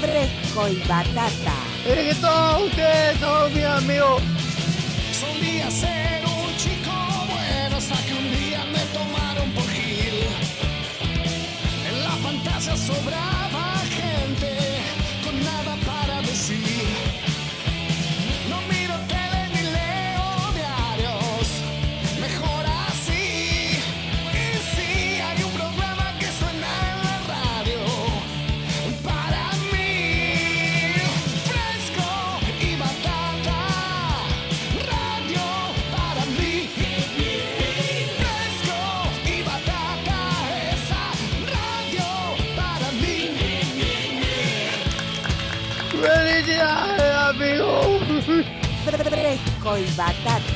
Fresco y batata. Es que todos ustedes son mis amigos. Solía ser un chico bueno hasta que un día me tomaron por Gil. En la fantasía sobraba y batata.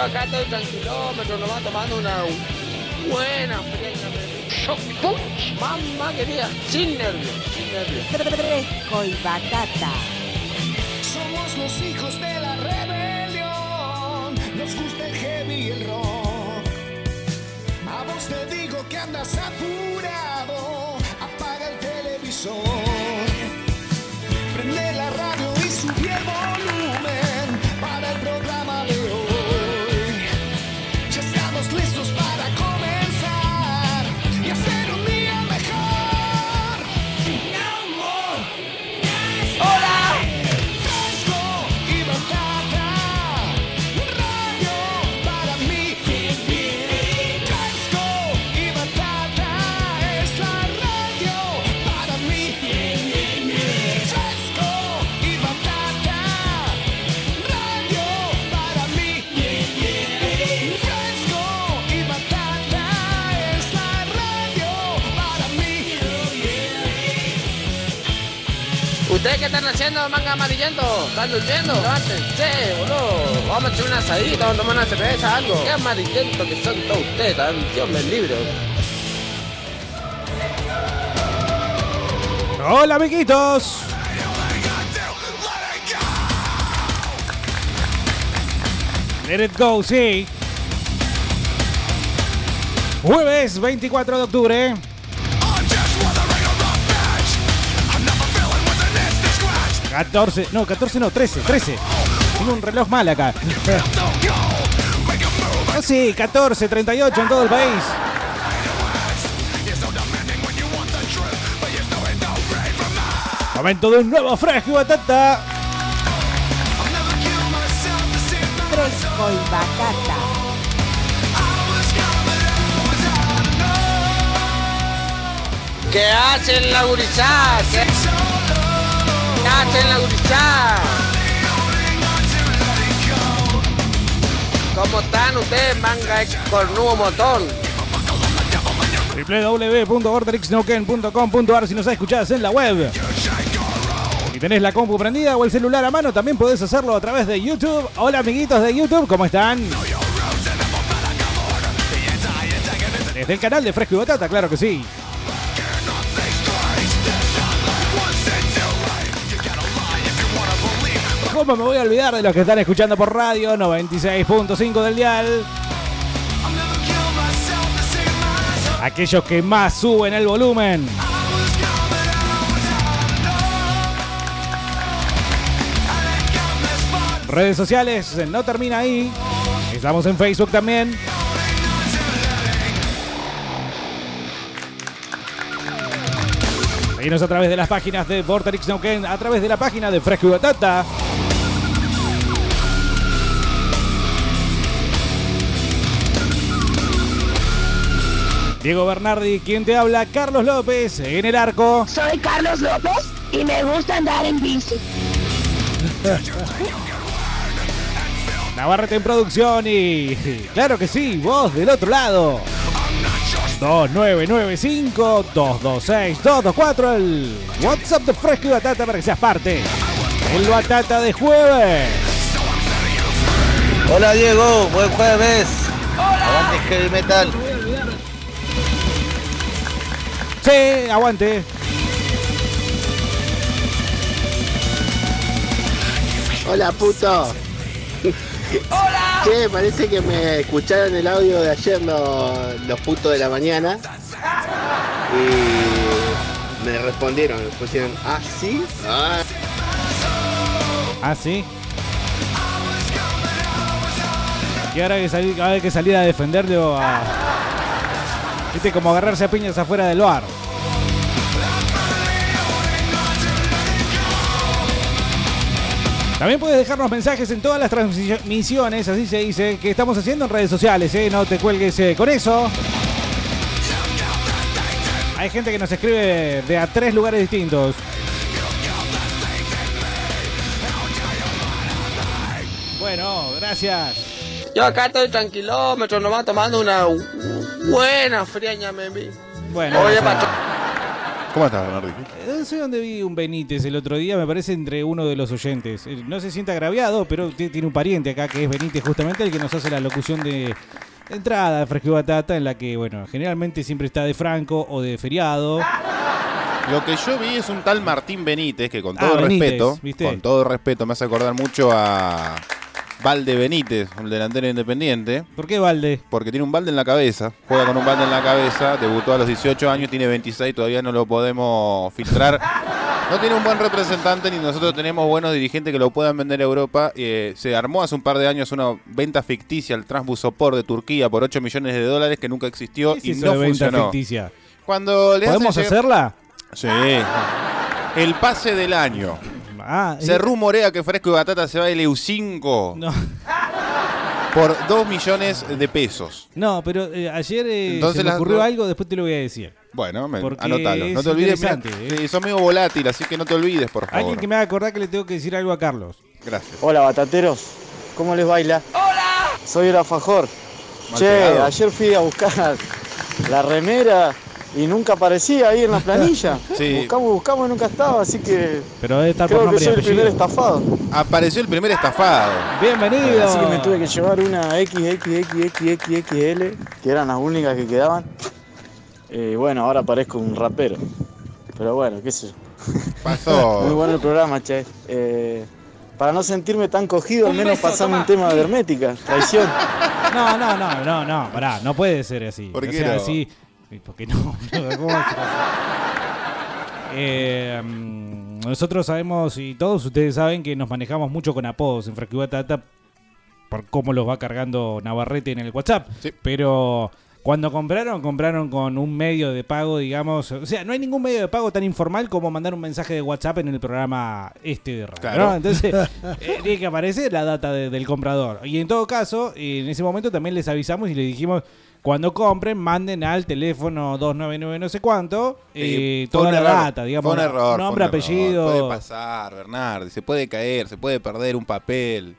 Yo acá estoy tranquilómetro, nomás tomando una buena. Shock punch, mamá querida, sin nervios, sin nervios. Fresco y batata. Somos los hijos de la rebelión. Nos gusta el heavy y el rock. A vos te digo que andas apurado. Apaga el televisor. ¿Ustedes qué están haciendo, manga amarillento? ¿Están durmiendo? Levántense, boludo. Vamos a echar una asadita, vamos a tomar una cerveza, algo. Qué amarillento que son todos ustedes, tan Dios me libre. Hola, amiguitos. Let it go, sí. Jueves 24 de octubre. 14, no, 14 no, 13, 13. Tengo un reloj mal acá. Ah, sí, 14, 38 en todo el país. Momento de un nuevo fresco y batata. Fresco y batata. ¿Qué hacen la gurizada? ¿Qué, qué hacen la gurizada? ¿Cómo están ustedes, manga cornudo motón? www.orderixnoken.com.ar si nos escuchás en la web. Si tenés la compu prendida o el celular a mano, también podés hacerlo a través de YouTube. Hola amiguitos de YouTube, ¿cómo están? Desde el canal de Fresco y Batata, claro que sí. ¿Cómo me voy a olvidar de los que están escuchando por radio 96.5 del dial? Aquellos que más suben el volumen. Redes sociales, no termina ahí. Estamos en Facebook también. Seguinos a través de las páginas de Vorterix Neuquén, a través de la página de Fresco y. Diego Bernardi, quien te habla, Carlos López, en el arco. Soy Carlos López y me gusta andar en bici. Navarrete en producción y. Claro que sí, vos del otro lado. 2995-226-224, el WhatsApp de Fresco y Batata para que seas parte. El Batata de jueves. Hola Diego, buen jueves. Aguante heavy metal. Sí, aguante. Hola puto. Hola. Che, parece que me escucharon el audio de ayer los, los putos de la mañana. Y me respondieron, me pusieron, ah, sí. Ah, Ah, sí. Y ahora que salir, ahora hay que salir a defenderle o a. Viste, como agarrarse a piñas afuera del bar. También puedes dejarnos mensajes en todas las transmisiones, así se dice, que estamos haciendo en redes sociales, ¿eh? No te cuelgues eh, con eso. Hay gente que nos escribe de a tres lugares distintos. Bueno, gracias. Yo acá estoy tranquilómetro, nomás tomando una buena friaña, me vi. Bueno, Oye. ¿Cómo estás, Bernardito? Eh, No sé dónde vi un Benítez el otro día, me parece entre uno de los oyentes. Eh, No se siente agraviado, pero ti- tiene un pariente acá que es Benítez, justamente el que nos hace la locución de entrada de Fresco y Batata, en la que, bueno, generalmente siempre está de Franco o de feriado. Lo que yo vi es un tal Martín Benítez que con Ah, todo Benítez, respeto, ¿viste? con todo respeto me hace acordar mucho a Valde Benítez, un delantero independiente, ¿Por qué Valde? porque tiene un balde en la cabeza, juega con un balde en la cabeza, debutó a los 18 años, tiene 26, todavía no lo podemos filtrar. No tiene un buen representante ni nosotros tenemos buenos dirigentes que lo puedan vender a Europa. Eh, se armó hace un par de años una venta ficticia al Transbusopor de Turquía por 8 millones de dólares que nunca existió ¿Qué es y eso no de venta funcionó. ficticia? Cuando le ¿Podemos hacerla? Sí. El pase del año. Ah, Se rumorea que Fresco y Batata se va el EU5 no, por 2 millones de pesos. no, pero eh, ayer eh, Entonces se me las- ocurrió algo, después te lo voy a decir. Bueno, me, anótalo. No te olvides. interesante, ¿eh? sí, sos medio volátil, así que no te olvides, por favor. Alguien que me haga acordar que le tengo que decir algo a Carlos. Gracias. Hola batateros, ¿cómo les baila? ¡Hola! Soy el alfajor. Mal che, pegado. ayer fui a buscar la remera y nunca aparecía ahí en la planilla. Sí. Buscamos, buscamos y nunca estaba, así que Pero debe estar por creo que nombre y soy el primer estafado. Apareció el primer estafado. Bienvenido. Así que me tuve que llevar una XXXXXL, que eran las únicas que quedaban. Y bueno, ahora parezco un rapero. Pero bueno, qué sé yo. Muy Pasó. bueno el programa, che. Eh, para no sentirme tan cogido, al menos pasame un tema de hermética, traición. No, no, no, no, no, pará, no puede ser así. ¿Por O qué sea, no? así. ¿Por qué no? Eh, mm, nosotros sabemos y todos ustedes saben que nos manejamos mucho con apodos en Fresco y Batata por cómo los va cargando Navarrete en el WhatsApp. Sí. Pero cuando compraron, compraron con un medio de pago, digamos. O sea, no hay ningún medio de pago tan informal como mandar un mensaje de WhatsApp en el programa este de radio. Claro. ¿no? Entonces, eh, tiene que aparecer la data de- del comprador. Y en todo caso, eh, en ese momento también les avisamos y les dijimos. Cuando compren, manden al teléfono 299 no sé cuánto eh, toda la data, digamos. Fue un error. Nombre, fue un error. apellido. Puede pasar, Bernardo. Se puede caer, se puede perder un papel.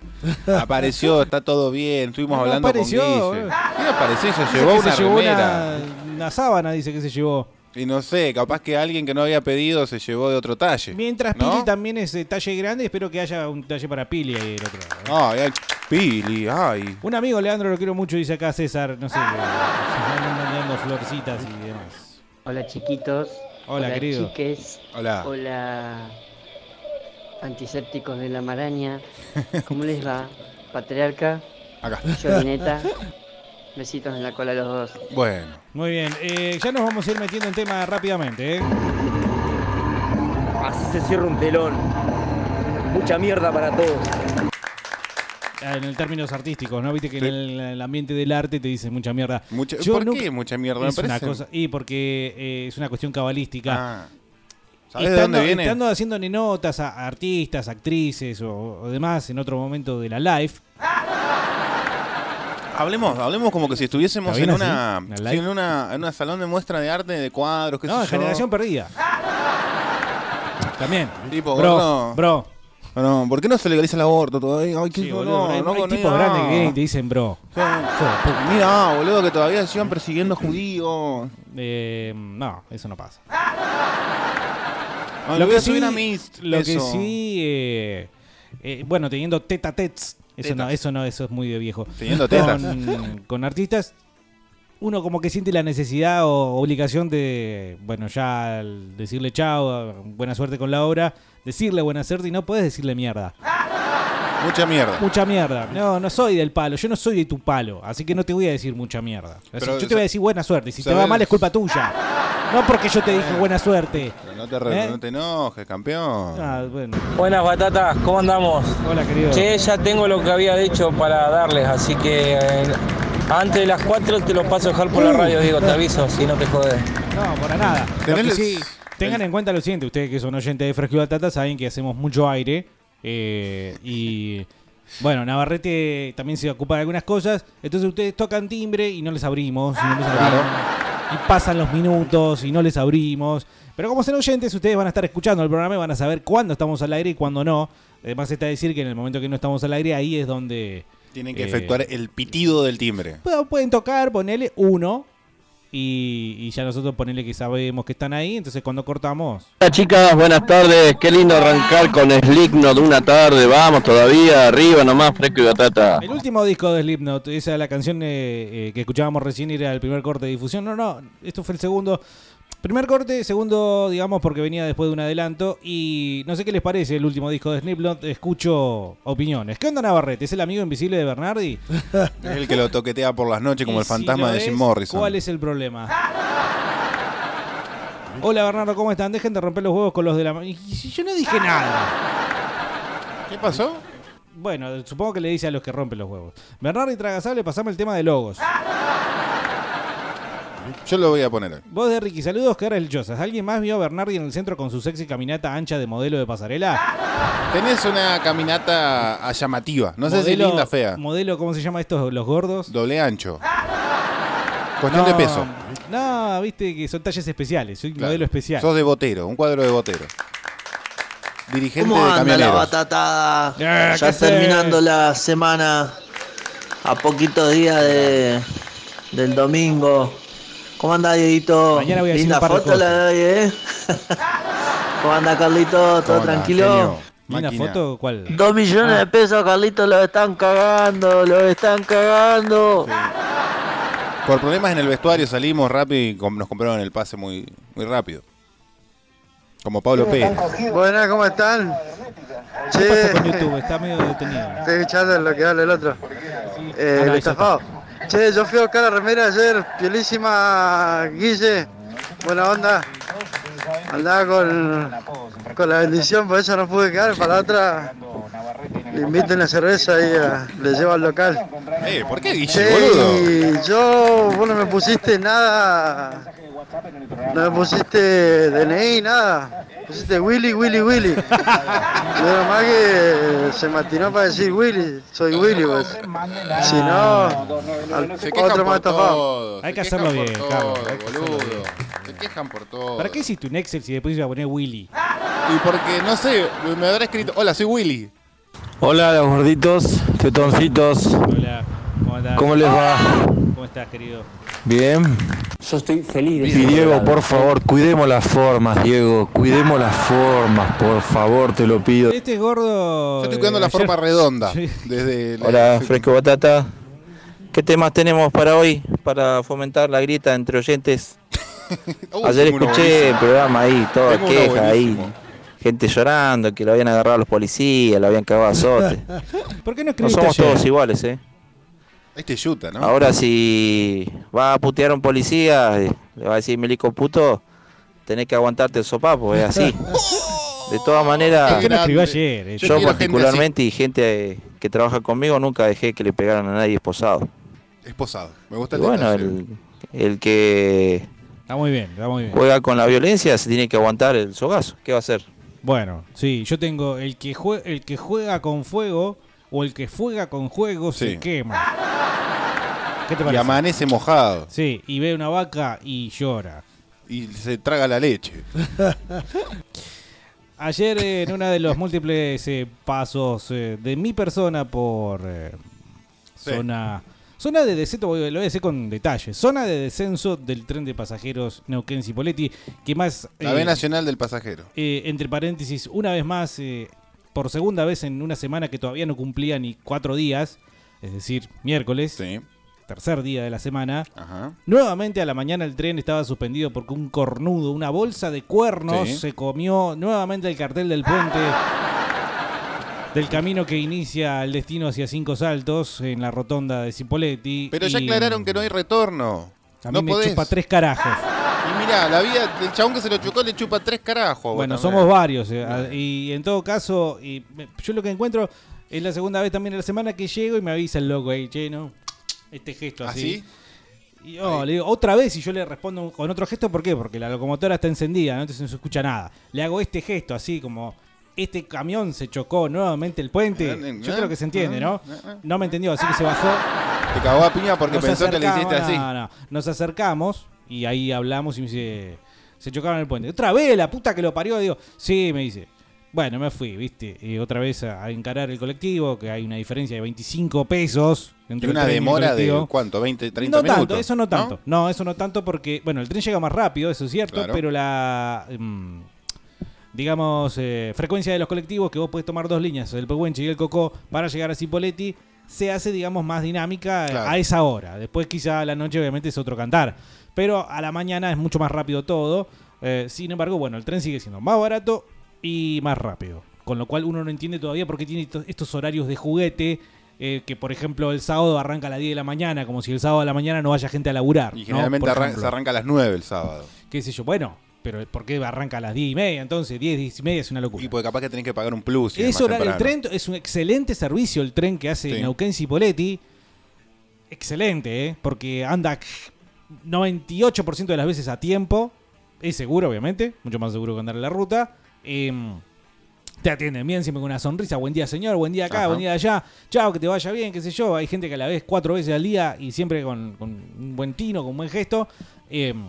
Apareció, está todo bien. Estuvimos No hablando apareció, con Guille. eh. ¿Quién apareció? Se llevó una se llevó remera. una, una sábana, dice que se llevó. Y no sé, capaz que alguien que no había pedido se llevó de otro talle. Mientras ¿no? Pili también es de talle grande, espero que haya un talle para Pili ahí del otro lado. ¿no? Ay, ay, Pili, ay. Un amigo, Leandro, lo quiero mucho, dice acá César, no sé, mandando florcitas y demás. Hola chiquitos. Hola, querido. chiques. Hola. Hola antisépticos de la maraña. ¿Cómo les va? Patriarca, Acá. Yolineta. Besitos en la cola a los dos. Bueno. Muy bien, eh, ya nos vamos a ir metiendo en tema rápidamente. ¿eh? Así se cierra un telón. Mucha mierda para todos. Ah, En el términos artísticos, ¿no? Viste que Sí. en el, el ambiente del arte te dicen mucha mierda. Mucha- Yo ¿Por nunca- qué mucha mierda? Me Es una parece. cosa, y porque eh, es una cuestión cabalística. Ah. ¿Sabes estando, de dónde viene? estando haciendo notas a a artistas, actrices o, o demás en otro momento de la live. Hablemos, hablemos como que si estuviésemos ¿Está en una, sí, en una en una salón de muestra de arte de cuadros, qué No, sé yo. generación perdida. También. Tipo, bro, gordo. bro, No, ¿por qué no se legaliza el aborto todavía? Ay, qué Sí, no, boludo, hay, no, hay no, tipos no. grandes que vienen y te dicen bro. Mira, boludo, que todavía sigan persiguiendo judíos. Eh, no, eso no pasa. Ah, lo voy a subir a Mist, lo que sí, eh, eh, bueno, teniendo teta tets, eso no, eso no, eso es muy de viejo. Teniendo tetas. Con, con artistas, uno como que siente la necesidad o obligación de, bueno, ya al decirle chao, buena suerte con la obra, decirle buena suerte y no puedes decirle mierda. Mucha mierda. Mucha mierda. No, no soy del palo. Yo no soy de tu palo. Así que no te voy a decir mucha mierda. Así, Pero, yo te voy a decir buena suerte. Y si te va mal es culpa tuya. No porque yo te dije buena suerte. Pero no te, re- ¿Eh? no te enojes, campeón. Ah, bueno. Buenas batatas, ¿cómo andamos? Hola, querido. Che, ya tengo lo que había dicho para darles, así que eh, antes de las 4 te lo paso a dejar por la radio, digo, te aviso, si no te jodes. No, para nada. Tenés- sí, tengan en cuenta lo siguiente. Ustedes que son oyentes de Fresco y Batata saben que hacemos mucho aire. Eh, y bueno, Navarrete también se ocupa de algunas cosas. Entonces ustedes tocan timbre y no les abrimos. Y, no les abrimos, y pasan los minutos y no les abrimos. Pero como son oyentes, ustedes van a estar escuchando el programa y van a saber cuándo estamos al aire y cuándo no. Además está decir que en el momento que no estamos al aire, ahí es donde... Tienen que eh, efectuar el pitido del timbre. Pueden tocar, ponerle uno. Y, y ya nosotros ponerle que sabemos que están ahí. Entonces cuando cortamos. Hola chicas, buenas tardes. Qué lindo arrancar con Slipknot de una tarde. Vamos todavía, arriba nomás, fresco y batata. El último disco de Slipknot, esa la canción eh, eh, que escuchábamos recién era el primer corte de difusión. No, no, esto fue el segundo. Primer corte, segundo, digamos, porque venía después de un adelanto. Y no sé qué les parece el último disco de Slipknot. Escucho opiniones. ¿Qué onda Navarrete? ¿Es el amigo invisible de Bernardi? Es el que lo toquetea por las noches como el si fantasma de es, Jim Morrison. ¿Cuál es el problema? Hola Bernardo, ¿cómo están? Dejen de romper los huevos con los de la... ma- Y si yo no dije nada. ¿Qué pasó? Bueno, supongo que le dice a los que rompen los huevos. Bernardo y Tragasable, pasame el tema de logos. Yo lo voy a poner hoy. Vos de Ricky, saludos, que el Josas. ¿Alguien más vio a Bernardi en el centro con su sexy caminata ancha de modelo de pasarela? Tenés una caminata llamativa. No sé si linda o fea. Modelo, ¿cómo se llama estos, los gordos? Doble ancho. Cuestión No, de peso. No, viste que son talles especiales. Soy Claro. modelo especial. Sos de botero, un cuadro de botero. Dirigente ¿Cómo de anda la batatada? Eh, ya terminando la semana, a poquitos días de, del domingo. ¿Cómo anda, Dieguito? Mañana voy a Linda un par de foto la de hoy, ¿eh? ¿Cómo anda, Carlito? ¿Todo Hola, tranquilo? ¿Linda foto? ¿Cuál? Dos millones Ah. de pesos, Carlito, lo están cagando, lo están cagando. Por problemas en el vestuario salimos rápido y nos compraron el pase muy, muy rápido. Como Pablo Pérez. Buenas, ¿cómo están? ¿Qué pasa con Che, YouTube? Está medio detenido. estoy escuchando lo que habla el otro. Eh, Ah, no, el ahí ya estafado. Che, yo fui a buscar la remera ayer, piolísima Guille, buena onda. Andaba con, con la bendición, por eso no pude quedar. Para la otra, le invito una cerveza y ah, le llevo al local. Eh, ¿por qué Guille, boludo? y yo, vos no me pusiste nada, no me pusiste DNI, nada. Pusiste Willy, Willy, Willy. Menos mal que se matinó para decir Willy, soy Willy, pues. Si no, al- Se otro más todo. Hay que hacerlo bien, todo, boludo. Se quejan por todo. ¿Para qué hiciste un Excel si después iba a poner Willy? Y porque, no sé, me habrá escrito, hola, soy Willy. Hola, los gorditos, tetoncitos. Hola, ¿cómo andás? ¿Cómo les va? ¿Cómo estás, querido? Bien. Yo estoy feliz de Y Diego, por favor, cuidemos las formas, Diego. Cuidemos las formas, por favor, te lo pido. Este gordo... Yo estoy cuidando eh, la ayer- forma redonda. Sí. Desde la- Hola, Fresco Batata. ¿Qué temas tenemos para hoy? Para fomentar la grieta entre oyentes. Uh, Ayer escuché el programa ahí, toda Tengo queja ahí. Gente llorando, que lo habían agarrado los policías, lo habían cagado a azote. ¿Por qué no No somos ayer? todos iguales, ¿eh? Este yuta, ¿no? Ahora si va a putear a un policía, eh, le va a decir milico puto, tenés que aguantarte el sopapo, es así. De todas maneras, eh? Yo particularmente y gente eh, que trabaja conmigo nunca dejé que le pegaran a nadie esposado. Esposado. Me gusta Y el bueno, detalle. el, el que Está muy bien, está muy bien. juega con la violencia se tiene que aguantar el sogazo. ¿Qué va a hacer? Bueno, sí, yo tengo el que, jue- el que juega con fuego o el que juega con juego se quema. ¿Qué te Y parece? amanece mojado. Sí, y ve una vaca y llora. Y se traga la leche. Ayer eh, en uno de los múltiples eh, pasos eh, de mi persona por eh, Sí. zona zona de descenso, voy- lo voy a decir con detalle, zona de descenso del tren de pasajeros Neuquén Cipoletti, que más La eh, B Nacional del Pasajero. eh, entre paréntesis, una vez más, eh, por segunda vez en una semana que todavía no cumplía ni cuatro días, es decir, miércoles, tercer día de la semana, Ajá. nuevamente a la mañana el tren estaba suspendido porque un cornudo, una bolsa de cuernos, Sí. se comió nuevamente el cartel del puente del camino que inicia el destino hacia Cinco Saltos en la rotonda de Cipoletti. Pero ya y aclararon que no hay retorno. A mí no me podés. chupa tres carajos. Mirá, la vida del chabón que se lo chocó le chupa tres carajos. Bueno, somos varios. eh, Y en todo caso, y yo lo que encuentro es la segunda vez también en la semana que llego y me avisa el loco ahí, che, no, este gesto ¿Ah, así. sí? Y yo le digo, otra vez, y yo le respondo con otro gesto, ¿por qué? Porque la locomotora está encendida, ¿no? entonces no se escucha nada. Le hago este gesto así como, este camión se chocó nuevamente el puente. Yo creo que se entiende, ¿no? No me entendió, así que se bajó. Te cagó a piña porque Nos pensó que le hiciste así. no, no. Nos acercamos y ahí hablamos y me dice, se chocaron el puente. Otra vez, la puta que lo parió, digo, sí, me dice. Bueno, me fui, viste, y otra vez a, a encarar el colectivo, que hay una diferencia de 25 pesos Y entre el una y el demora de cuánto, 20, 30 no minutos. tanto, eso no tanto. ¿No? eso no tanto porque, bueno, el tren llega más rápido, eso es cierto, Claro. pero la, mm, digamos, eh, frecuencia de los colectivos, que vos podés tomar dos líneas, el Pehuenche y el Cocó, para llegar a Cipoletti, se hace, digamos, más dinámica Claro. a esa hora. Después quizá la noche obviamente es otro cantar. Pero a la mañana es mucho más rápido todo. Eh, sin embargo, bueno, el tren sigue siendo más barato y más rápido. Con lo cual uno no entiende todavía por qué tiene estos- horarios de juguete. eh, que por ejemplo el sábado arranca a las 10 de la mañana, como si el sábado a la mañana no vaya gente a laburar. Y ¿no? generalmente arran- ejemplo. se arranca a las 9 el sábado. qué sé yo, bueno, pero ¿por qué arranca a las 10 y media? Entonces 10, 10 y media es una locura. Y porque capaz que tenés que pagar un plus. y Es demás horario- el tren es un excelente servicio el tren que hace Sí. Neuquén Cipoletti. Excelente, ¿eh? Porque anda 98% de las veces a tiempo. Es seguro, obviamente. Mucho más seguro que andar en la ruta. Em, te atienden bien, siempre con una sonrisa. Buen día, señor. Buen día acá, Ajá. buen día allá. Chao, que te vaya bien, qué sé yo. Hay gente que a la vez cuatro veces al día y siempre con, con un buen tino, con un buen gesto. Em,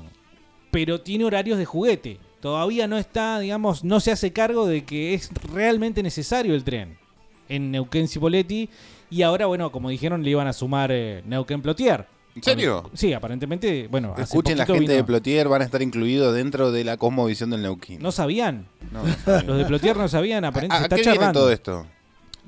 pero tiene horarios de juguete. Todavía no está, digamos, no se hace cargo de que es realmente necesario el tren en Neuquén Cipoletti. Y ahora, bueno, como dijeron, le iban a sumar eh, Neuquén Plotier. ¿En serio? Sí, aparentemente, bueno, Escuchen, la gente de Plotier van a estar incluidos dentro de la cosmovisión del Neuquén. No sabían. No, no sabían. Los de Plotier no sabían, ¿A, aparentemente a se está qué viene charlando. todo esto?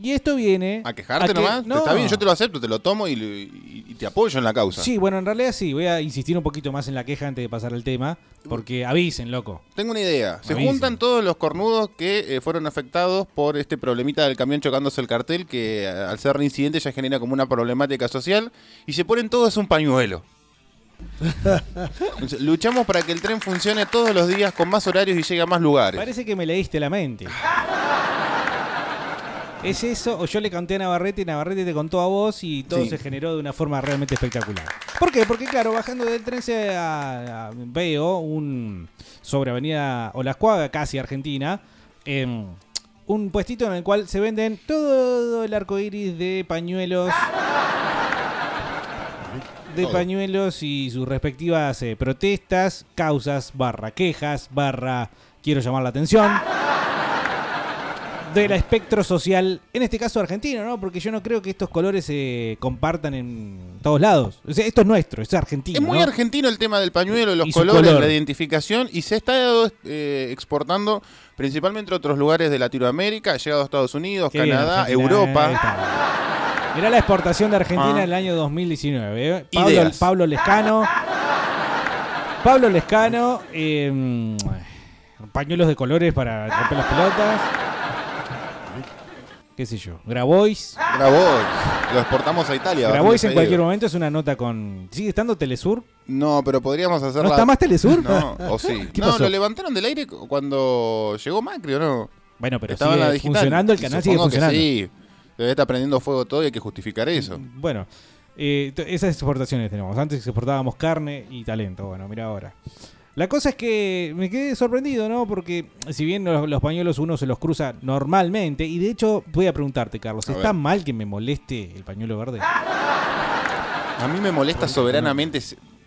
Y esto viene. ¿A quejarte que- nomás? No. Está bien, yo te lo acepto, te lo tomo y, y- y te apoyo en la causa. Sí, bueno, en realidad sí. Voy a insistir un poquito más en la queja antes de pasar al tema. Porque avisen, loco. Tengo una idea. Se juntan todos los cornudos que eh, fueron afectados por este problemita del camión chocándose el cartel, que eh, al ser reincidente ya genera como una problemática social, y se ponen todos un pañuelo. Luchamos para que el tren funcione todos los días con más horarios y llegue a más lugares. Parece que me leíste la mente. ¿Es eso? O yo le conté a Navarrete y Navarrete te contó a vos y todo Sí. se generó de una forma realmente espectacular. ¿Por qué? Porque claro, bajando del tren se a- a- veo un sobre Avenida Olascuaga, casi Argentina, em, un puestito en el cual se venden todo el arco iris de pañuelos. De Todo. pañuelos y sus respectivas eh, protestas, causas, barra quejas, barra quiero llamar la atención del espectro social, en este caso argentino, ¿no? Porque yo no creo que estos colores se compartan en todos lados. O sea, esto es nuestro, es argentino. Es muy ¿no? argentino el tema del pañuelo, los colores, color. la identificación, y se está eh, exportando principalmente a otros lugares de Latinoamérica, ha llegado a Estados Unidos, Qué Canadá, Europa. está. Mirá la exportación de Argentina Ah. en el año 2019. ¿eh? Pablo Lescano. Pablo Lescano. eh, pañuelos de colores para romper las pelotas. ¿Qué sé yo? Grabois. Grabois. Lo exportamos a Italia. Grabois en cualquier momento es una nota con. ¿Sigue estando Telesur? No, pero podríamos hacerla. ¿No está más Telesur? No, o sí. ¿Qué no, pasó? lo levantaron del aire cuando llegó Macri, ¿o no? Bueno, pero Estaba sigue funcionando, el canal sigue funcionando. sí. Estar prendiendo fuego todo y hay que justificar eso. Bueno, eh, esas exportaciones tenemos. Antes exportábamos carne y talento. Bueno, mira ahora. La cosa es que me quedé sorprendido, ¿no? Porque si bien los, los pañuelos uno se los cruza normalmente, y de hecho voy a preguntarte, Carlos, A ¿está ver. mal que me moleste el pañuelo verde? A mí me molesta soberanamente.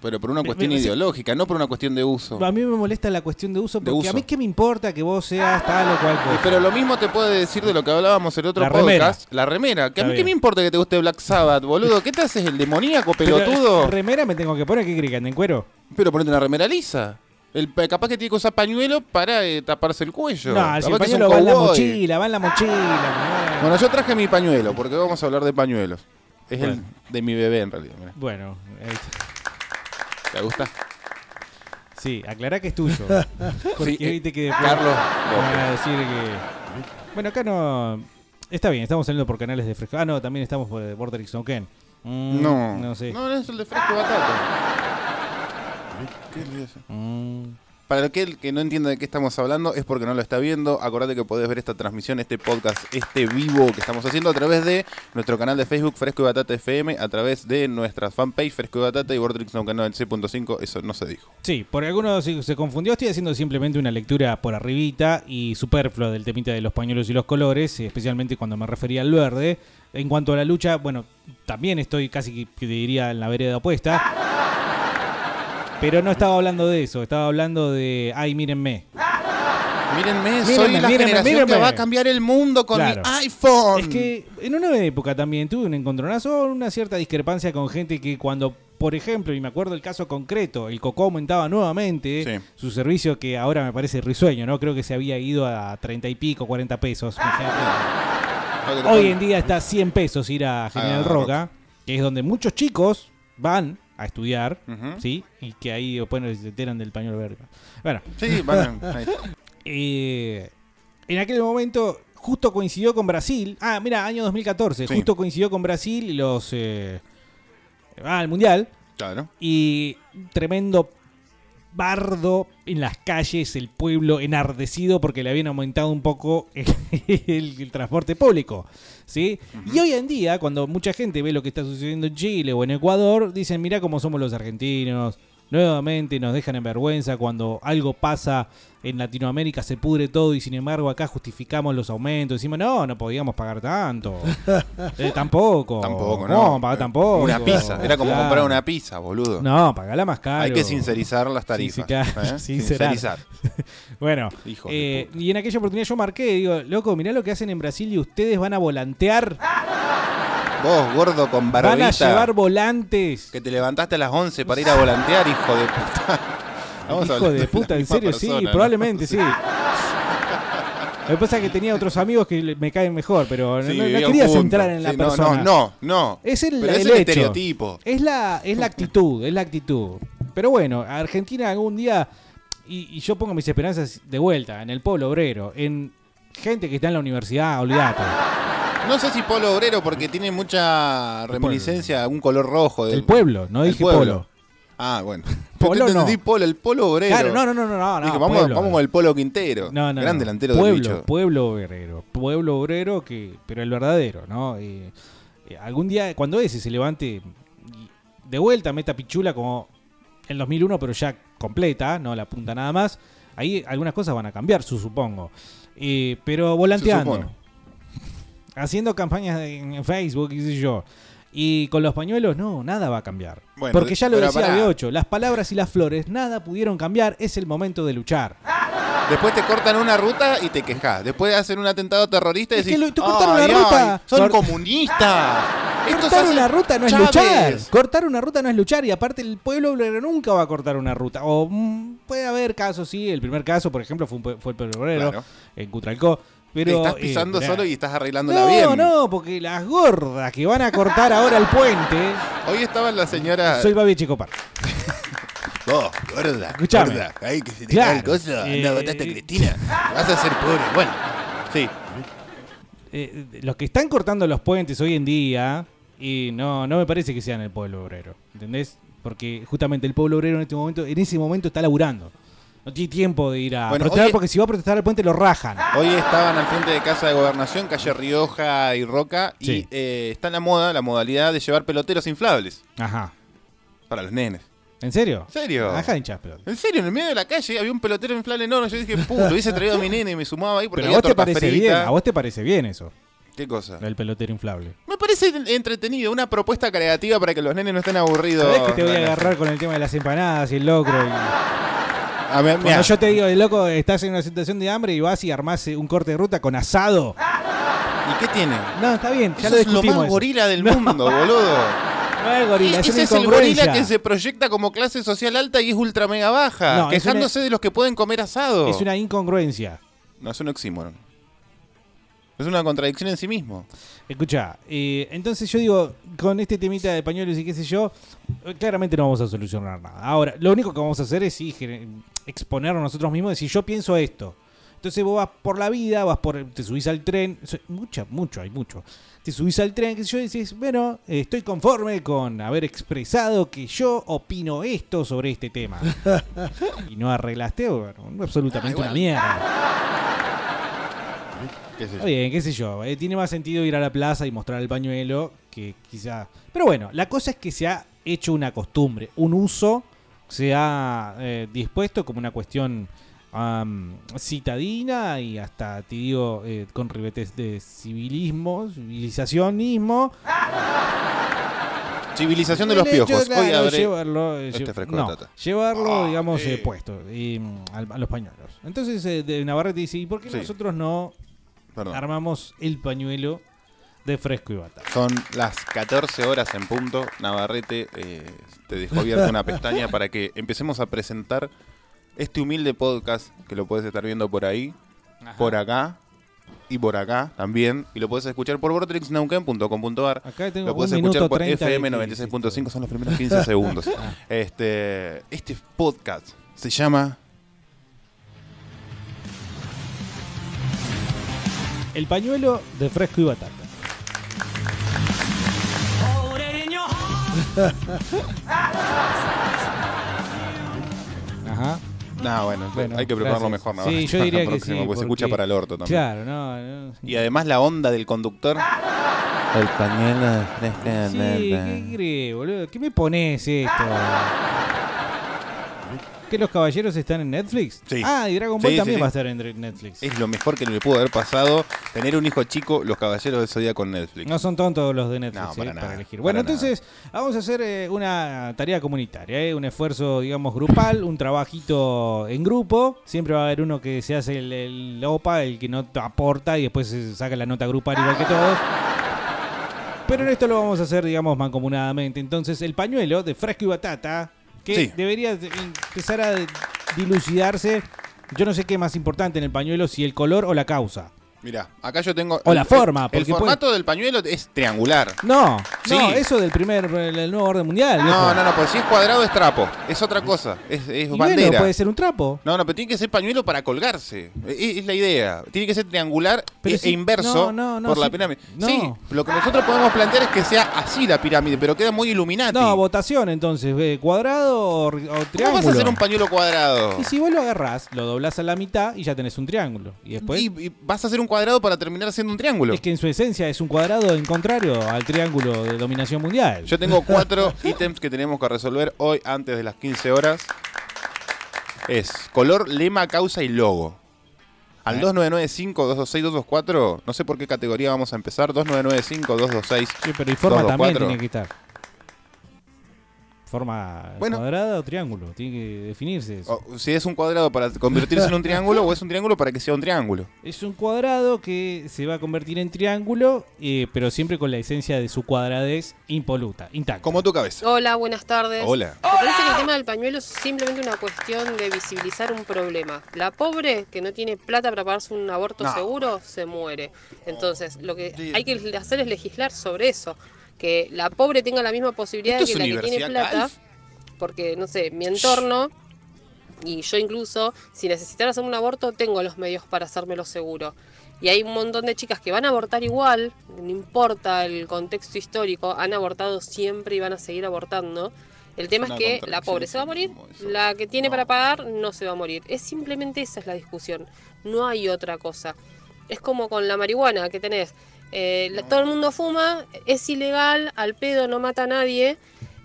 Pero por una cuestión me- ideológica, no por una cuestión de uso. A mí me molesta la cuestión de uso De porque a mí qué me importa que vos seas tal o cual cosa. pero lo mismo te puede decir de lo que hablábamos en otro La podcast. remera. La remera. Que a mí qué me importa que te guste Black Sabbath, boludo. ¿Qué te haces el demoníaco Pero, pelotudo? remera me tengo que poner, ¿qué crees en cuero? Pero ponete una remera lisa. El, capaz que tiene que usar pañuelo para eh, taparse el cuello. No, Capaz si el pañuelo va en la mochila, va en la mochila. Bueno, yo traje mi pañuelo porque vamos a hablar de pañuelos. Es Bueno. el de mi bebé en realidad. mirá. Bueno, ahí está. ¿Te gusta? Sí, aclará que es tuyo. Porque Sí, eh, viste que después Carlos van a decir que. Bueno, acá no. Está bien, estamos saliendo por canales de fresco. Ah, no, también estamos por Borderix No Ken. Mm, No. No sé. No, no es el de fresco batata. ¿Qué es eso? Mm. Para aquel que no entienda de qué estamos hablando es porque no lo está viendo. Acordate que podés ver esta transmisión, este podcast, este vivo que estamos haciendo a través de nuestro canal de Facebook Fresco y Batata FM, a través de nuestra fanpage Fresco y Batata y Vortrix no canal 6.5. Eso no se dijo. Sí, por algunos se, confundió. Estoy haciendo simplemente una lectura por arribita y superflua del temita de los pañuelos y los colores, especialmente cuando me refería al verde. En cuanto a la lucha, bueno, también estoy casi que que diría en la vereda opuesta. Pero no estaba hablando de eso, estaba hablando de, ay, mírenme. Mírenme, soy la mírenme, generación que mírenme. va a cambiar el mundo con Claro. mi iPhone. Es que en una época también tuve un encontronazo, una cierta discrepancia con gente que cuando, por ejemplo, y me acuerdo el caso concreto, el Coco aumentaba nuevamente su servicio que ahora me parece risueño, ¿no? Creo que se había ido a 30 y pico, 40 pesos. imagínate. Hoy en día está a 100 pesos ir a General Ah, Roca, que es donde muchos chicos van a estudiar. ¿sí? Y que ahí después se enteran del pañuelo verde. Bueno. Sí, ahí. Eh, en aquel momento justo coincidió con Brasil. Ah, mira, año 2014. Sí. Justo coincidió con Brasil y los... Eh, ah, el Mundial. Claro. Y tremendo bardo en las calles, el pueblo enardecido porque le habían aumentado un poco el, el transporte público. ¿sí? Y hoy en día, cuando mucha gente ve lo que está sucediendo en Chile o en Ecuador, dicen, mira cómo somos los argentinos. Nuevamente nos dejan en vergüenza cuando algo pasa en Latinoamérica, se pudre todo y sin embargo acá justificamos los aumentos. Decimos, no, no podíamos pagar tanto. Eh, tampoco. Tampoco, no. No, pagar tampoco. Una pizza. Era como Claro. comprar una pizza, boludo. No, pagala más caro. Hay que sincerizar las tarifas. Sí, sí, claro, ¿eh? sincerar. Sincerizar. bueno, Hijo eh, y en aquella oportunidad yo marqué, digo, loco, mirá lo que hacen en Brasil y ustedes van a volantear, Vos, gordo con barbita. van a llevar volantes. Que te levantaste a las 11 para ir a volantear, hijo de puta. Vamos Hijo de puta, en serio, persona, sí, ¿no? probablemente sí. Lo que pasa es que tenía otros amigos que me caen mejor, pero no- Sí, no, no quería centrar en la Sí, persona. No, no, no. Es el, Pero es el el hecho. estereotipo. Es la, es la actitud, es la actitud. Pero bueno, Argentina algún día, y, y yo pongo mis esperanzas de vuelta, en el pueblo obrero, en gente que está en la universidad, olvídate. No sé si polo obrero porque tiene mucha reminiscencia a un color rojo. Del, El pueblo, no el dije pueblo. polo. Ah, bueno. Polo no. polo, el polo obrero. Claro, no, no, no, no, no, Dije, vamos, pueblo. vamos con el polo Quintero. No, no, Gran delantero pueblo, del bicho. Pueblo obrero. Pueblo obrero, que, pero el verdadero, ¿no? Eh, eh, algún día, cuando ese se levante de vuelta, meta pichula como el 2001, pero ya completa, no la punta nada más, ahí algunas cosas van a cambiar, su supongo. Eh, pero volanteando. Haciendo campañas en Facebook, qué sé yo. Y con los pañuelos, no, nada va a cambiar. Bueno, Porque ya lo decía pará. de 8, las palabras y las flores, nada pudieron cambiar, es el momento de luchar. Después te cortan una ruta y te quejas. Después hacen un atentado terrorista y Es que decís, lo- te cortaron "Ay, la ruta". son Cort- comunistas. Cortar una ruta no es Chávez". luchar. Cortar una ruta no es luchar. Y aparte, el pueblo obrero nunca va a cortar una ruta. O mm, puede haber casos, sí. El primer caso, por ejemplo, fue, un fue el pueblo obrero Claro. en Cutralcó. Pero, Te estás pisando eh, solo y estás arreglándola No, bien. no, porque las gordas que van a cortar ahora el puente. Hoy estaba la señora. Soy Babi Checopar. Vos, gorda, Escuchame. gorda. Ahí que se te Claro, cae el coso. eh, Anda, botaste a Cristina. Vas a ser pobre. Bueno, sí. Eh, los que están cortando los puentes hoy en día, y no, no me parece que sean el pueblo obrero, ¿entendés? Porque justamente el pueblo obrero en este momento, en ese momento está laburando. No tiene tiempo de ir a Bueno, protestar porque si va a protestar al puente lo rajan. Hoy estaban al frente de Casa de Gobernación, calle Rioja y Roca, Sí. y eh, está en la moda, la modalidad de llevar peloteros inflables Ajá. para los nenes. ¿En serio? ¿En serio? Ajá, hinchas, pero. En serio, en el medio de la calle había un pelotero inflable enorme. Yo dije, puto, hubiese traído a mi nene y me sumaba ahí porque Pero a había vos te torta parece frita. bien, a vos te parece bien eso. ¿Qué cosa? El pelotero inflable. Me parece entretenido, una propuesta creativa para que los nenes no estén aburridos. ¿Sabés que te voy a agarrar con el tema de las empanadas y el locro? y- A Cuando yo te digo, el loco, estás en una situación de hambre y vas y armás eh, un corte de ruta con asado. ¿Y qué tiene? No, está bien, ya Eso lo es lo más eso. gorila del No. mundo, boludo. No es gorila, es Ese es el gorila que se proyecta como clase social alta y es ultra mega baja, No, quejándose de los que pueden comer asado. Es una incongruencia. No, es un oxímoron. Es una contradicción en sí mismo. Escucha, eh, entonces yo digo, con este temita de pañuelos y qué sé yo, eh, claramente no vamos a solucionar nada. Ahora, lo único que vamos a hacer es sí, exponernos nosotros mismos, decir, yo pienso esto. Entonces vos vas por la vida, vas por, te subís al tren, mucha, mucho, hay mucho. Te subís al tren, sé yo, y decís, bueno, estoy conforme con haber expresado que yo opino esto sobre este tema. y no arreglaste, bueno, absolutamente una mierda. ¿Qué sé yo? Está bien, qué sé yo. eh, tiene más sentido ir a la plaza y mostrar el pañuelo que quizá. Pero bueno, la cosa es que se ha hecho una costumbre, un uso, se ha eh, dispuesto como una cuestión am, citadina y hasta, te digo, eh, con ribetes de civilismo, civilizacionismo. Civilización de los hecho, piojos. Hoy llevarlo, eh, este no, llevarlo, digamos, eh. eh, puesto mm, a los pañuelos. Entonces, eh, de Navarrete dice, ¿y por qué Sí. nosotros no Perdón. armamos el pañuelo de fresco y batata? Son las 14 horas en punto. Navarrete eh, te dejó abierta una pestaña para que empecemos a presentar este humilde podcast que lo puedes estar viendo por ahí, por acá y por acá también. Y lo puedes escuchar por tengo Lo puedes escuchar por 30 FM de- 96.5, son los primeros 15 segundos. Ah. Este, este podcast se llama El pañuelo de fresco y batata. Ajá. No, bueno, Bueno, hay que prepararlo gracias. mejor, ¿no? Sí, yo diría que sí, porque se escucha porque- para el orto también. Claro, no, no. Y además la onda del conductor. El pañuelo de fresca Sí, ¿qué crees, boludo? ¿Qué me pones esto? ¿Que los caballeros están en Netflix? Sí. Ah, y Dragon Ball Sí, también sí. va a estar en Netflix. Es lo mejor que le pudo haber pasado tener un hijo chico, los caballeros del Zodíaco con Netflix. No son tontos los de Netflix No, eh, para para, nada, elegir. para Bueno, nada. entonces vamos a hacer eh, una tarea comunitaria, eh, un esfuerzo, digamos, grupal, un trabajito en grupo. Siempre va a haber uno que se hace el, el OPA, el que no aporta y después se saca la nota grupal igual que todos. Pero en esto lo vamos a hacer, digamos, mancomunadamente. Entonces, el pañuelo de fresco y batata, que Sí. debería de- empezar a dilucidarse. Yo no sé qué es más importante en el pañuelo, si el color o la causa. Mira, acá yo tengo. O la el- forma, El, porque formato del pañuelo es triangular. No, Sí. no, eso del primer, el nuevo orden mundial. No, no, no, pues si es cuadrado es trapo. Es otra cosa. Es, es Y bueno, bandera. puede ser un trapo. No, no, pero tiene que ser pañuelo para colgarse. Es, es la idea. Tiene que ser triangular Pero e, si- e inverso no, no, no, por la pirámide. no. Sí, lo que nosotros podemos plantear es que sea así la pirámide, pero queda muy iluminati. No, votación entonces, eh, cuadrado o, o ¿Cómo triángulo. vas a hacer un pañuelo cuadrado? Y si vos lo agarrás, lo doblás a la mitad y ya tenés un triángulo. Y después. Y, y vas a hacer un cuadrado para terminar siendo un triángulo. Es que en su esencia es un cuadrado en contrario al triángulo de dominación mundial. Yo tengo cuatro ítems que tenemos que resolver hoy antes de las 15 horas. Es color, lema, causa y logo. Al ¿Eh? 2995-226-224, no sé por qué categoría vamos a empezar. 2995-226. Sí, pero y forma también 224. tiene que estar. Forma Bueno. cuadrada o triángulo. Tiene que definirse eso. O si es un cuadrado para convertirse en un triángulo o es un triángulo para que sea un triángulo. Es un cuadrado que se va a convertir en triángulo, eh, pero siempre con la esencia de su cuadradez impoluta, intacta. Como tu cabeza. Hola, buenas tardes. Hola. Me parece que el tema del pañuelo es simplemente una cuestión de visibilizar un problema. La pobre que no tiene plata para pagarse un aborto No. seguro se muere. Entonces, lo que hay que hacer es legislar sobre eso. Que la pobre tenga la misma posibilidad que la que tiene plata. Porque, no sé, mi entorno y yo incluso, si necesitara hacer un aborto, tengo los medios para hacérmelo seguro. Y hay un montón de chicas que van a abortar igual, no importa el contexto histórico, han abortado siempre y van a seguir abortando. El tema es que la pobre se va a morir, la que tiene para pagar no se va a morir. Es simplemente esa es la discusión, no hay otra cosa. Es como con la marihuana que tenés. Eh, la- todo el mundo fuma, es ilegal, al pedo no mata a nadie.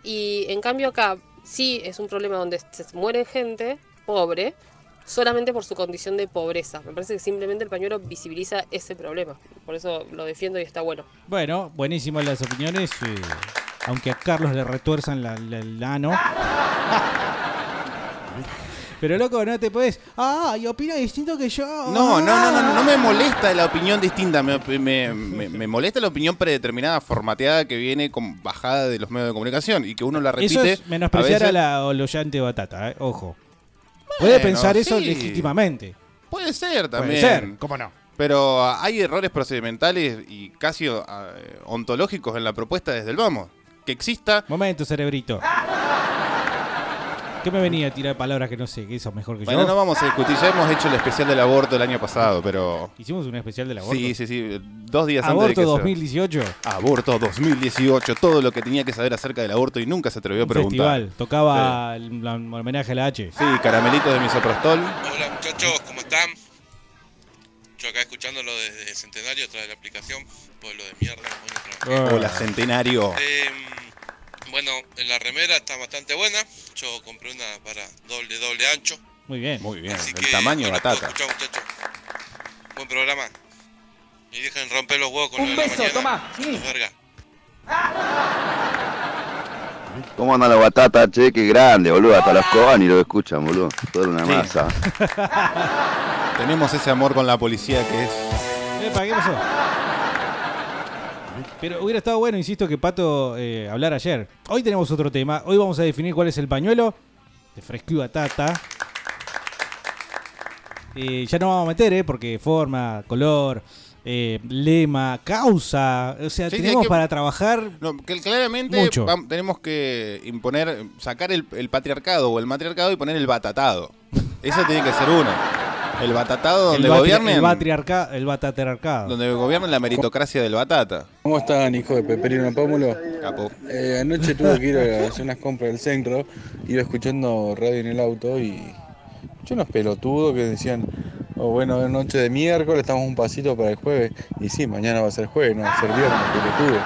Y en cambio acá sí es un problema donde se muere gente, pobre, solamente por su condición de pobreza. Me parece que simplemente el pañuelo visibiliza ese problema. Por eso lo defiendo y está bueno. Bueno, buenísimas las opiniones. eh, aunque a Carlos le retuerzan la, la- el ano. Pero loco, no te puedes. Ah, y opina distinto que yo. No, no, no, no, Ah. no me molesta la opinión distinta, me, me- me- me molesta la opinión predeterminada, formateada que viene con bajada de los medios de comunicación y que uno la repite. Eso es menospreciar veces- a la olollante batata, eh, ojo. Puede Bueno, pensar eso sí. legítimamente. Puede ser Puede también. ser, ¿cómo no? Pero hay errores procedimentales y casi eh, ontológicos en la propuesta desde el vamos. Que exista. Momento, cerebrito. ¿Qué me venía a tirar palabras que no sé? Que eso es mejor que Bueno, yo. no vamos a discutir. Ya hemos hecho el especial del aborto el año pasado, pero. Hicimos un especial del aborto. Sí, sí, sí. Dos días Aborto antes de que se- 2018. Aborto 2018. Todo lo que tenía que saber acerca del aborto y nunca se atrevió a Un preguntar. festival. Tocaba el, homenaje a la H. Sí, caramelitos de misoprostol. Hola muchachos, ¿cómo están? Yo acá escuchándolo desde Centenario a través de la aplicación, pueblo de mierda. Hola, centenario. Eh, bueno, la remera está bastante buena. Yo compré una para doble doble ancho. Muy bien. Muy bien. Así El que, tamaño bueno, batata. Muchachos. Buen programa. Y dejen romper los huevos con Un lo de la beso, toma, sí. Los verga. ¿Cómo anda la batata, che? Qué grande, boludo. Hasta los Cobani lo escuchan, boludo. Toda una Sí. masa. Tenemos ese amor con la policía que es. Epa, ¿qué pasó? Pero hubiera estado bueno, insisto, que Pato eh, hablara ayer. Hoy tenemos otro tema. Hoy vamos a definir cuál es el pañuelo de fresco y batata. Eh, ya no vamos a meter, ¿eh? Porque forma, color, eh, lema, causa. O sea, Sí, tenemos que- para trabajar. No, que claramente Mucho. tenemos que imponer, sacar el, el patriarcado o el matriarcado y poner el batatado. Eso tiene que ser uno. El batatado donde gobiernen, el, batriarca- el bataterarcado. donde gobiernen la meritocracia del batata. ¿Cómo están, hijo de Peperino Pómulo? Capo. Eh, anoche tuve que ir a hacer unas compras del centro, iba escuchando radio en el auto y escuché unos pelotudos que decían, oh, bueno, es noche de miércoles, estamos un pasito para el jueves. Y sí, mañana va a ser jueves, no va a ser viernes, pelotudo.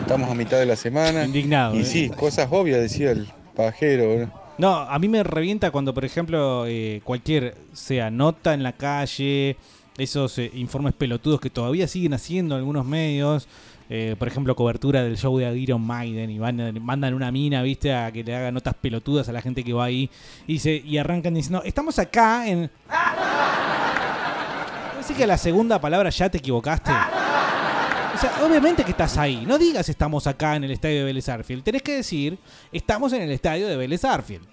Estamos a mitad de la semana. Indignado, Y eh. sí, cosas obvias, decía el pajero. ¿no? No, a mí me revienta cuando, por ejemplo, eh, cualquier, sea nota en la calle, esos eh, informes pelotudos que todavía siguen haciendo algunos medios, eh, por ejemplo, cobertura del show de Iron Maiden y van- mandan una mina, viste, a que le haga notas pelotudas a la gente que va ahí y, dice, y arrancan diciendo, estamos acá en... ¿Parece que a la segunda palabra ya te equivocaste? O sea, obviamente que estás ahí. No digas estamos acá en el estadio de Vélez Arfield. Tenés que decir estamos en el estadio de Vélez Arfield.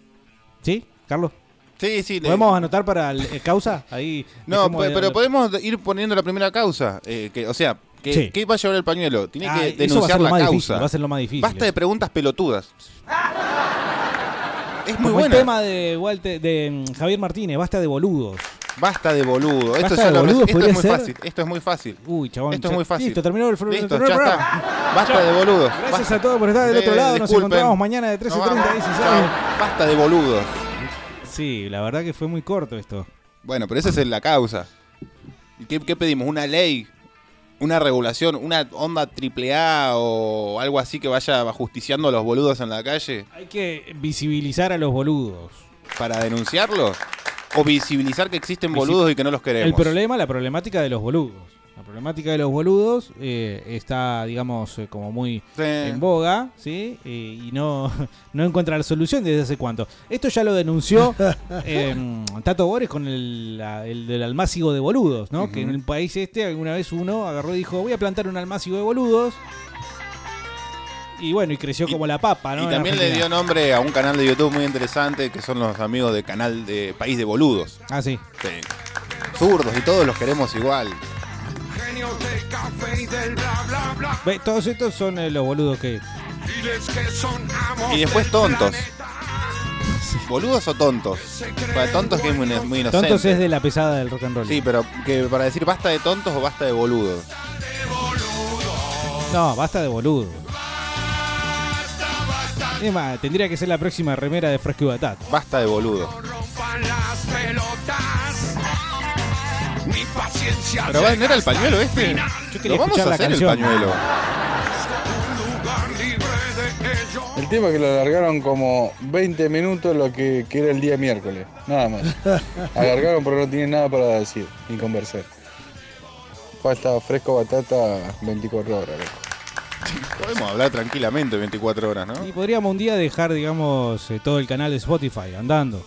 ¿Sí, Carlos? Sí, sí. le- ¿Podemos anotar para el, el causa? Ahí. No, de- pero podemos ir poniendo la primera causa. eh, que, o sea, que, Sí. ¿qué va a llevar el pañuelo? Tiene Ah, que eso va a denunciar la causa. difícil, va a ser lo más difícil. Basta de preguntas pelotudas. Es muy Como el tema de, Walter, de mm, Javier Martínez, basta de boludos. Basta de boludo. Esto, ya lo- es muy ser. fácil. Esto es muy fácil. Uy, chabón. Esto es muy fácil. Listo, terminó el, Listo, terminó el ya programa. está. Basta de boludos. Gracias Basta. a todos por estar del Sí, otro lado. Nos encontramos mañana de 13.30 Nos a vamos. 16. Chao. Basta de boludos. Sí, la verdad que fue muy corto esto. Bueno, pero esa es la causa. ¿Y qué, qué pedimos? ¿Una ley? ¿Una regulación? ¿Una onda triple A o algo así que vaya ajusticiando a los boludos en la calle? Hay que visibilizar a los boludos. ¿Para denunciarlos? ¿O visibilizar que existen boludos y que no los queremos? El problema, la problemática de los boludos. La problemática de los boludos eh, está, digamos, eh, como muy en boga, ¿sí? Eh, y no, no encuentra la solución desde hace cuánto. Esto ya lo denunció eh, Tato Bores con el, la- el del almácigo de boludos, ¿no? Que en el país este alguna vez uno agarró y dijo, voy a plantar un almácigo de boludos. Y bueno, y creció como la papa, ¿no? Y también le dio nombre a un canal de YouTube muy interesante que son los amigos de canal de País de Boludos. Ah, sí. Zurdos y todos los queremos igual. Genios del café y del bla bla bla. Ve, todos estos son eh, los boludos que... Y después tontos. ¿Boludos o tontos? Para tontos que es muy, muy inocente. Tontos es de la pesada del rock and roll. Sí, pero que para decir basta de tontos o basta de boludos. No, basta de boludo. Es más, tendría que ser la próxima remera de Fresco y Batata. Basta de paciencia. Pero va, ¿no era el pañuelo este? Yo quería Lo vamos escuchar a la hacer canción. el pañuelo. El tema es que lo alargaron como 20 minutos lo que, que era el día miércoles, nada más. Alargaron pero no tienen nada para decir ni conversar. Falta fresco batata 24 horas, loco. Podemos hablar tranquilamente 24 horas, ¿no? Y podríamos un día dejar, digamos, eh, todo el canal de Spotify andando.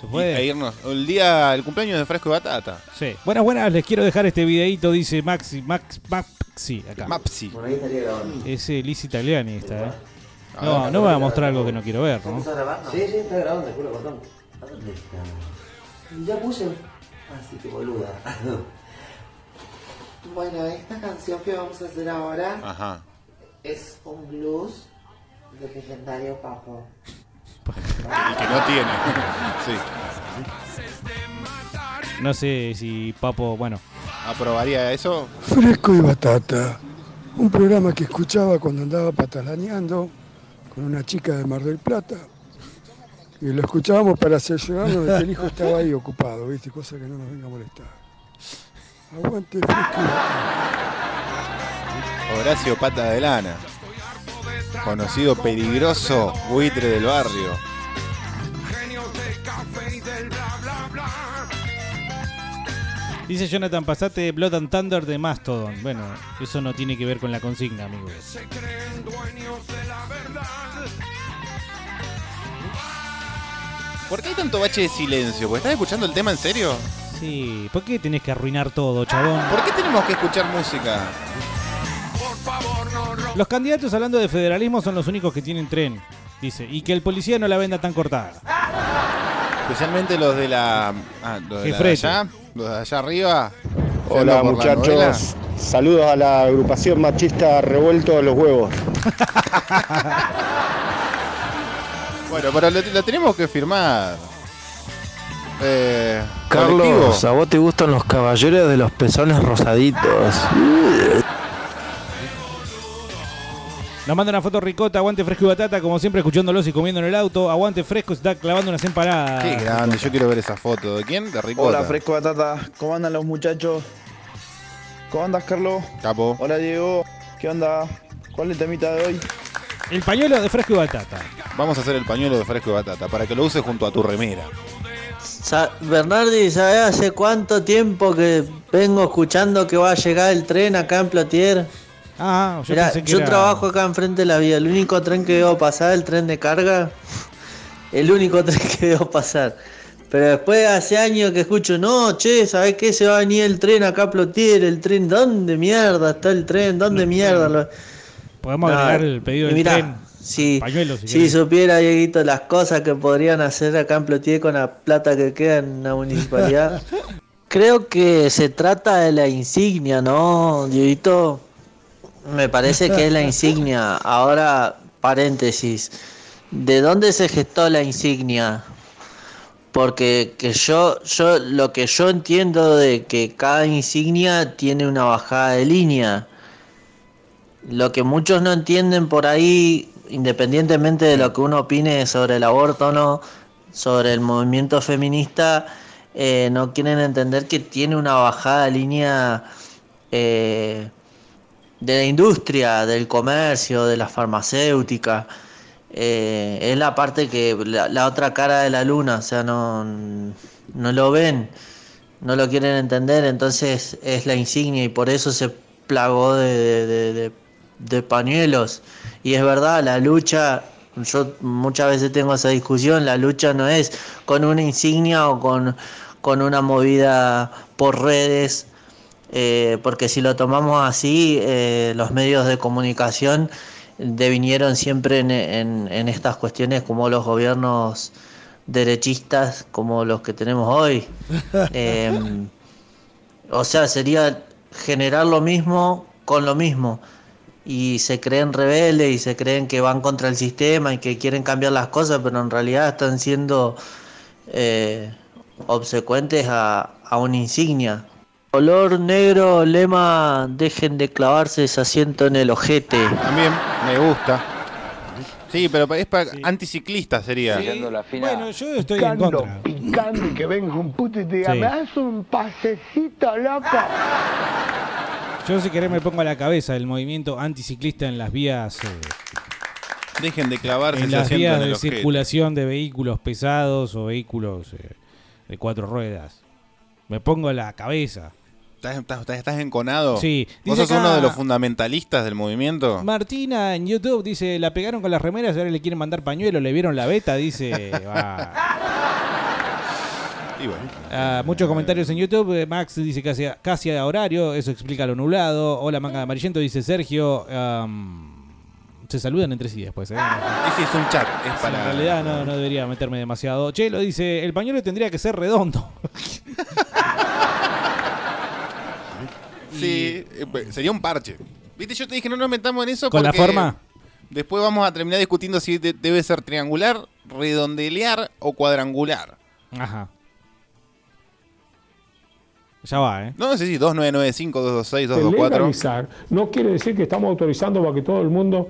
¿Se puede? E irnos. El día, el cumpleaños de Fresco y Batata. Sí. Buenas, buenas, les quiero dejar este videito, dice Maxi, Max, Maxi, acá. Mapsi. Es eh, Liz Italiani esta, ¿eh? A No, ver. no me va a mostrar algo que no quiero ver, ¿no? ¿Está grabando? Sí, sí, está grabando, te juro, botón. ¿A dónde está? Ya puse. Así que boluda. bueno, esta canción que vamos a hacer ahora Ajá. Es un blues del legendario Papo. El que no tiene. sí. No sé si Papo, bueno. ¿Aprobaría eso? Fresco y Batata, un programa que escuchaba cuando andaba patalaneando con una chica de Mar del Plata. Y lo escuchábamos para hacer llegarnos de que el hijo estaba ahí ocupado, ¿viste? Cosa que no nos venga a molestar. Aguante Fresco y Batata. Horacio Pata de Lana. Conocido peligroso buitre del barrio. Dice Jonathan, pasate Blood and Thunder de Mastodon. Bueno, eso no tiene que ver con la consigna, amigos. ¿Por qué hay tanto bache de silencio? ¿Porque estás escuchando el tema en serio? Sí, ¿por qué tenés que arruinar todo, chabón? ¿Por qué tenemos que escuchar música? Los candidatos hablando de federalismo son los únicos que tienen tren, dice, y que el policía no la venda tan cortada. Especialmente los de la. Ah, los de, la allá. Los de allá arriba. Hola la muchachos, saludos a la agrupación machista Revuelto de los Huevos. Bueno, pero lo tenemos que firmar. Eh, Carlos, colectivo. a vos te gustan los caballeros de los pezones rosaditos. Nos manda una foto ricota, aguante fresco y batata, como siempre escuchándolos y comiendo en el auto. Aguante fresco, se está clavando unas empanadas. Qué grande, yo quiero ver esa foto. ¿De quién? De Ricota. Hola, Fresco Batata. ¿Cómo andan los muchachos? ¿Cómo andas, Carlos? Capo. Hola, Diego. ¿Qué onda? ¿Cuál es el temita de hoy? El pañuelo de fresco y batata. Vamos a hacer el pañuelo de fresco y batata para que lo uses junto a tu remera. Sa- Bernardi, ¿sabes hace cuánto tiempo que vengo escuchando que va a llegar el tren acá en Plotier? Ah, yo Mirá, pensé que yo era- trabajo acá enfrente de la vía. El único tren que veo pasar, el tren de carga, el único tren que veo pasar. Pero después hace años que escucho, no, che, ¿sabes qué? Se va a venir el tren acá a Plotier, el tren, ¿dónde mierda está el tren? ¿Dónde mierda? lo-?" Podemos No, agregar el pedido del mirá, tren. Si, Pañuelo, si si supiera, Dieguito, las cosas que podrían hacer acá en Plotier con la plata que queda en la municipalidad. Creo que se trata de la insignia, ¿no, Dieguito? Me parece que es la insignia. Ahora, paréntesis. ¿De dónde se gestó la insignia? Porque que yo, yo, lo que yo entiendo de que cada insignia tiene una bajada de línea. Lo que muchos no entienden por ahí, independientemente de lo que uno opine sobre el aborto o no, sobre el movimiento feminista, eh, no quieren entender que tiene una bajada de línea eh, de la industria, del comercio, de la farmacéutica. Eh, es la parte que, la, otra cara de la luna, o sea, no, no lo ven, no lo quieren entender, entonces es la insignia y por eso se plagó de, de- de- de- de pañuelos. Y es verdad, la lucha, yo muchas veces tengo esa discusión, la lucha no es con una insignia o con, con una movida por redes, eh, porque si lo tomamos así, eh, los medios de comunicación devinieron siempre en, en- en estas cuestiones como los gobiernos derechistas como los que tenemos hoy. Em, o sea, sería generar lo mismo con lo mismo. Y se creen rebeldes y se creen que van contra el sistema y que quieren cambiar las cosas, pero en realidad están siendo eh, obsecuentes a, a una insignia. Color negro, lema, dejen de clavarse ese asiento en el ojete. También me gusta. Sí, pero es para anticiclista sería. Bueno, yo estoy en contra. picando y que venga un puto y te diga, Sí. me das un pasecito, loco. Yo si querés me pongo a la cabeza del movimiento anticiclista en las vías eh, Dejen de clavarse en las vías en el de ojete. circulación de vehículos pesados o vehículos eh, de cuatro ruedas. Me pongo la cabeza. ¿Estás, estás- estás- enconado? Sí. ¿Vos sos uno de los fundamentalistas del movimiento? Martina en YouTube dice, la pegaron con las remeras y ahora le quieren mandar pañuelo, le vieron la beta, dice. Y bueno. Ah, muchos comentarios en YouTube. Eh, Max dice casi casi a horario, eso explica lo nublado. Hola manga de amarillento, dice Sergio. Se saludan entre sí después. ¿eh? Ese es un chat, es para... En realidad no, no debería meterme demasiado. Chelo dice, el pañuelo tendría que ser redondo. Sí, eh, pues, sería un parche. Viste, yo te dije no nos metamos en eso ¿Con la porque forma? Después vamos a terminar discutiendo si de- debe ser triangular, redondelear o cuadrangular. Ajá. Ya va, ¿eh? No sé si 2995, 226, El 224. legalizar no quiere decir que estamos autorizando para que todo el mundo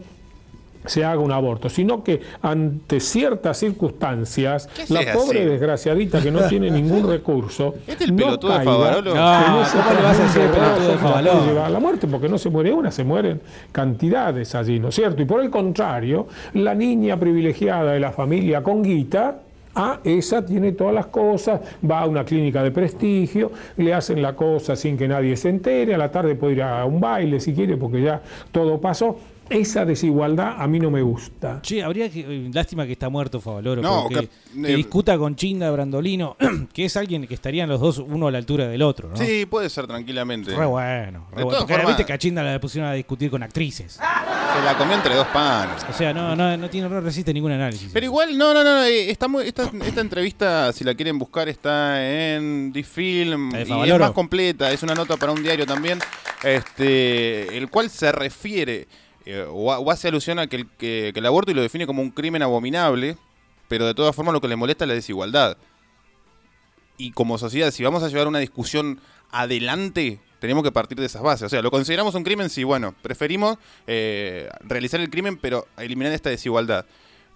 se haga un aborto, sino que ante ciertas circunstancias, la pobre así? desgraciadita que no tiene ningún recurso, ¿Este es el no pelotudo de caiga Favaloro? en No, ese ¿cómo le vas a decir el conjunto pelotudo de brazos que la puede Favaloro? llevar a la muerte, porque no se muere una, se mueren cantidades allí, ¿no es cierto? Y por el contrario, la niña privilegiada de la familia con guita, Ah, esa tiene todas las cosas, va a una clínica de prestigio, le hacen la cosa sin que nadie se entere, a la tarde puede ir a un baile si quiere, porque ya todo pasó. Esa desigualdad a mí no me gusta. Che, habría que. eh, Lástima que está muerto Favaloro. No, que- que eh, discuta con Chinda Brandolino, que es alguien que estarían los dos uno a la altura del otro, ¿no? Sí, puede ser tranquilamente. Re bueno. De Re bueno. todas Porque formas- viste que a Chinda la pusieron a discutir con actrices. Se la comió entre dos panes. O sea, no, no, no, tiene, no resiste ningún análisis. Pero igual, no, no, no, no, eh, está muy- esta, esta entrevista, si la quieren buscar, está en La de y es más completa, es una nota para un diario también, este, el cual se refiere eh, o, o hace alusión a que el, aborto y lo define como un crimen abominable, pero de todas formas lo que le molesta es la desigualdad. Y como sociedad, si vamos a llevar una discusión adelante, tenemos que partir de esas bases. O sea, lo consideramos un crimen, sí, bueno, preferimos eh, realizar el crimen, pero eliminar esta desigualdad.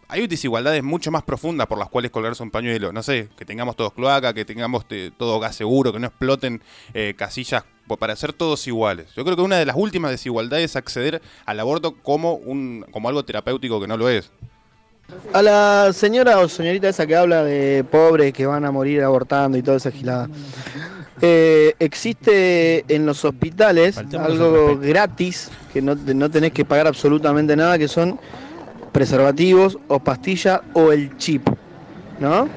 Hay desigualdades mucho más profundas por las cuales colgarse un pañuelo. No sé, que tengamos todos cloaca, que tengamos eh, todo gas seguro, que no exploten eh, casillas para ser todos iguales. Yo creo que una de las últimas desigualdades es acceder al aborto como, un, como algo terapéutico que no lo es. A la señora o señorita esa que habla de pobres que van a morir abortando y toda esa gilada. Eh, existe en los hospitales algo gratis que no, no tenés que pagar absolutamente nada, que son preservativos o pastillas o el chip. ¿No?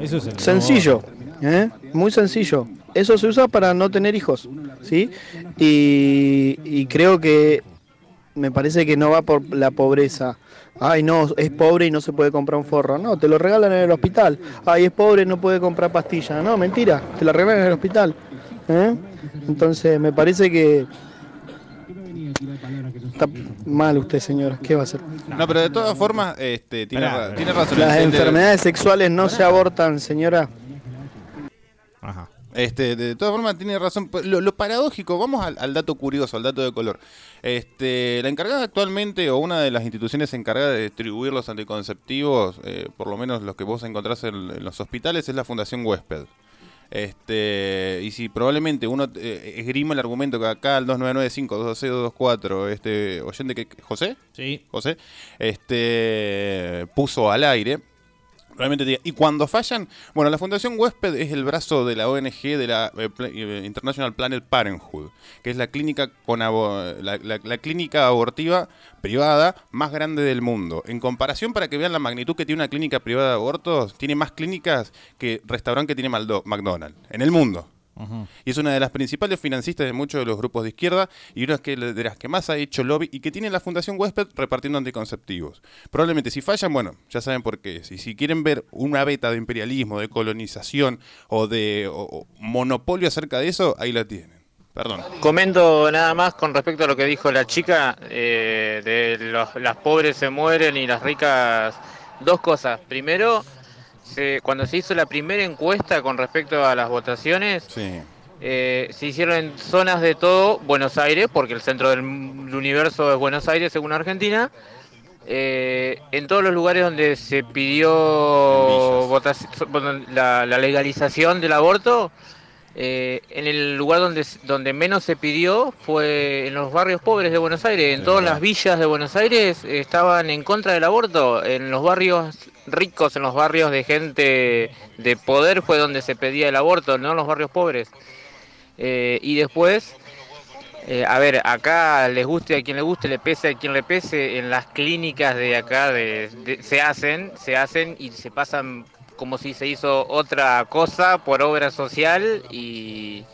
Eso es el Sencillo, ¿eh? muy sencillo. Eso se usa para no tener hijos, ¿sí? Y, y creo que me parece que no va por la pobreza. Ay, no, es pobre y no se puede comprar un forro. No, te lo regalan en el hospital. Ay, es pobre y no puede comprar pastillas. No, mentira, te lo regalan en el hospital. ¿eh? Entonces, me parece que está mal usted, señora. ¿Qué va a hacer? No, pero de todas formas, este, tiene, Pará, ra- tiene razón. Las enfermedades sexuales no se abortan, señora. Ajá. Este, de todas formas, tiene razón. Pues, Lo, lo paradójico, vamos al, al dato curioso, al dato de color. Este, la encargada actualmente, o una de las instituciones encargadas de distribuir los anticonceptivos, eh, por lo menos los que vos encontrás en, en los hospitales, es la Fundación Huésped. Este, y si probablemente uno eh, esgrima el argumento que acá al 2995-226-224, este oyente que José, sí. José, este puso al aire, Realmente Y cuando fallan, bueno, la Fundación Huésped es el brazo de la ONG de la eh, eh, International Planet Parenthood, que es la clínica con la, la- clínica abortiva privada más grande del mundo. En comparación, para que vean la magnitud que tiene una clínica privada de abortos, tiene más clínicas que restaurante que tiene McDonald's en el mundo. Y es una de las principales financistas de muchos de los grupos de izquierda y una de las que más ha hecho lobby y que tiene la Fundación Huésped repartiendo anticonceptivos. Probablemente si fallan, bueno, ya saben por qué. es. Y si quieren ver una beta de imperialismo, de colonización o de o- o monopolio acerca de eso, ahí la tienen. Perdón. Comento nada más con respecto a lo que dijo la chica, eh, de los, las pobres se mueren y las ricas. Dos cosas. Primero, se- cuando se hizo la primera encuesta con respecto a las votaciones, eh, se hicieron en zonas de todo Buenos Aires, porque el centro del universo es Buenos Aires según Argentina. Eh, en todos los lugares donde se pidió votaci- bueno, la, la legalización del aborto, Eh, en el lugar donde, donde menos se pidió fue en los barrios pobres de Buenos Aires. En todas las villas de Buenos Aires estaban en contra del aborto. En los barrios ricos, en los barrios de gente de poder fue donde se pedía el aborto, no en los barrios pobres. Eh, y después, eh, a ver, acá les guste a quien le guste, le pese a quien le pese, en las clínicas de acá de- de- se hacen, se hacen y se pasan como si se hizo otra cosa por obra social y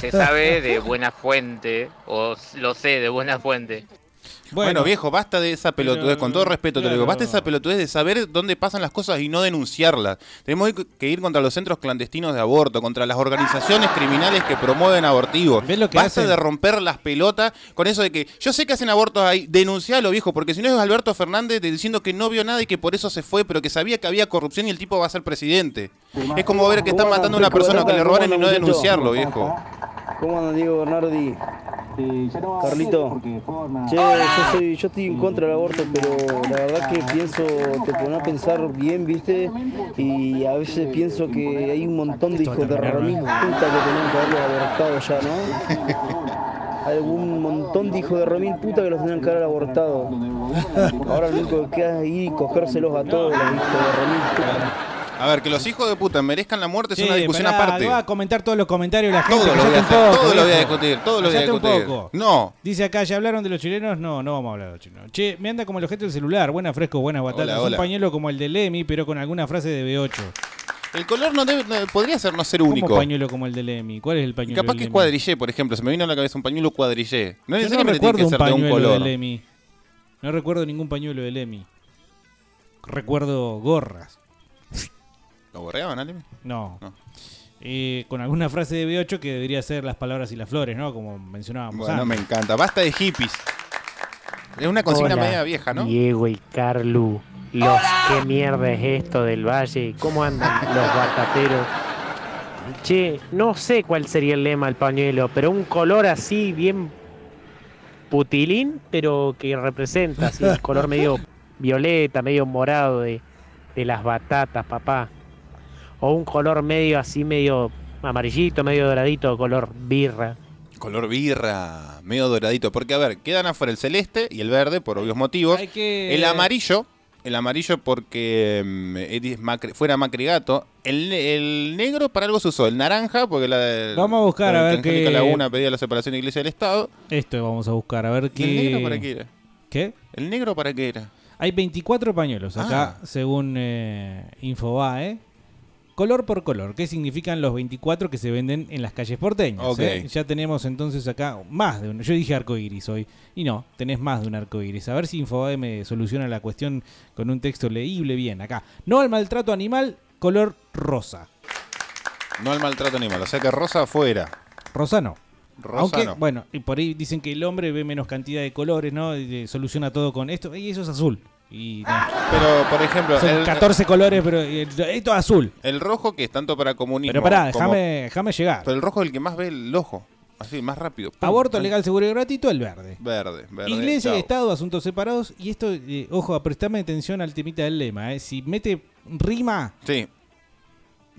se sabe de buena fuente, o lo sé de buena fuente. Bueno, viejo, basta de esa pelotudez, con todo respeto te lo digo, basta de esa pelotudez de saber dónde pasan las cosas y no denunciarlas. Tenemos que ir contra los centros clandestinos de aborto, contra las organizaciones criminales que promueven abortivos. lo que basta hacen? de romper las pelotas con eso de que yo sé que hacen abortos ahí, denuncialo, viejo, porque si no es Alberto Fernández de- diciendo que no vio nada y que por eso se fue, pero que sabía que había corrupción y el tipo va a ser presidente. Es como ver que están matando a una persona que le robaron y no denunciarlo, viejo. ¿Cómo andan Diego Bernardi? Carlito, che, yo, soy, yo estoy en contra del aborto, pero la verdad que pienso, te pones a pensar bien, viste, y a veces pienso que hay un montón de hijos de remil puta que tenían que haberlos abortado ya, ¿no? Hay algún montón de hijos de remil puta que los tenían que haber abortado. Ahora lo único que queda es ir y cogérselos a todos los hijos de remil puta. A ver, que los hijos de puta merezcan la muerte es una discusión pará, aparte. Va a comentar todos los comentarios de la gente. Todo lo voy a callate hacer, un poco, todo lo voy a viejo. discutir, todo lo voy a Callate un discutir. poco. No. Dice acá, ¿ya hablaron de los chilenos? No, no vamos a hablar de los chilenos. Che, me anda como el objeto del celular. Buena fresco, buenas batatas. Un pañuelo como el de Lemmy, pero con alguna frase de B8. El color no debe, no- podría ser no ser ¿Cómo único. pañuelo como el de Lemmy? ¿Cuál es el pañuelo Capaz del que Lemmy? cuadrillé, por ejemplo. Se me vino a la cabeza un pañuelo cuadrillé. No Yo no necesariamente tiene que un ser de un color. de. No recuerdo ningún pañuelo de Lemmy. Recuerdo gorras. ¿Lo borreaban? No. Eh, con alguna frase de B8 que debería ser las palabras y las flores, ¿no? Como mencionábamos Bueno, antes. me encanta. Basta de hippies. Es una consigna Hola, media vieja, ¿no? Diego y Carlu, los qué mierda es esto del valle, ¿cómo andan los batateros? Che, no sé cuál sería el lema del pañuelo, pero un color así bien putilín, pero que representa así, un color medio violeta, medio morado de, de las batatas, papá. O un color medio así, medio amarillito, medio doradito, color birra. Color birra, medio doradito. Porque, a ver, quedan afuera el celeste y el verde, por obvios motivos. Hay que- El amarillo, el amarillo porque mm, Macri- fuera Macri Gato. El, el negro para algo se usó. El naranja, porque la Vamos a buscar, a el ver qué- Laguna pedía la separación de iglesia del Estado. Esto vamos a buscar, a ver ¿Y qué. el negro para qué era? ¿Qué? ¿El negro para qué era? Hay 24 pañuelos acá, Ah. según eh, Infobae. Color por color. ¿Qué significan los 24 que se venden en las calles porteñas? Eh? Ya tenemos entonces acá más de uno. Yo dije arco iris hoy. Y no, tenés más de un arco iris. A ver si Infobae me soluciona la cuestión con un texto leíble bien. Acá. No al maltrato animal, color rosa. No al maltrato animal. O sea que rosa afuera. Rosa no. Rosa Aunque, no. bueno, y por ahí dicen que el hombre ve menos cantidad de colores, ¿no? Y de- soluciona todo con esto. Y eso es azul. Y no. Pero, por ejemplo, Son el- 14 colores, pero esto es azul. El rojo que es tanto para comunismo. Pero pará, como- déjame llegar. Pero el rojo es el que más ve el ojo. Así, más rápido. Pum. Aborto legal, seguro y gratuito, el verde. Verde, verde. Iglesia y chao. Estado, asuntos separados. Y esto, eh, ojo, prestame atención al temita del lema. eh. Si mete rima, Sí.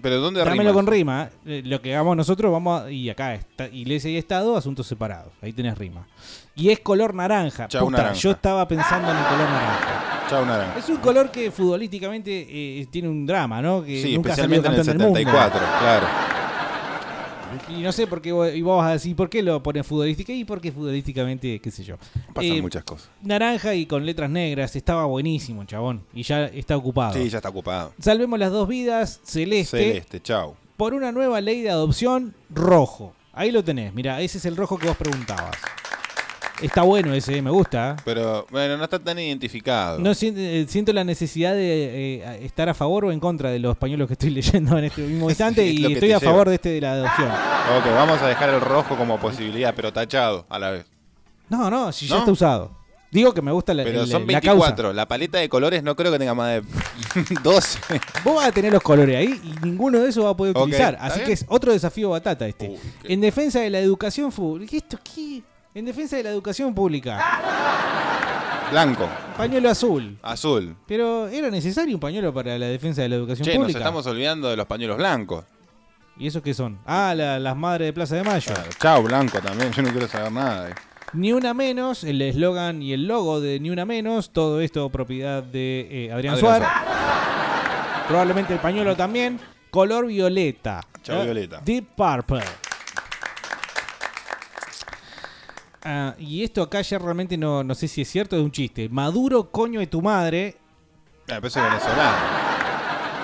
Pero ¿dónde dámelo con rima. eh. lo que hagamos nosotros, vamos a- Y acá está Iglesia y Estado, asuntos separados. Ahí tenés rima. Y es color naranja. Chau, Puta, naranja. Yo estaba pensando en el color naranja. Chao, naranja. Es un color que futbolísticamente eh, tiene un drama, ¿no? Que Sí, nunca salió especialmente en el campeón del mundo. 74, claro. Y no sé por qué y vos vas a decir por qué lo ponen futbolística y porque futbolísticamente, qué sé yo. Pasan Eh, muchas cosas. Naranja y con letras negras, estaba buenísimo, chabón. Y ya está ocupado. Sí, ya está ocupado. Salvemos las dos vidas, celeste, Celeste, chao. por una nueva ley de adopción, rojo. Ahí lo tenés, mira, ese es el rojo que vos preguntabas. Está bueno ese, me gusta. Pero, bueno, no está tan identificado. No siento, eh, siento la necesidad de eh, estar a favor o en contra de los pañuelos que estoy leyendo en este mismo instante es y estoy a lleva. favor de este de la adopción. Ok, vamos a dejar el rojo como posibilidad, pero tachado a la vez. No, no, si ya está usado. Digo que me gusta la, Pero el- son la causa. 24. La paleta de colores no creo que tenga más de 12. Vos vas a tener los colores ahí y ninguno de esos va a poder utilizar. ¿está Así bien? que es otro desafío batata este. En defensa de la educación pública. ¿Esto qué? En defensa de la educación pública. Blanco, Pañuelo azul. azul. Pero ¿era necesario un pañuelo para la defensa de la educación Che, nos pública? estamos olvidando de los pañuelos blancos. ¿Y eso qué son? Ah, la- las madres de Plaza de Mayo. Chao, Blanco también. Yo no quiero saber nada. Ni una menos, el eslogan y el logo de Ni una menos, todo esto propiedad de eh, Adrián, Adrián Suárez. Probablemente el pañuelo también. Color violeta. Chao, Eh, Violeta. Deep Purple. Ah, y esto acá ya realmente no, no sé si es cierto, es un chiste. Maduro, coño de tu madre. Ah, pero eso es venezolano.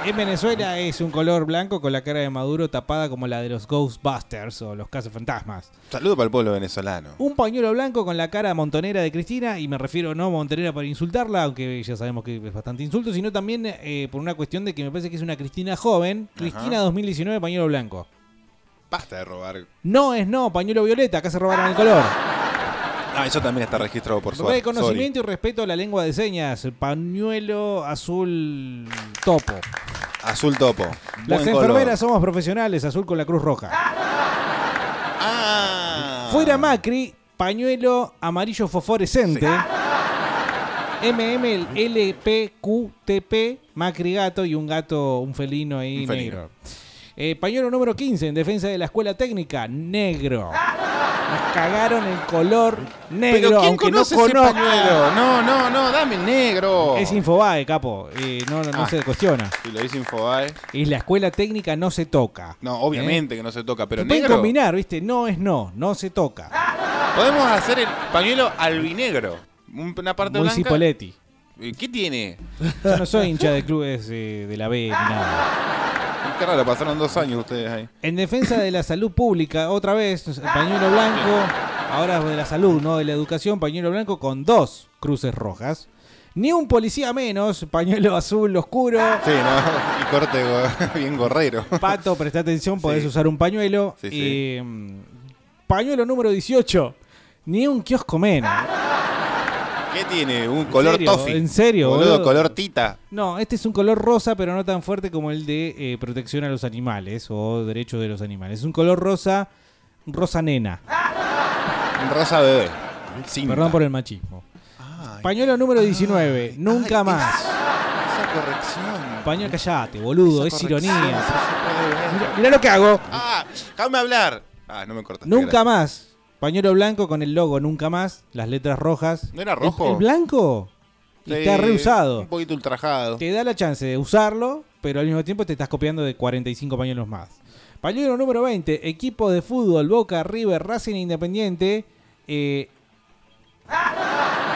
En Venezuela es un color blanco con la cara de Maduro tapada como la de los Ghostbusters o los Cazafantasmas. Saludo para el pueblo venezolano. Un pañuelo blanco con la cara montonera de Cristina, y me refiero no montonera para insultarla, aunque ya sabemos que es bastante insulto, sino también eh, por una cuestión de que me parece que es una Cristina joven. Cristina 2019, pañuelo blanco. Basta de robar. No es no, pañuelo violeta, acá se robaron el color. Ah, eso también está registrado por suerte. Reconocimiento y respeto a la lengua de señas, pañuelo azul topo. Azul topo. Las Buen enfermeras somos profesionales, azul con la Cruz Roja. Ah. Fuera Macri, pañuelo amarillo fosforescente. MM, LPQTP, Macri gato y un gato, un felino ahí Un felino. negro. Eh, pañuelo número 15 en defensa de la escuela técnica, negro. Nos cagaron el color negro, ¿Pero quién aunque conoce no ese pañuelo? No, no, no, dame el negro. Es Infobae, capo. eh, no no, no Ah. se cuestiona. Si lo dice Infobae. Y la escuela técnica no se toca. No, obviamente que no se toca, pero Se pueden negro. combinar, ¿viste? No es no, no se toca. Podemos hacer el pañuelo albinegro. Un- Una parte Muy blanca. Cipoletti. Eh, ¿Qué tiene? Yo no soy hincha de clubes eh, de la B ni nada. Qué raro, pasaron dos años ustedes ahí. En defensa de la salud pública, otra vez, pañuelo blanco, ahora de la salud, no de la educación, pañuelo blanco con dos cruces rojas. Ni un policía menos, pañuelo azul oscuro. Sí, ¿no? Y corte go- bien gorrero. Pato, presta atención, podés Sí. usar un pañuelo. Sí, sí. Eh, pañuelo número 18, ni un kiosco menos. ¿Qué tiene? Un color serio? toffee. ¿En serio, Boludo, boludo? color tita. No, este es un color rosa, pero no tan fuerte como el de eh, protección a los animales o derechos de los animales. Es un color rosa, rosa nena. Un rosa bebé. Cinta. Perdón por el machismo. Pañuelo número 19, nunca más. Esa corrección. Pañuelo, callate, boludo, Esa es ironía. Mirá, mirá lo que hago. Ah, déjame hablar. Ah, no me cortaste. Nunca gracias. más. Pañuelo blanco con el logo Nunca más, las letras rojas. ¿No era El- rojo? El, blanco Sí, está reusado. Un poquito ultrajado. Te da la chance de usarlo, pero al mismo tiempo te estás copiando de 45 pañuelos más. Pañuelo número 20, equipo de fútbol, Boca, River, Racing e Independiente. Eh,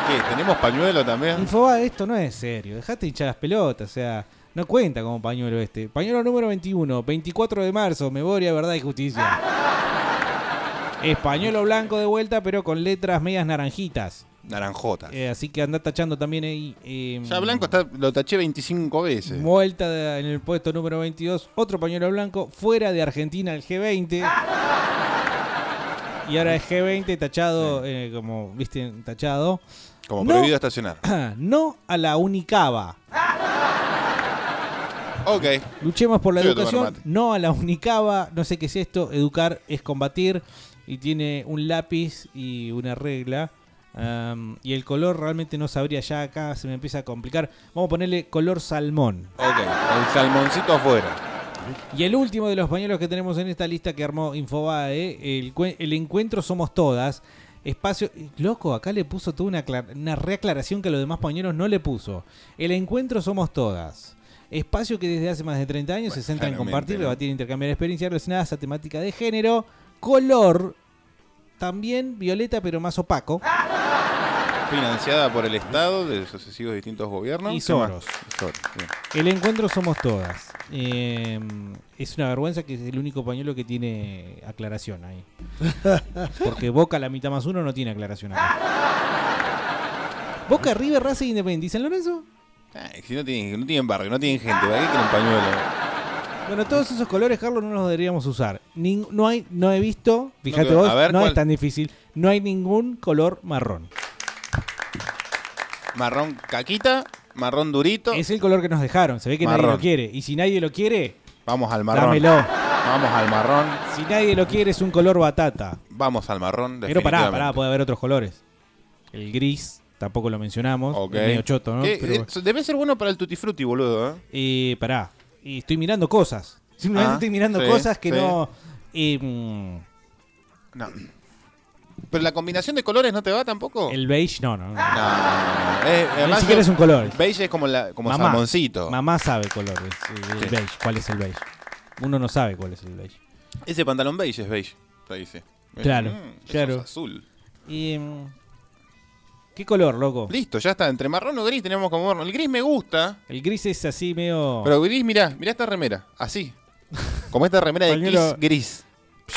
¿Qué? ¿Tenemos pañuelo también? Infobae, esto no es serio. Dejate hinchar las pelotas, o sea, no cuenta como pañuelo este. Pañuelo número 21, 24 de marzo, memoria, verdad y justicia. Es pañuelo blanco de vuelta, pero con letras medias naranjitas. Naranjota. Eh, así que anda tachando también ahí. eh, Ya blanco está, lo taché 25 veces. Vuelta de- en el puesto número 22, otro pañuelo blanco, fuera de Argentina el G20. Y ahora es G20 tachado, eh, como, viste, tachado. Como No. prohibido estacionar. no a la Unicaba. Ok. Luchemos por la Yo educación, no a la Unicaba. No sé qué es esto. Educar es combatir. Y tiene un lápiz y una regla. Y el color realmente no sabría ya acá, se me empieza a complicar. Vamos a ponerle color salmón. Ok. El salmoncito afuera. Y el último de los pañuelos que tenemos en esta lista que armó Infobae, el, el encuentro Somos Todas. Espacio. Loco, acá le puso toda una, aclar- una reaclaración que a los demás pañuelos no le puso. El encuentro Somos Todas. Espacio que desde hace más de 30 años se centra en compartir, ¿no? debatir, intercambiar experiencias relacionadas a temática de género. Color. También violeta, pero más opaco. Financiada por el Estado de sucesivos distintos gobiernos. Y. Soros. El encuentro somos todas. Eh, es una vergüenza que es el único pañuelo que tiene aclaración ahí. Porque Boca, la mitad más uno, no tiene aclaración acá. Boca, River, Racing, Independiente. ¿Y San Lorenzo? Ay, si no tienen, no tienen barrio, no tienen gente, ¿para qué quieren pañuelo? Bueno, todos esos colores, Carlos, no los deberíamos usar. Ning- no hay, no he visto, fíjate No, vos, ver, no ¿cuál? es tan difícil. No hay ningún color marrón. Marrón caquita, marrón durito. Es el color que nos dejaron. Se ve que nadie Marrón. lo quiere. Y si nadie lo quiere, Vamos al marrón. dámelo. Vamos al marrón. Si nadie lo quiere, es un color batata. Vamos al marrón. Pero pará, definitivamente. pará, puede haber otros colores. El gris, tampoco lo mencionamos. Ok. Es medio choto, ¿no? ¿Qué? Pero- Eh, Debe ser bueno para el tutti frutti, boludo. ¿eh? Y pará, y estoy mirando cosas. Simplemente Ah, estoy mirando sí, cosas que sí. no. eh, mm, No. Pero la combinación de colores no te va tampoco. el beige, no, no. no. No, no. Eh, Ni además siquiera es un color. Beige es como, la, como Mamá. salmoncito. Mamá sabe colores. El Sí. beige. ¿Cuál es el beige? Uno no sabe cuál es el beige. Ese pantalón beige es beige, te dice. Claro, Mm, eso claro. es azul. Y, mm, ¿Qué color, loco? Listo, ya está. Entre marrón o gris tenemos como... El gris me gusta. El gris es así medio. Pero gris, mirá, mirá esta remera. Así. Como esta remera de Pañuelo- Kiss gris.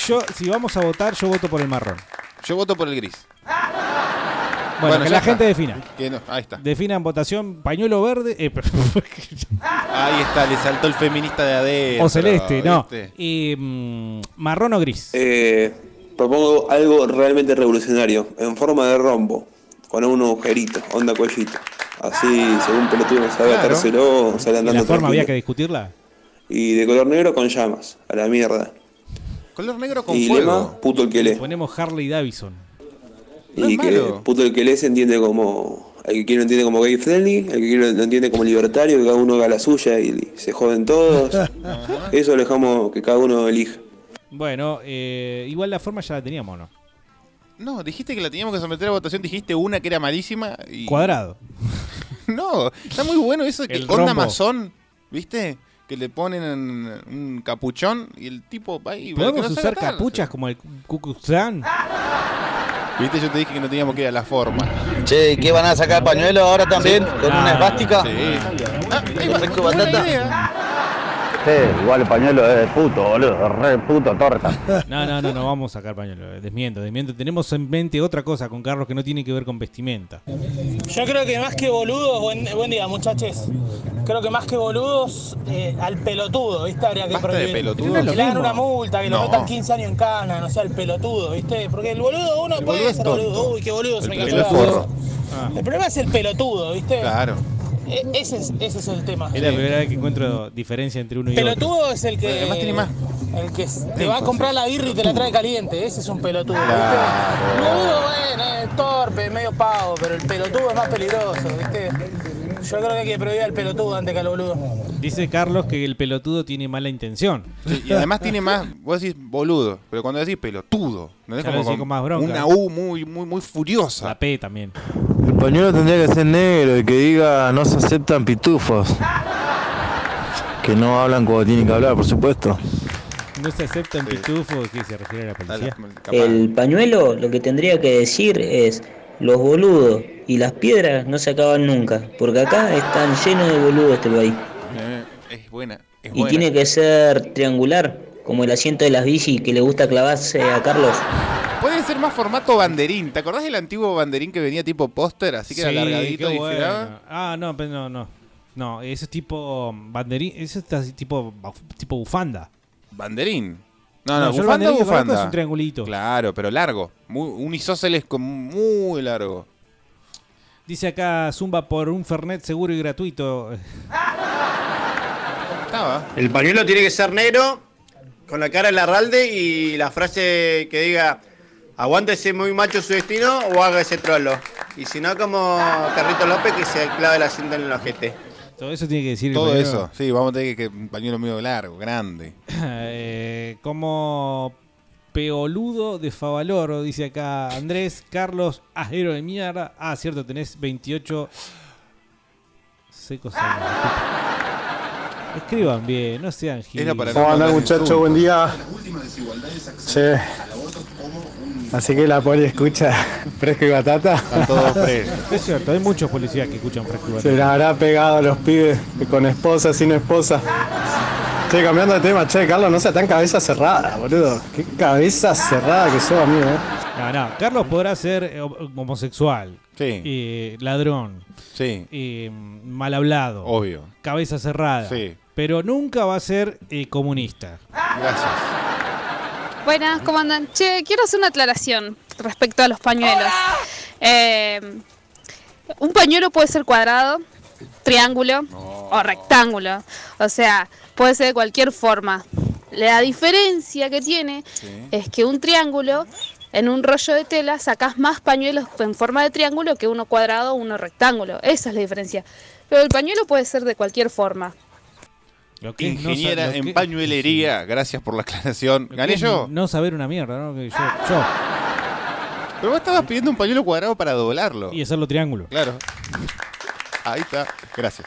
Yo, si vamos a votar, yo voto por el marrón. Yo voto por el gris. Bueno, que la está. gente defina. Que no, ahí está. Definan votación pañuelo verde eh, Ahí está, le saltó el feminista de adentro. o celeste, no. Y, mm, marrón o gris. Eh, propongo algo realmente revolucionario, en forma de rombo, con un agujerito, onda cuellito. Así, según pelotudo no sabe Claro. atárselo, sale ¿Y andando la forma había que discutirla? Y de color negro con llamas, a la mierda. Color negro con y fuego. lema, puto el que lee. Ponemos Harley Davidson. No y es que malo. puto el que lee se entiende como. El que quiere lo entiende como gay friendly, el que quiere lo entiende como libertario, que cada uno haga la suya y se joden todos. Eso lo dejamos que cada uno elija. Bueno, eh, igual la forma ya la teníamos, ¿no? No, dijiste que la teníamos que someter a votación. Dijiste una que era malísima. Y... Cuadrado. No, está muy bueno eso de que El onda rombo. masón, ¿viste? Que le ponen un capuchón y el tipo va ahí. ¿Podemos que no sabe usar capuchas como el Klan? ¿Viste? Yo te dije que no teníamos que ir a la forma. Che, ¿qué van a sacar pañuelo ahora también? ¿Con una Ah, esvástica? Sí. Ah, ahí va, buena idea. Sí, igual el pañuelo es de puto, boludo. Re puto torta. No, no, no, no vamos a sacar pañuelo. eh, Desmiento, desmiento. Tenemos en mente otra cosa con Carlos que no tiene que ver con vestimenta. Yo creo que más que boludos, buen, buen día muchachos, creo que más que boludos, eh, al pelotudo, ¿viste? Habría que Basta de prohibir. pelotudos. Que le hagan mismo. una multa, que No. lo metan 15 años en cana, no sea el pelotudo, ¿viste? Porque el boludo, uno El puede boludo es ser tonto. boludo, uy, qué boludo, se me El cayó pelotudo la. El problema es el pelotudo, ¿viste? Claro. E- ese, es, ese es el tema. Es la primera vez que encuentro diferencia entre uno y otro. Pelotudo es el que. Además tiene más El que te va a comprar la birra y te la trae caliente. Ese es un pelotudo. ¿viste? Boludo, bueno, es torpe, medio pavo, pero el pelotudo es más peligroso, ¿viste? Yo creo que hay que prohibir al pelotudo antes que al boludo. Dice Carlos que el pelotudo tiene mala intención. Sí, y además tiene más, vos decís boludo, pero cuando decís pelotudo, ¿no es con más bronca. una U muy, muy, muy furiosa. La P también. El pañuelo tendría que ser negro y que diga no se aceptan pitufos. Que no hablan cuando tienen que hablar, por supuesto. No se acepta en pitufo, ¿qué se refiere a la policía? El pañuelo lo que tendría que decir es los boludos y las piedras no se acaban nunca, porque acá están llenos de boludos este país. Eh, Es buena, es Y buena. tiene que ser triangular, como el asiento de las bici que le gusta clavarse a Carlos. Puede ser más formato banderín. ¿Te acordás del antiguo banderín que venía tipo póster, así que Sí, era alargadito y bueno. giraba? Ah, no, pero no, no. No, eso es tipo banderín, eso es tipo, tipo bufanda. ¿Banderín? No, No, no, bufanda bufanda. es un triangulito. Claro, pero largo. Muy, un isósceles con muy largo. Dice acá Zumba por un Fernet seguro y gratuito. Estaba. El pañuelo tiene que ser negro, con la cara de Larralde y la frase que diga aguántese muy macho su destino o haga ese trolo. Y si no, como Carrito López que se clave la cinta en el ojete. Todo eso tiene que decir Todo eso. Sí, vamos a tener que, que un pañuelo medio largo, grande. Eh, como peoludo de Favaloro, dice acá Andrés Carlos Ajero de mierda. Ah, cierto, tenés 28 secos. Escriban bien, no sean giles. ¿Cómo andan muchachos? Buen día. Che. Así que la poli escucha fresco y batata. Están todos presos. Es cierto, hay muchos policías que escuchan fresco y Se batata. la habrá pegado a los pibes con esposa, sin esposa. Che, cambiando de tema, che, Carlos, no sea tan cabeza cerrada, boludo. Qué cabeza cerrada que sos, amigo, eh. No, no, Carlos podrá ser eh, homosexual, Sí. eh, ladrón, Sí. eh, mal hablado, Obvio. cabeza cerrada, Sí. pero nunca va a ser eh, comunista. Gracias. Buenas, ¿cómo andan? Che, quiero hacer una aclaración respecto a los pañuelos. Eh, un pañuelo puede ser cuadrado, triángulo o rectángulo. O sea, puede ser de cualquier forma. La diferencia que tiene es que un triángulo, en un rollo de tela, sacás más pañuelos en forma de triángulo que uno cuadrado o uno rectángulo. Esa es la diferencia. Pero el pañuelo puede ser de cualquier forma. Lo que no ingeniera en que- pañuelería. Gracias por la aclaración. Lo ¿Gané yo? No saber una mierda, ¿no? Que yo, yo. Pero vos estabas pidiendo un pañuelo cuadrado para doblarlo. Y hacerlo triángulo. Claro. Ahí está. Gracias.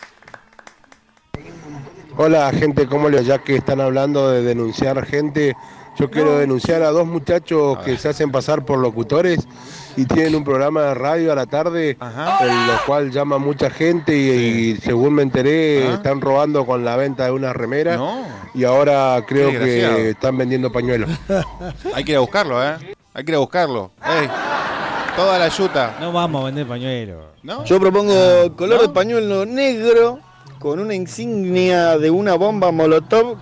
Hola gente, ¿cómo les Ya que están hablando de denunciar gente, yo quiero denunciar a dos muchachos que se hacen pasar por locutores y tienen un programa de radio a la tarde, en lo cual llama mucha gente y, y según me enteré están robando con la venta de una remera y ahora creo que están vendiendo pañuelos. Hay que ir a buscarlo, ¿eh? Hay que ir a buscarlo. Ey, toda la yuta. No vamos a vender pañuelos. ¿No? Yo propongo color de pañuelo negro con una insignia de una bomba molotov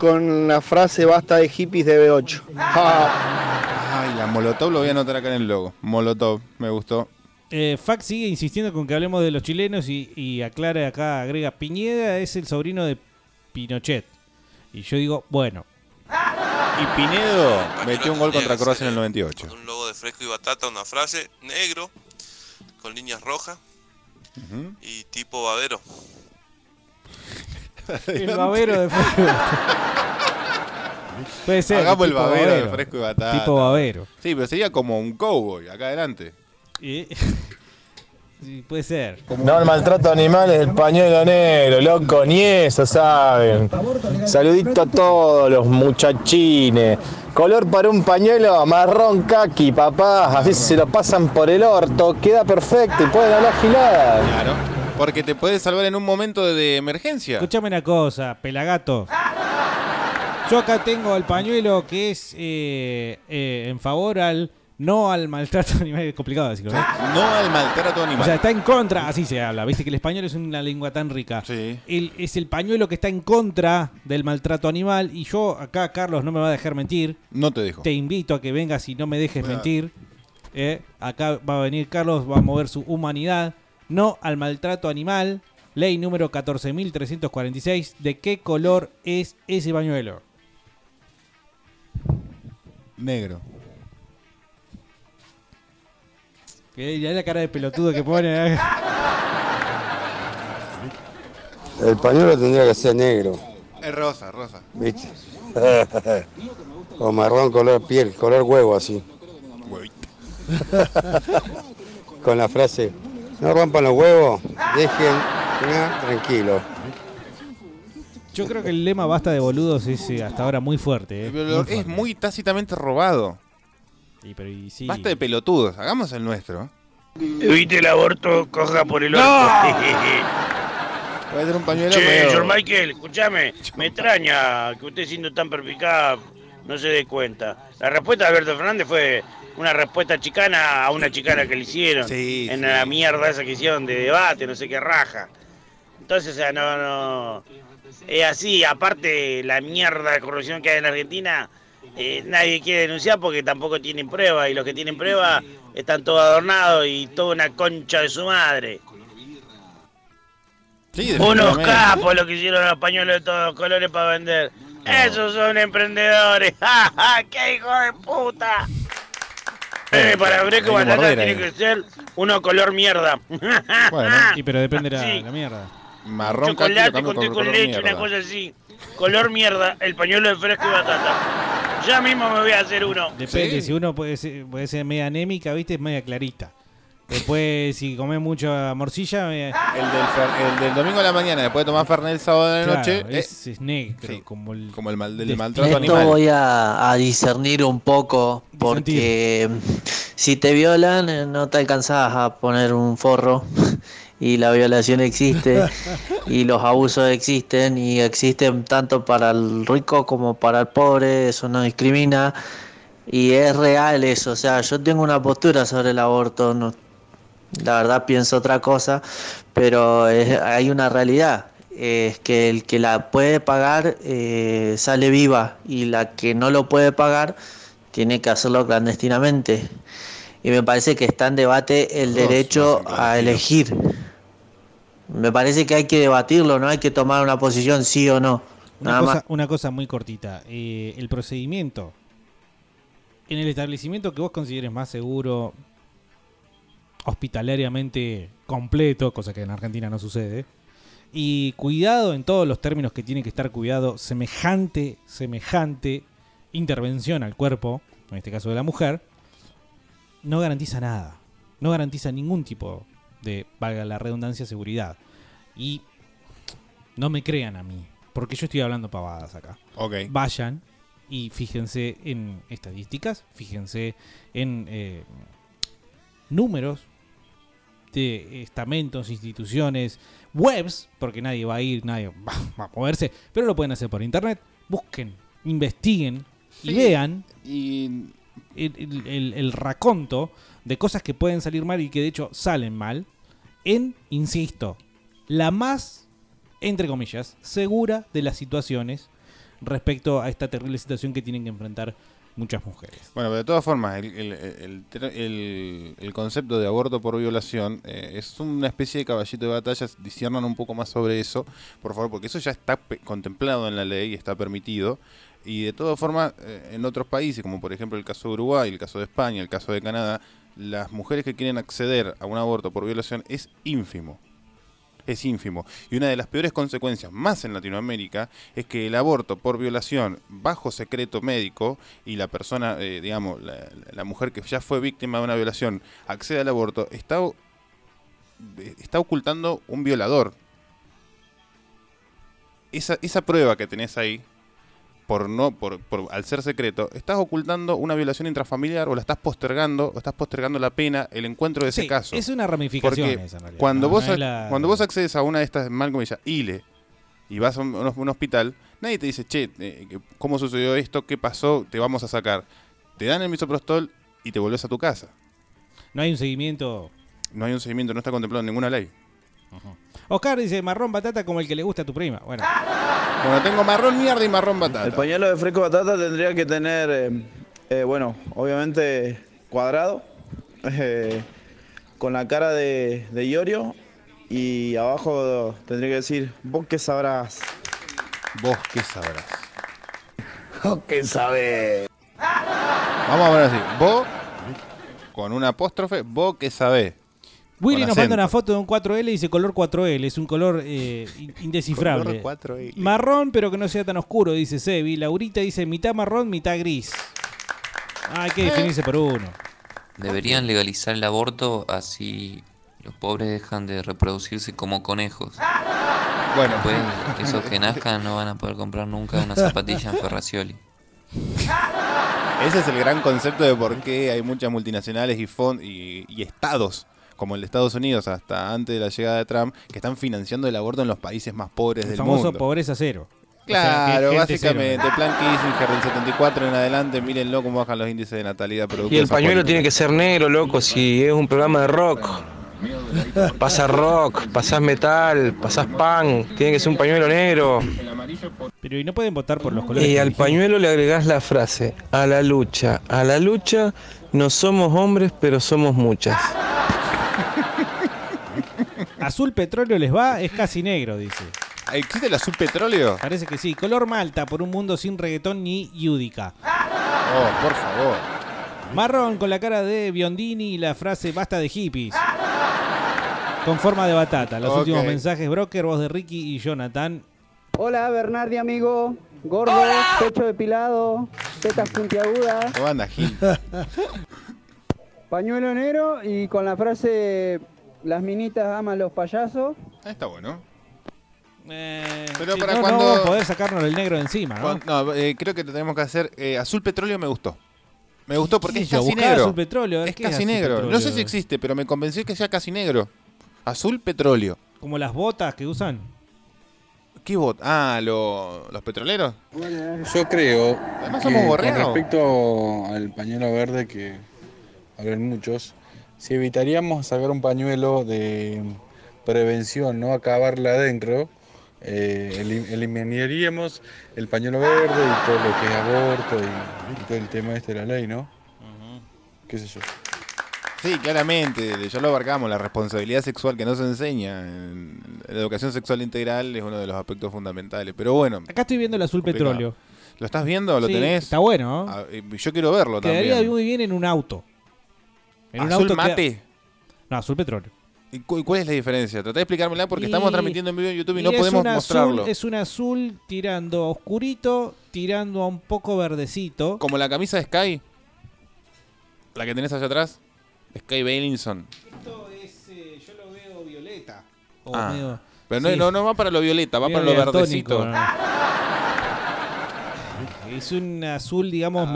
con la frase basta de hippies de B8. Ay, la Molotov lo voy a anotar acá en el logo. Molotov, me gustó. Eh, Fax sigue insistiendo con que hablemos de los chilenos y, y aclara acá, agrega, Piñeda es el sobrino de Pinochet. Y yo digo, bueno. Y Pinedo metió un gol contra Croacia en el 98. Un logo de fresco y batata, una frase negro con líneas rojas y tipo babero. El babero de fresco. Puede ser. Hagamos el tipo babero, de fresco y batata. Tipo babero. Sí, pero sería como un cowboy acá adelante. Y- Sí, puede ser. No, el maltrato animal es el pañuelo negro, loco, ni eso saben. Saludito a todos los muchachines. Color para un pañuelo marrón kaki, papá. Así se lo pasan por el orto, queda perfecto y pueden hablar giladas. Claro. Porque te puede salvar en un momento de emergencia. Escúchame una cosa, pelagato. Yo acá tengo el pañuelo que es eh, eh, en favor al no al maltrato animal. Es complicado decirlo, ¿no? No al maltrato animal. O sea, está en contra, así se habla. Viste que el español es una lengua tan rica. El- es el pañuelo que está en contra del maltrato animal. Y yo, acá, Carlos, no me va a dejar mentir. No te dejo. Te invito a que vengas y no me dejes mentir. Eh, acá va a venir Carlos, va a mover su humanidad. No al maltrato animal. Ley número 14.346. ¿De qué color es ese pañuelo? Negro. Que ya la cara de pelotudo que pone. eh. El pañuelo tendría que ser negro, Es rosa, rosa. ¿viste? o marrón color piel, color huevo así. Con la frase, no rompan los huevos, dejen tranquilo. Yo creo que el lema basta de boludos es eh, hasta ahora muy fuerte. eh, Pero muy es fuerte. muy tácitamente robado. Y, pero, y sí. Basta de pelotudos, hagamos el nuestro. Evite el aborto, coja por el orto. Puede ser un pañuelo Che, medio- Michael, escúchame, me extraña que usted siendo tan perspicaz no se dé cuenta. La respuesta de Alberto Fernández fue una respuesta chicana a una chicana que le hicieron en la mierda esa que hicieron de debate, no sé qué raja. Entonces, o sea, no, no. Es así, aparte la mierda de corrupción que hay en Argentina, eh, nadie quiere denunciar porque tampoco tienen prueba y los que tienen prueba están todos adornados y toda una concha de su madre. Sí, Unos capos los que hicieron los pañuelos de todos los colores para vender. Esos son emprendedores. ¡Ja, ja! ¡Qué hijo de puta! Eh, para Breco Batata morder tiene que ser uno color mierda. Bueno, y pero depende la, Sí. la mierda. Marrón Chocolate con con color leche, mierda. una cosa así. Color mierda, el pañuelo de fresco y batata. Ya mismo me voy a hacer uno. Depende, si uno puede ser, puede ser media anémica, viste, es media clarita. Después, si comes mucha morcilla, media- El del, fer- el del domingo a la mañana, después de tomar Fernet el sábado de la Claro, noche. es, eh, es negro, sí, como el, como el mal del de- maltrato Esto animal. voy a, a discernir un poco porque si te violan eh, no te alcanzás a poner un forro y la violación existe y los abusos existen y existen tanto para el rico como para el pobre, eso no discrimina y es real eso, o sea, yo tengo una postura sobre el aborto, no, la verdad pienso otra cosa, pero es- hay una realidad, es que el que la puede pagar eh, sale viva y la que no lo puede pagar tiene que hacerlo clandestinamente. Y me parece que está en debate el derecho a elegir. Me parece que hay que debatirlo, no hay que tomar una posición sí o no. Una, Nada cosa, más. una cosa muy cortita. eh, el procedimiento. En el establecimiento que vos consideres más seguro, hospitalariamente completo, cosa que en Argentina no sucede, Y cuidado en todos los términos que tiene que estar cuidado, semejante, semejante intervención al cuerpo, en este caso de la mujer, no garantiza nada. No garantiza ningún tipo de, valga la redundancia, seguridad. Y no me crean a mí, porque yo estoy hablando pavadas acá. Vayan y fíjense en estadísticas, fíjense en eh, números de estamentos, instituciones, webs, porque nadie va a ir, nadie va, va a moverse, pero lo pueden hacer por internet. Busquen, investiguen y Sí, vean y el, el- el- el raconto de cosas que pueden salir mal y que de hecho salen mal en, insisto, la más, entre comillas, segura de las situaciones respecto a esta terrible situación que tienen que enfrentar muchas mujeres. Bueno, de todas formas, el, el- el- el- concepto de aborto por violación eh, es una especie de caballito de batalla. Disciernan un poco más sobre eso, por favor, porque eso ya está contemplado en la ley, está permitido. Y de todas formas, eh, en otros países, como por ejemplo el caso de Uruguay, el caso de España, el caso de Canadá, las mujeres que quieren acceder a un aborto por violación es ínfimo. Es ínfimo. Y una de las peores consecuencias, más en Latinoamérica, es que el aborto por violación bajo secreto médico y la persona, eh, digamos, la, la mujer que ya fue víctima de una violación accede al aborto, está, está ocultando un violador. Esa, esa prueba que tenés ahí, por no, por, por- al ser secreto, estás ocultando una violación intrafamiliar o la estás postergando, o estás postergando la pena, el encuentro de ese Sí, caso. es una ramificación Porque esa, en realidad. cuando No, vos no la- cuando vos accedes a una de estas mal comillas ILE y vas a un, un hospital, nadie te dice, che, eh, que- ¿cómo sucedió esto? ¿Qué pasó? Te vamos a sacar. Te dan el misoprostol y te volvés a tu casa. No hay un seguimiento. No hay un seguimiento, no está contemplado en ninguna ley. Oscar dice marrón batata como el que le gusta a tu prima. Bueno, Bueno, tengo marrón mierda y marrón El batata. pañuelo de fresco batata tendría que tener, eh, eh, bueno, obviamente cuadrado, eh, con la cara de, de Iorio y abajo tendría que decir, vos qué sabrás. Vos qué sabrás. Vos qué sabés. Vamos a ver así. Vos, con una apóstrofe, vos qué sabés. Willy nos manda una foto de un 4L y dice color 4L. Es un color eh, in- indescifrable. Color 4L. Marrón, pero que no sea tan oscuro, dice Sebi. Laurita dice mitad marrón, mitad gris. Ah, hay que definirse por uno. Deberían legalizar el aborto así los pobres dejan de reproducirse como conejos. Bueno. Después, esos que nazcan no van a poder comprar nunca una zapatilla en Ferracioli. Ese es el gran concepto de por qué hay muchas multinacionales y, y estados, como el de Estados Unidos hasta antes de la llegada de Trump, que están financiando el aborto en los países más pobres El del famoso mundo. pobreza cero. O sea, Claro, básicamente, cero. plan Kissinger del 74 en adelante, mírenlo cómo bajan los índices de natalidad Y el pañuelo política. tiene que ser negro, loco, si es un programa de rock. Pasa rock, pasás metal, pasás punk, tiene que ser un pañuelo negro. Pero y no pueden votar por los colores. Y al pañuelo le agregás la frase, a la lucha, a la lucha no somos hombres, pero somos muchas. Azul petróleo les va, es casi negro, dice. ¿Existe el azul petróleo? Parece que sí. Color malta por un mundo sin reggaetón ni yúdica. Oh, por favor. Marrón con la cara de Biondini y la frase basta de hippies. Con forma de batata. Los últimos mensajes, Broker, voz de Ricky y Jonathan. Hola Bernardi amigo, gordo, pecho depilado, tetas puntiagudas, ¿Cómo anda, Gil? pañuelo negro y con la frase las minitas aman los payasos. Ah, Está bueno. Pero para no, cuando- no vamos a poder sacarnos el negro de encima, ¿no? No, eh, creo que tenemos que hacer. eh, azul petróleo me gustó. Me gustó porque ¿Qué es yo? casi negro. azul petróleo, es ¿qué es casi azul negro. No sé si existe, pero me convenció que sea casi negro. Azul petróleo. Como las botas que usan. ¿Qué bot? Ah, lo- los petroleros. Yo creo Además que somos con borregos. respecto al pañuelo verde que hablan muchos, si evitaríamos sacar un pañuelo de prevención, no acabarla adentro, eh, elim- eliminaríamos el pañuelo verde y todo lo que es aborto y, y todo el tema este de la ley, ¿no? ¿Qué sé yo? Sí, claramente, ya lo abarcamos, la responsabilidad sexual que no se enseña. en la educación sexual integral es uno de los aspectos fundamentales. Pero bueno. Acá estoy viendo el azul complicado. petróleo. ¿Lo estás viendo? ¿Lo Sí, tenés? Está bueno. ¿no? Ah, eh, yo quiero verlo Quedaría también. muy bien en un auto. En un ¿Azul auto queda- mate? No, azul petróleo. ¿Y cu- cuál es la diferencia? Tratá de explicármela porque estamos transmitiendo en vivo en YouTube y, y no podemos un azul- mostrarlo. es un azul tirando a oscurito, tirando a un poco verdecito. Como la camisa de Sky. La que tenés allá atrás. Sky Bailinson. Esto es, eh, yo lo veo violeta. O Ah, medio- pero no, sí. no, no va para lo violeta, va para lo verdecito. ¿no? Es un azul, digamos,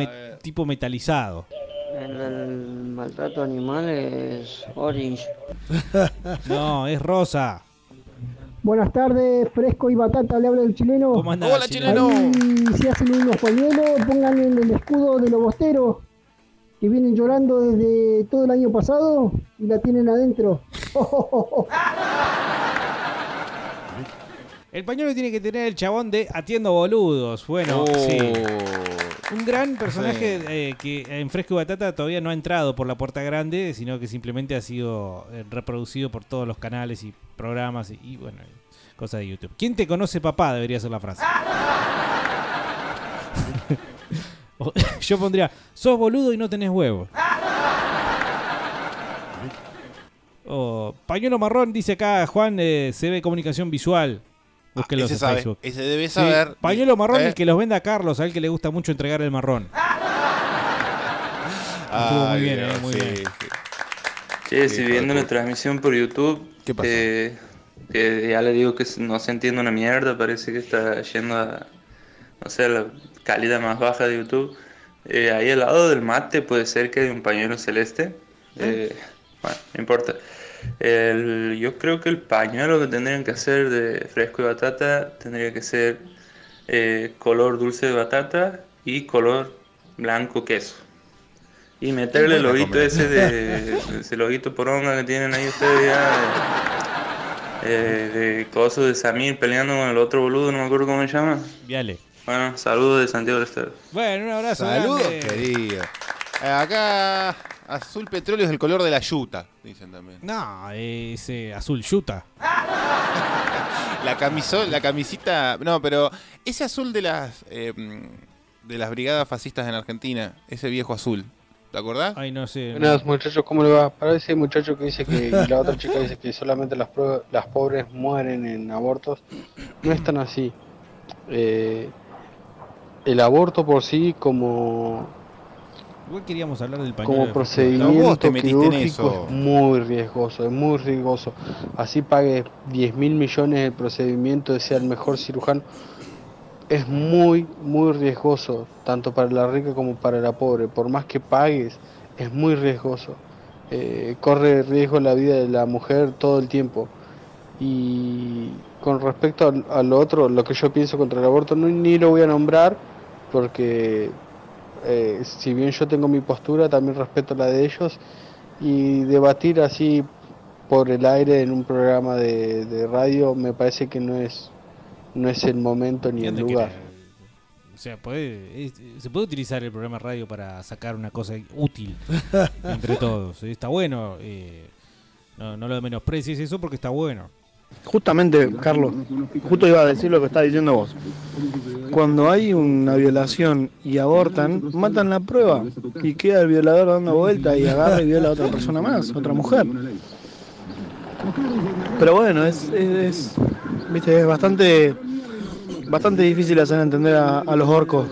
tipo metalizado. El, el maltrato animal es orange. No, es rosa. Buenas tardes, Fresco y Batata, le habla el chileno. ¿Cómo andás, Hola, chileno? Ahí, si hacen unos pañuelos, pongan en el escudo de los bosteros que vienen llorando desde todo el año pasado y la tienen adentro. El pañuelo tiene que tener el chabón de Atiendo Boludos. Bueno, Oh. sí. Un gran personaje eh, que en Fresco y Batata todavía no ha entrado por la puerta grande, sino que simplemente ha sido eh, reproducido por todos los canales y programas y, y, bueno, cosas de YouTube. ¿Quién te conoce papá? Debería ser la frase. Yo pondría, sos boludo y no tenés huevos. O, pañuelo marrón, dice acá Juan, eh, se ve comunicación visual. Búsquenlos ese en sabe, Facebook. ese debe Sí, saber. pañuelo marrón, ¿Eh? el que los venda a Carlos, a él que le gusta mucho entregar el marrón. Estuvo muy bien, Dios, eh, muy sí, bien. sí. Che, Sí, si viendo la transmisión por YouTube, eh, que ya le digo que no se entiende una mierda, parece que está yendo a, no sé, a la calidad más baja de YouTube. Eh, ahí al lado del mate puede ser que hay un pañuelo celeste. Eh, bueno, no importa. El- yo creo que el pañuelo que tendrían que hacer de fresco y batata tendría que ser eh, color dulce de batata y color blanco queso. Y meterle el loguito ese de ese loguito poronga que tienen ahí ustedes ya de, eh, de coso de Samir peleando con el otro boludo, no me acuerdo cómo se llama. Viale. Bueno, saludos de Santiago del Estero. Bueno, un abrazo. Saludos, grande. querido. Eh, acá, azul petróleo es el color de la yuta, dicen también. No, es eh, azul yuta. La camiso, la camisita, no, pero ese azul de las eh, de las brigadas fascistas en Argentina, ese viejo azul, ¿te acordás? Ay, no sé. Buenas muchachos, ¿cómo le va? Para ese muchacho que dice que la otra chica dice que solamente las, las pobres mueren en abortos, no es tan así. Eh, el aborto por sí como, Igual queríamos hablar del pañuelo. como de procedimiento te quirúrgico es muy riesgoso, es muy riesgoso. Así pague 10 mil millones el procedimiento, sea el mejor cirujano, es muy, muy riesgoso, tanto para la rica como para la pobre. Por más que pagues, es muy riesgoso. Eh, corre riesgo la vida de la mujer todo el tiempo. Y con respecto al, a lo otro, lo que yo pienso contra el aborto, no, ni lo voy a nombrar, porque eh, si bien yo tengo mi postura, también respeto la de ellos. Y debatir así por el aire en un programa de, de radio me parece que no es, no es el momento ni el ¿Quién te lugar. O sea, puede, es- se puede utilizar el programa de radio para sacar una cosa útil entre todos. Está bueno. eh, no, no lo menosprecies eso porque está bueno. Justamente, Carlos, justo iba a decir lo que estás diciendo vos. Cuando hay una violación y abortan, matan la prueba y queda el violador dando vuelta y agarra y viola a otra persona más, otra mujer. Pero bueno, es, es, es, viste, es bastante, bastante difícil hacer entender a, a los orcos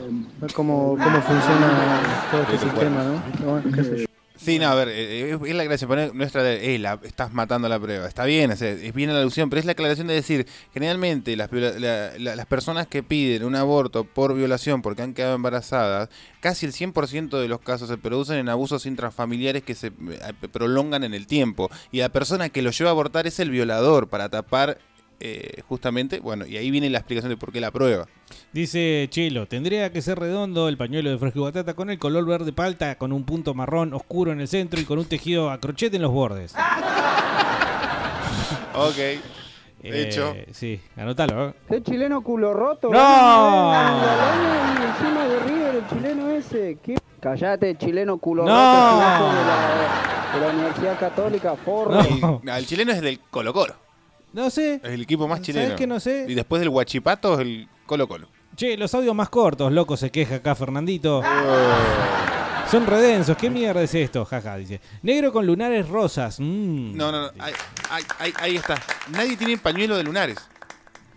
cómo, cómo funciona todo este sistema, ¿no? Bueno, qué sé yo. Sí, no, a ver, eh, eh, es la gracia, poner nuestra de, la, estás matando la prueba. Está bien, es bien la alusión, pero es la aclaración de decir, generalmente las, las personas que piden un aborto por violación porque han quedado embarazadas, casi el 100% de los casos se producen en abusos intrafamiliares que se eh, prolongan en el tiempo. Y la persona que lo lleva a abortar es el violador para tapar eh, justamente, bueno, y ahí viene la explicación de por qué la prueba. Dice Chelo, tendría que ser redondo el pañuelo de fresco y batata con el color verde palta, con un punto marrón oscuro en el centro y con un tejido a crochet en los bordes. Ok. Eh, Hecho. Sí, anótalo. ¿eh? Qué chileno culo roto. ¡No! encima de River el chileno ese. ¿Qué? Callate, chileno culo ¡No! roto. De la, de la Universidad Católica, forro. Y- el chileno es del Colo Colo. No sé. Es el equipo más ¿Sabes chileno. que no sé? Y después del Guachipato es el Colo Colo. Che, los audios más cortos, loco, se queja acá Fernandito. Son redensos, ¿qué mierda es esto? Jaja, dice. Negro con lunares rosas. mm. No, no, no. Ahí, ahí- ahí- ahí está. Nadie tiene pañuelo de lunares.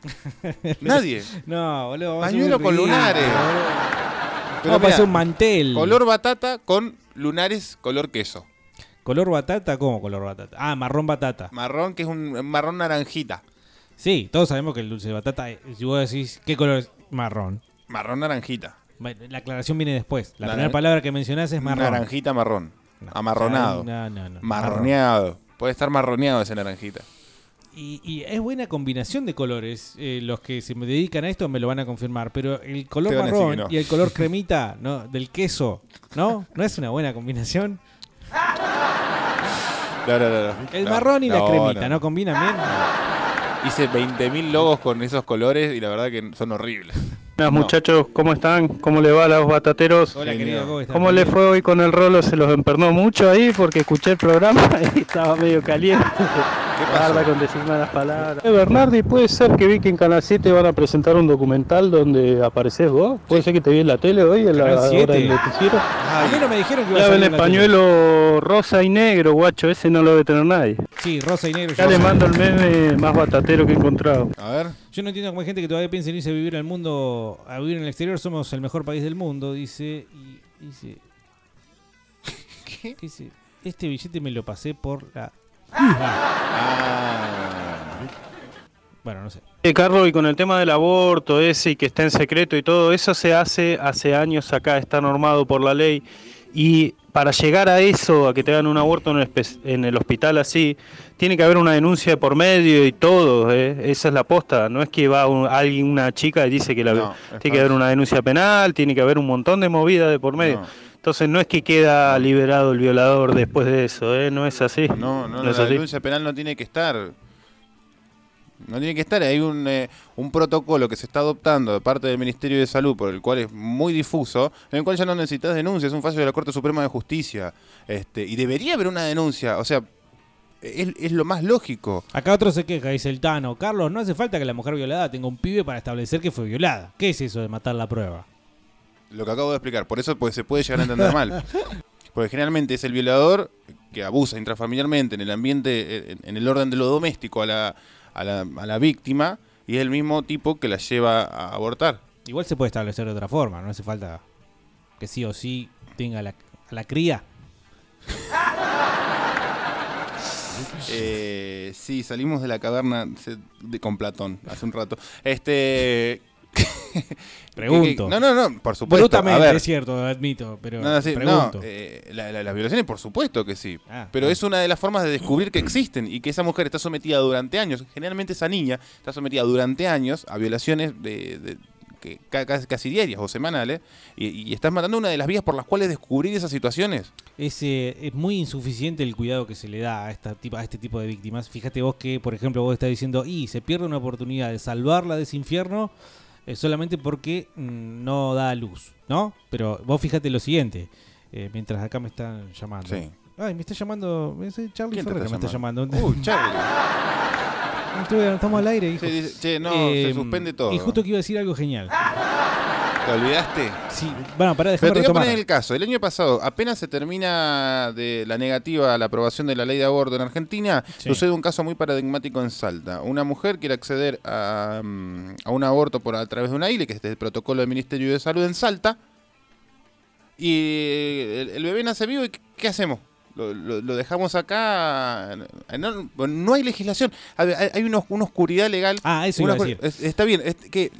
Nadie. No, boludo. Pañuelo con lunares. boludo. Pero Vamos a mirá, hacer un mantel. Color batata con lunares color queso. ¿Color batata? ¿Cómo color batata? Ah, marrón batata. Marrón, que es un marrón naranjita. Sí, todos sabemos que el dulce de batata, eh, si vos decís, ¿qué color es? Marrón. Marrón naranjita. Bueno, La aclaración viene después. La Naran- primera palabra que mencionás es marrón. Naranjita marrón. Amarronado. No, no, no. Marroneado. Puede estar marroneado ese naranjita. Y, y es buena combinación de colores. eh, los que se me dedican a esto me lo van a confirmar. Pero el color Te van a decir marrón que no. y el color cremita ¿no? del queso, ¿no? ¿No es una buena combinación? No, no, no, no. El marrón y la cremita, ¿no, no. combinan bien? Hice 20.000 logos con esos colores y la verdad que son horribles. Buenas No. muchachos, ¿cómo están? ¿Cómo le va a los batateros? Hola, querido, ¿cómo? ¿Cómo le fue hoy con el rolo? ¿Se los empernó mucho ahí? Porque escuché el programa y estaba medio caliente. Guarda con decir malas palabras. Eh, Bernardi, ¿puede ser que vi que en Canal 7 van a presentar un documental donde apareces vos? ¿Puede ser que te vi en la tele hoy, en la Canal hora 7? del noticiero? A mí no me dijeron que iba a salir el en tele. pañuelo rosa y negro, guacho, ese no lo debe tener nadie. Sí, rosa y negro. Ya le mando el meme más batatero que he encontrado. A ver. Yo no entiendo cómo hay gente que todavía piensa en irse a vivir al mundo, a vivir en el exterior. Somos el mejor país del mundo, dice. Y dice. Dice, este billete me lo pasé por la. Bueno, no sé. Eh, Carlos, y con el tema del aborto ese y que está en secreto y todo, eso se hace hace años acá, está normado por la ley. Y para llegar a eso, a que te hagan un aborto en el, en el hospital así, tiene que haber una denuncia de por medio y todo, ¿eh? esa es la posta. No es que va un- alguien, una chica y dice que la No, tiene que haber una denuncia penal, tiene que haber un montón de movidas de por medio. Entonces no es que queda liberado el violador después de eso, ¿eh? no es así. No, no, No la denuncia penal no tiene que estar. No tiene que estar. Hay un, eh, un protocolo que se está adoptando de parte del Ministerio de Salud, por el cual es muy difuso, en el cual ya no necesitas denuncia. Es un fallo de la Corte Suprema de Justicia. Este, y debería haber una denuncia. O sea, es, es lo más lógico. Acá otro se queja, dice el Tano. Carlos, no hace falta que la mujer violada tenga un pibe para establecer que fue violada. ¿Qué es eso de matar la prueba? Lo que acabo de explicar. Por eso pues, se puede llegar a entender mal. Porque generalmente es el violador que abusa intrafamiliarmente en el ambiente, en, en el orden de lo doméstico a la, a, la, a la víctima y es el mismo tipo que la lleva a abortar. Igual se puede establecer de otra forma, no hace falta que sí o sí tenga la, a la cría. Eh, sí, salimos de la caverna se- de- con Platón hace un rato. Este. Pregunto. No, no, no, por supuesto. Brutamente, a ver. es cierto, admito, pero No, no, sí, no, pregunto. eh, la- la- las violaciones, por supuesto que sí. Ah, pero ah. es una de las formas de descubrir que existen y que esa mujer está sometida durante años. Generalmente esa niña está sometida durante años a violaciones de, de- que ca- casi, casi diarias o semanales y, y estás matando una de las vías por las cuales descubrir esas situaciones. Es, eh, es muy insuficiente el cuidado que se le da a, esta a este tipo de víctimas. Fíjate vos que, por ejemplo, vos estás diciendo, y se pierde una oportunidad de salvarla de ese infierno eh, solamente porque mm, no da luz, ¿no? Pero vos fíjate lo siguiente, eh, mientras acá me están llamando. Sí. Ay, me está llamando, es Charlie ¿Quién te está me está llamando. Uy, Charlie. Estuve- estamos al aire, hijo. Sí, dice, che, no, se suspende todo. Y justo que iba a decir algo genial. ¿Te olvidaste? Sí, bueno, para Pero dejar te voy a poner el caso. El año pasado, apenas se termina de la negativa a la aprobación de la ley de aborto en Argentina, Sí. sucede un caso muy paradigmático en Salta. Una mujer quiere acceder a, mm, a un aborto por a través de una ILE, que es el protocolo del Ministerio de Salud en Salta, y el, el bebé nace vivo y ¿qué, qué hacemos? Lo, lo- lo dejamos acá. No, no hay legislación. Hay, una, una oscuridad legal. Ah, eso Una iba a oscur- decir. es- está bien, es que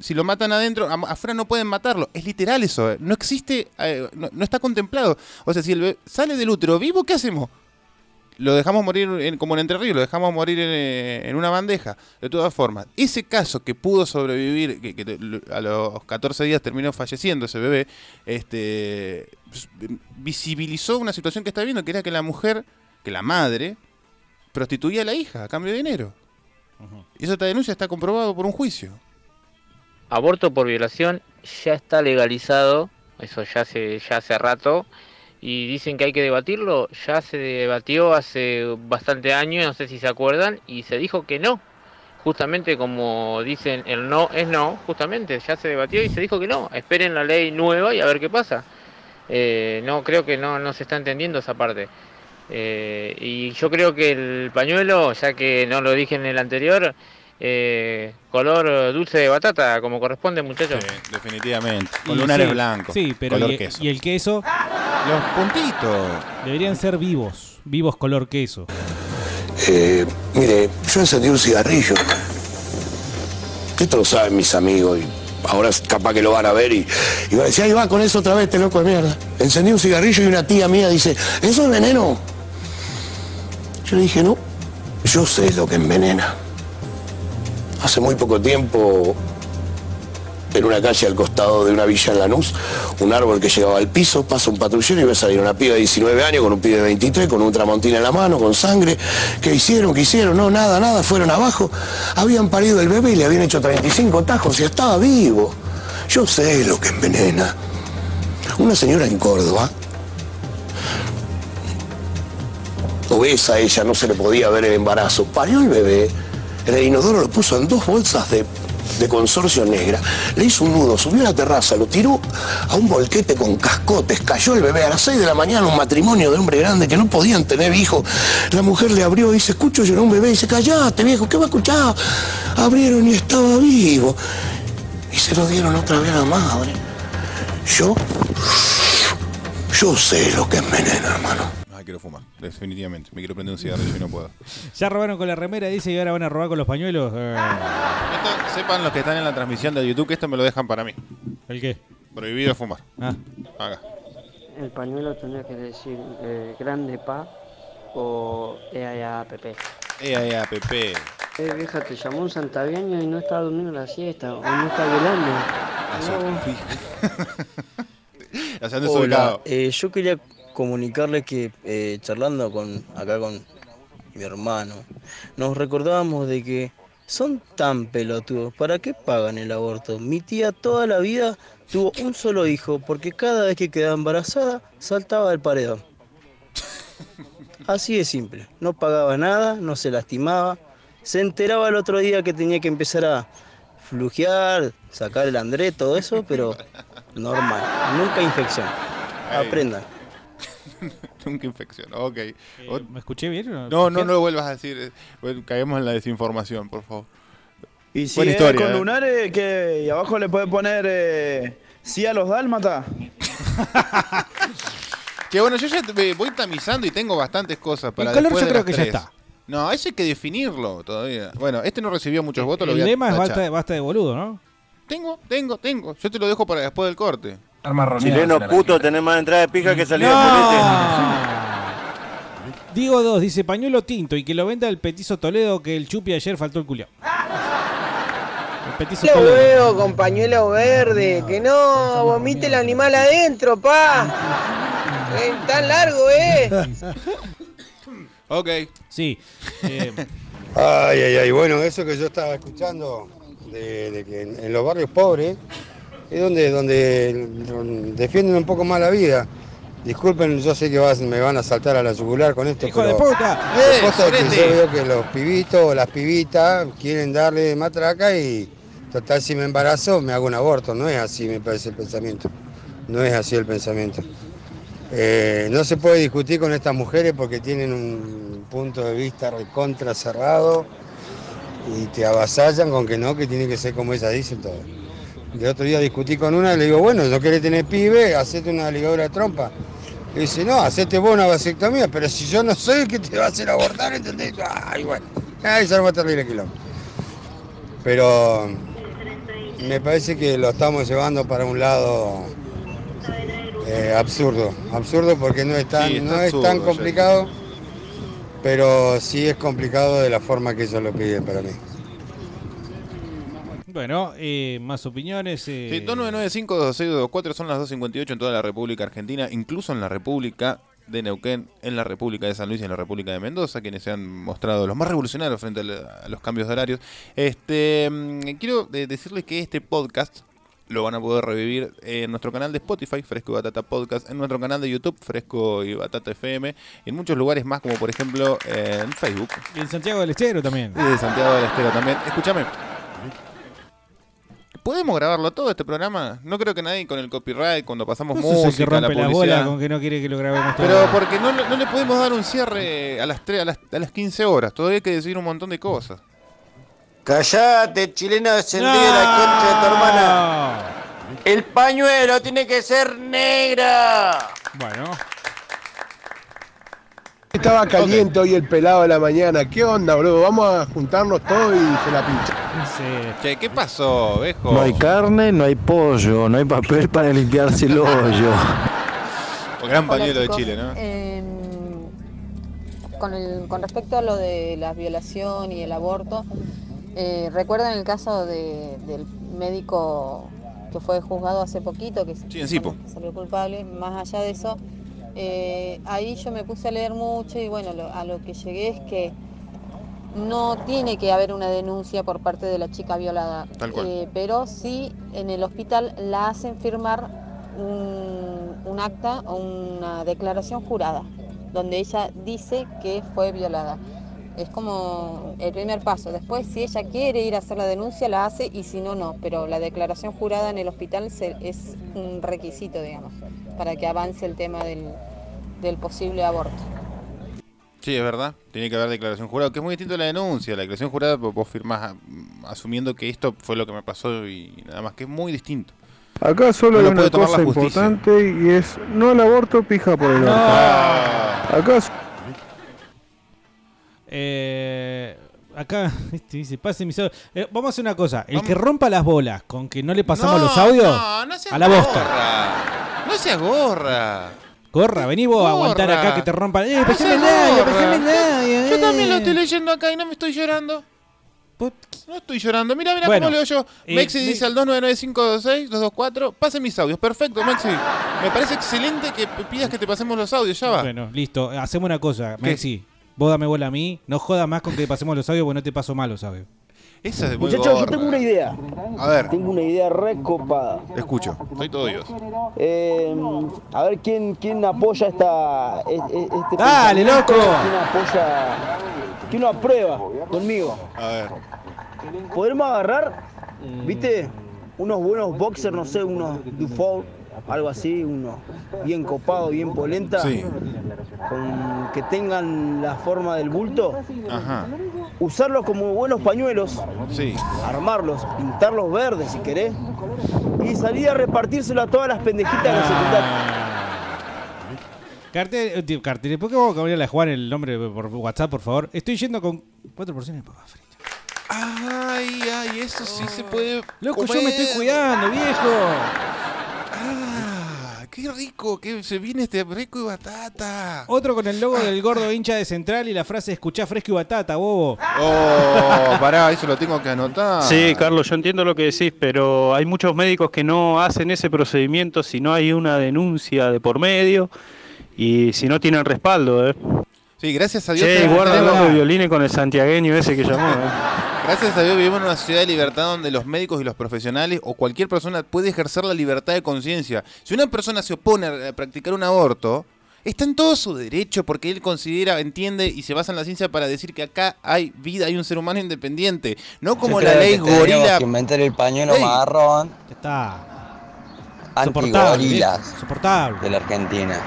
si lo matan adentro, afuera no pueden matarlo. Es literal eso. eh. No existe, eh, no, no está contemplado. O sea, si el bebé sale del útero vivo, ¿qué hacemos? Lo dejamos morir en- como en Entre Ríos, lo dejamos morir en, eh, en una bandeja. De todas formas, ese caso que pudo sobrevivir, que, a los 14 días terminó falleciendo ese bebé, este pues, visibilizó una situación que está viendo, que era que la mujer, que la madre, prostituía a la hija a cambio de dinero. Y esa denuncia está comprobado por un juicio. aborto por violación ya está legalizado, eso ya hace, ya hace rato, y dicen que hay que debatirlo, ya se debatió hace bastante años, no sé si se acuerdan, y se dijo que no. Justamente como dicen, el no es no, justamente, ya se debatió y se dijo que no, esperen la ley nueva y a ver qué pasa. Eh, no, creo que no, no se está entendiendo esa parte. Eh, y yo creo que el pañuelo, ya que no lo dije en el anterior, eh, color dulce de batata, como corresponde, muchachos. definitivamente. Con lunares sí, blancos. Sí, pero color y, queso. y el queso. Los puntitos. Deberían ser vivos. Vivos color queso. Eh, mire, yo encendí un cigarrillo. Esto lo saben mis amigos y ahora es capaz que lo van a ver y, y van a decir, ahí va con eso otra vez, este loco de mierda. Encendí un cigarrillo y una tía mía dice, ¿eso es veneno? Yo le dije, no, yo sé lo que envenena. Hace muy poco tiempo, en una calle al costado de una villa en Lanús, un árbol que llegaba al piso, pasa un patrullero y ve salir una piba de 19 años con un pibe de 23, con un tramontín en la mano, con sangre. ¿Qué hicieron? ¿Qué hicieron? No, nada, nada, fueron abajo. Habían parido el bebé y le habían hecho 35 tajos y estaba vivo. Yo sé lo que envenena. Una señora en Córdoba, obesa ella, no se le podía ver el embarazo, parió el bebé, el inodoro lo puso en dos bolsas de, consorcio negra, le hizo un nudo, subió a la terraza, lo tiró a un volquete con cascotes, cayó el bebé a las 6 de la mañana, un matrimonio de hombre grande que no podían tener hijos. La mujer le abrió y dice, escucho llorar un bebé, y dice, callate viejo, ¿qué va a escuchar? Abrieron y estaba vivo. Y se lo dieron otra vez a la madre. Yo, yo sé lo que envenena, hermano. Quiero fumar, definitivamente. Me quiero prender un cigarrillo y no puedo. Ya robaron con la remera, dice, y ahora van a robar con los pañuelos. Eh, Esto, sepan los que están en la transmisión de YouTube que esto me lo dejan para mí. ¿El qué? Prohibido fumar. Ah. Acá. El pañuelo tendría que decir eh, grande pa o EAAPP. Ea, ea, Pepe. Eh, vieja, te llamó un santaviaño y no estaba durmiendo la siesta o no está velando. Hacia dónde Hola, eh, yo quería comunicarle que eh, charlando con acá con mi hermano, nos recordábamos de que son tan pelotudos, ¿para qué pagan el aborto? Mi tía toda la vida tuvo un solo hijo porque cada vez que quedaba embarazada saltaba del paredón. Así de simple, no pagaba nada, no se lastimaba, se enteraba el otro día que tenía que empezar a flujear, sacar el André, todo eso, pero normal, nunca infección. Aprendan. Nunca infección, ok. O- ¿Me escuché bien? No, no, lo vuelvas a decir. eh, bueno, caemos en la desinformación, por favor. Y si Buena es historia, con eh. lunares, que y abajo le puede poner eh, sí a los dálmatas. Que bueno, yo ya te- voy tamizando y tengo bastantes cosas para El color después yo de creo que ya está. No, ese hay que definirlo todavía. Bueno, este no recibió muchos votos, lo El voy a lema es basta, basta de boludo, ¿no? Tengo, tengo, tengo. Yo te lo dejo para después del corte. Chileno puto, tenés más entrada de pija que salida Digo dos, dice pañuelo tinto y que lo venda el petizo Toledo que el chupi ayer faltó el culiao. El petizo Lo Toledo. veo con pañuelo verde, que no vomite el animal adentro, pa. Eh, tan largo, eh. Ok. Sí. eh, Ay, ay, ay, bueno, eso que yo estaba escuchando de, de que en, en los barrios pobres es donde, donde, defienden un poco más la vida. Disculpen, yo sé que vas- me van a saltar a la yugular con esto, ¡Hijo de puta! ¡Eh, cosa es que yo veo que los pibitos o las pibitas quieren darle matraca y total si me embarazo me hago un aborto. No es así, me parece el pensamiento. No es así el pensamiento. Eh, no se puede discutir con estas mujeres porque tienen un punto de vista recontra cerrado y te avasallan con que no, que tiene que ser como ellas dicen todo. El otro día discutí con una y le digo, bueno, no querés tener pibe, hacete una ligadura de trompa. Y dice, no, hacete vos una vasectomía, pero si yo no soy el que te va a hacer abortar, ¿entendés? Ay, bueno, ahí se arma terrible quilombo. Pero me parece que lo estamos llevando para un lado eh, absurdo. Absurdo porque no es tan, Sí, no es tan ya. complicado, pero sí es complicado de la forma que ellos lo piden para mí. Bueno, eh, más opiniones. eh, Sí, 2995-2624 son las 2.58 en toda la República Argentina, incluso en la República de Neuquén, en la República de San Luis y en la República de Mendoza, quienes se han mostrado los más revolucionarios frente a la- a los cambios de horarios. Este, mm, quiero eh, decirles que este podcast lo van a poder revivir en nuestro canal de Spotify, Fresco y Batata Podcast, en nuestro canal de YouTube, Fresco y Batata FM, y en muchos lugares más, como por ejemplo eh, en Facebook. Y en Santiago del Estero también. Y de Santiago del Estero también. Escúchame. ¿Podemos grabarlo todo este programa? No creo que nadie con el copyright, cuando pasamos que música, la rompe la publicidad. bola con que no quiere que lo grabemos todo. Pero porque no, no le podemos dar un cierre a las, 3, a, las, a las 15 horas. Todavía hay que decir un montón de cosas. Callate, chileno descendido de la concha de tu hermana. El pañuelo tiene que ser negra. Bueno. Estaba caliente hoy el pelado de la mañana. ¿Qué onda, bro? Vamos a juntarnos todos y se la pincha. Che, ¿qué pasó, viejo? No hay carne, no hay pollo, no hay papel para limpiarse el hoyo. O gran Hola, pañuelo de chicos. Chile, ¿no? Eh, con, el- con respecto a lo de la violación y el aborto, eh, ¿recuerdan el caso de- del médico que fue juzgado hace poquito, que Sí, salió culpable? Más allá de eso, eh, ahí yo me puse a leer mucho y bueno, lo- a lo que llegué es que no tiene que haber una denuncia por parte de la chica violada, Tal cual. Eh, pero sí en el hospital la hacen firmar un, un acta o una declaración jurada, donde ella dice que fue violada. Es como el primer paso. Después, si ella quiere ir a hacer la denuncia, la hace y si no, no. Pero la declaración jurada en el hospital se- es un requisito, digamos, para que avance el tema del, del posible aborto. Sí, es verdad. Tiene que haber declaración jurada, que es muy distinto a la denuncia. La declaración jurada vos firmás ah, asumiendo que esto fue lo que me pasó y nada más, que es muy distinto. Acá solo No hay una cosa importante y es no al aborto, pija por el orto. Acá s- Eh, acá este dice, pase mis audios. Eh, vamos a hacer una cosa. El que rompa las bolas con que no le pasamos No, los audios, no, no seas a la bosta. gorra. No seas gorra. Corra, vení vos a aguantar acá que te rompan. Eh. Yo eh. también lo estoy leyendo acá y no me estoy llorando. No estoy llorando. Mira, mira Bueno, cómo leo yo. eh, Mexi me- dice al 299-526-224. Pase mis audios. Perfecto, Mexi. Me parece excelente que p- pidas que te pasemos los audios. Ya va. Bueno, listo. Hacemos una cosa, ¿Qué? Maxi. Vos dame bola a mí. No jodas más con que pasemos los audios porque no te paso mal los audios. Esa es de muy Muchachos, yo tengo una idea. A ver. Tengo una idea recopada. Escucho. Soy todo Dios. Eh, a ver quién, quién apoya esta, e- e- este Dale, pensamiento, loco. ¿Quién apoya? ¿Quién lo aprueba conmigo? A ver. Podremos agarrar, viste, unos buenos boxers, no sé, unos Dufault, algo así, unos bien copados, bien polenta, Sí. con que tengan la forma del bulto. Ajá. Usarlos como buenos pañuelos. Sí. Armarlos, pintarlos verdes si querés. Y salir a repartírselo a todas las pendejitas de la secundaria. Cartel, eh, cartel. ¿Por qué vamos a cambiarle a Juan el nombre por WhatsApp, por favor? Estoy yendo con cuatro porciones de papas fritas. Ay, ay, eso sí se puede. Loco, yo comer. me estoy cuidando, viejo. Ah, qué rico que se viene este rico y batata. Otro con el logo del gordo hincha de central y la frase escuchá fresco y batata, bobo. Oh, pará, eso lo tengo que anotar. Sí, Carlos, yo entiendo lo que decís, pero hay muchos médicos que no hacen ese procedimiento si no hay una denuncia de por medio y si no tienen respaldo, ¿eh? Sí, gracias a Dios. Che, tenemos- guarda los violines con el santiagueño ese que llamó, ¿eh? Gracias a Dios vivimos en una ciudad de libertad donde los médicos y los profesionales o cualquier persona puede ejercer la libertad de conciencia. Si una persona se opone a practicar un aborto, está en todo su derecho porque él considera, entiende y se basa en la ciencia para decir que acá hay vida, hay un ser humano independiente. No como la ley gorila. que inventar el pañuelo Ey. marrón Ya está. antigorilas Soportable. de la Argentina.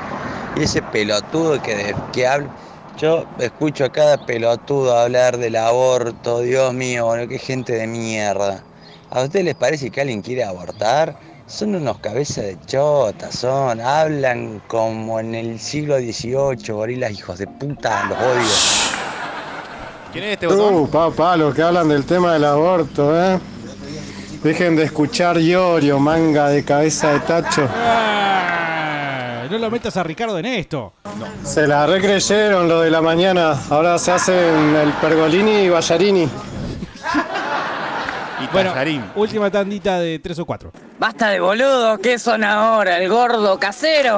Y ese pelotudo que, de- que habla. Yo escucho a cada pelotudo hablar del aborto, Dios mío, bueno, qué gente de mierda. ¿A ustedes les parece que alguien quiere abortar? Son unos cabezas de chota, son, hablan como en el siglo XVIII, gorilas hijos de puta, los odio. ¿Quién es este botón? Uh, papá, los que hablan del tema del aborto, ¿eh? Dejen de escuchar Iorio, manga de cabeza de tacho. No lo metas a Ricardo en esto. Se la recreyeron lo de la mañana. Ahora se hacen el Pergolini y Ballarini. Y Bueno, tallarín. última tandita de tres o cuatro. Basta de boludo, ¿qué son ahora? ¿El gordo casero?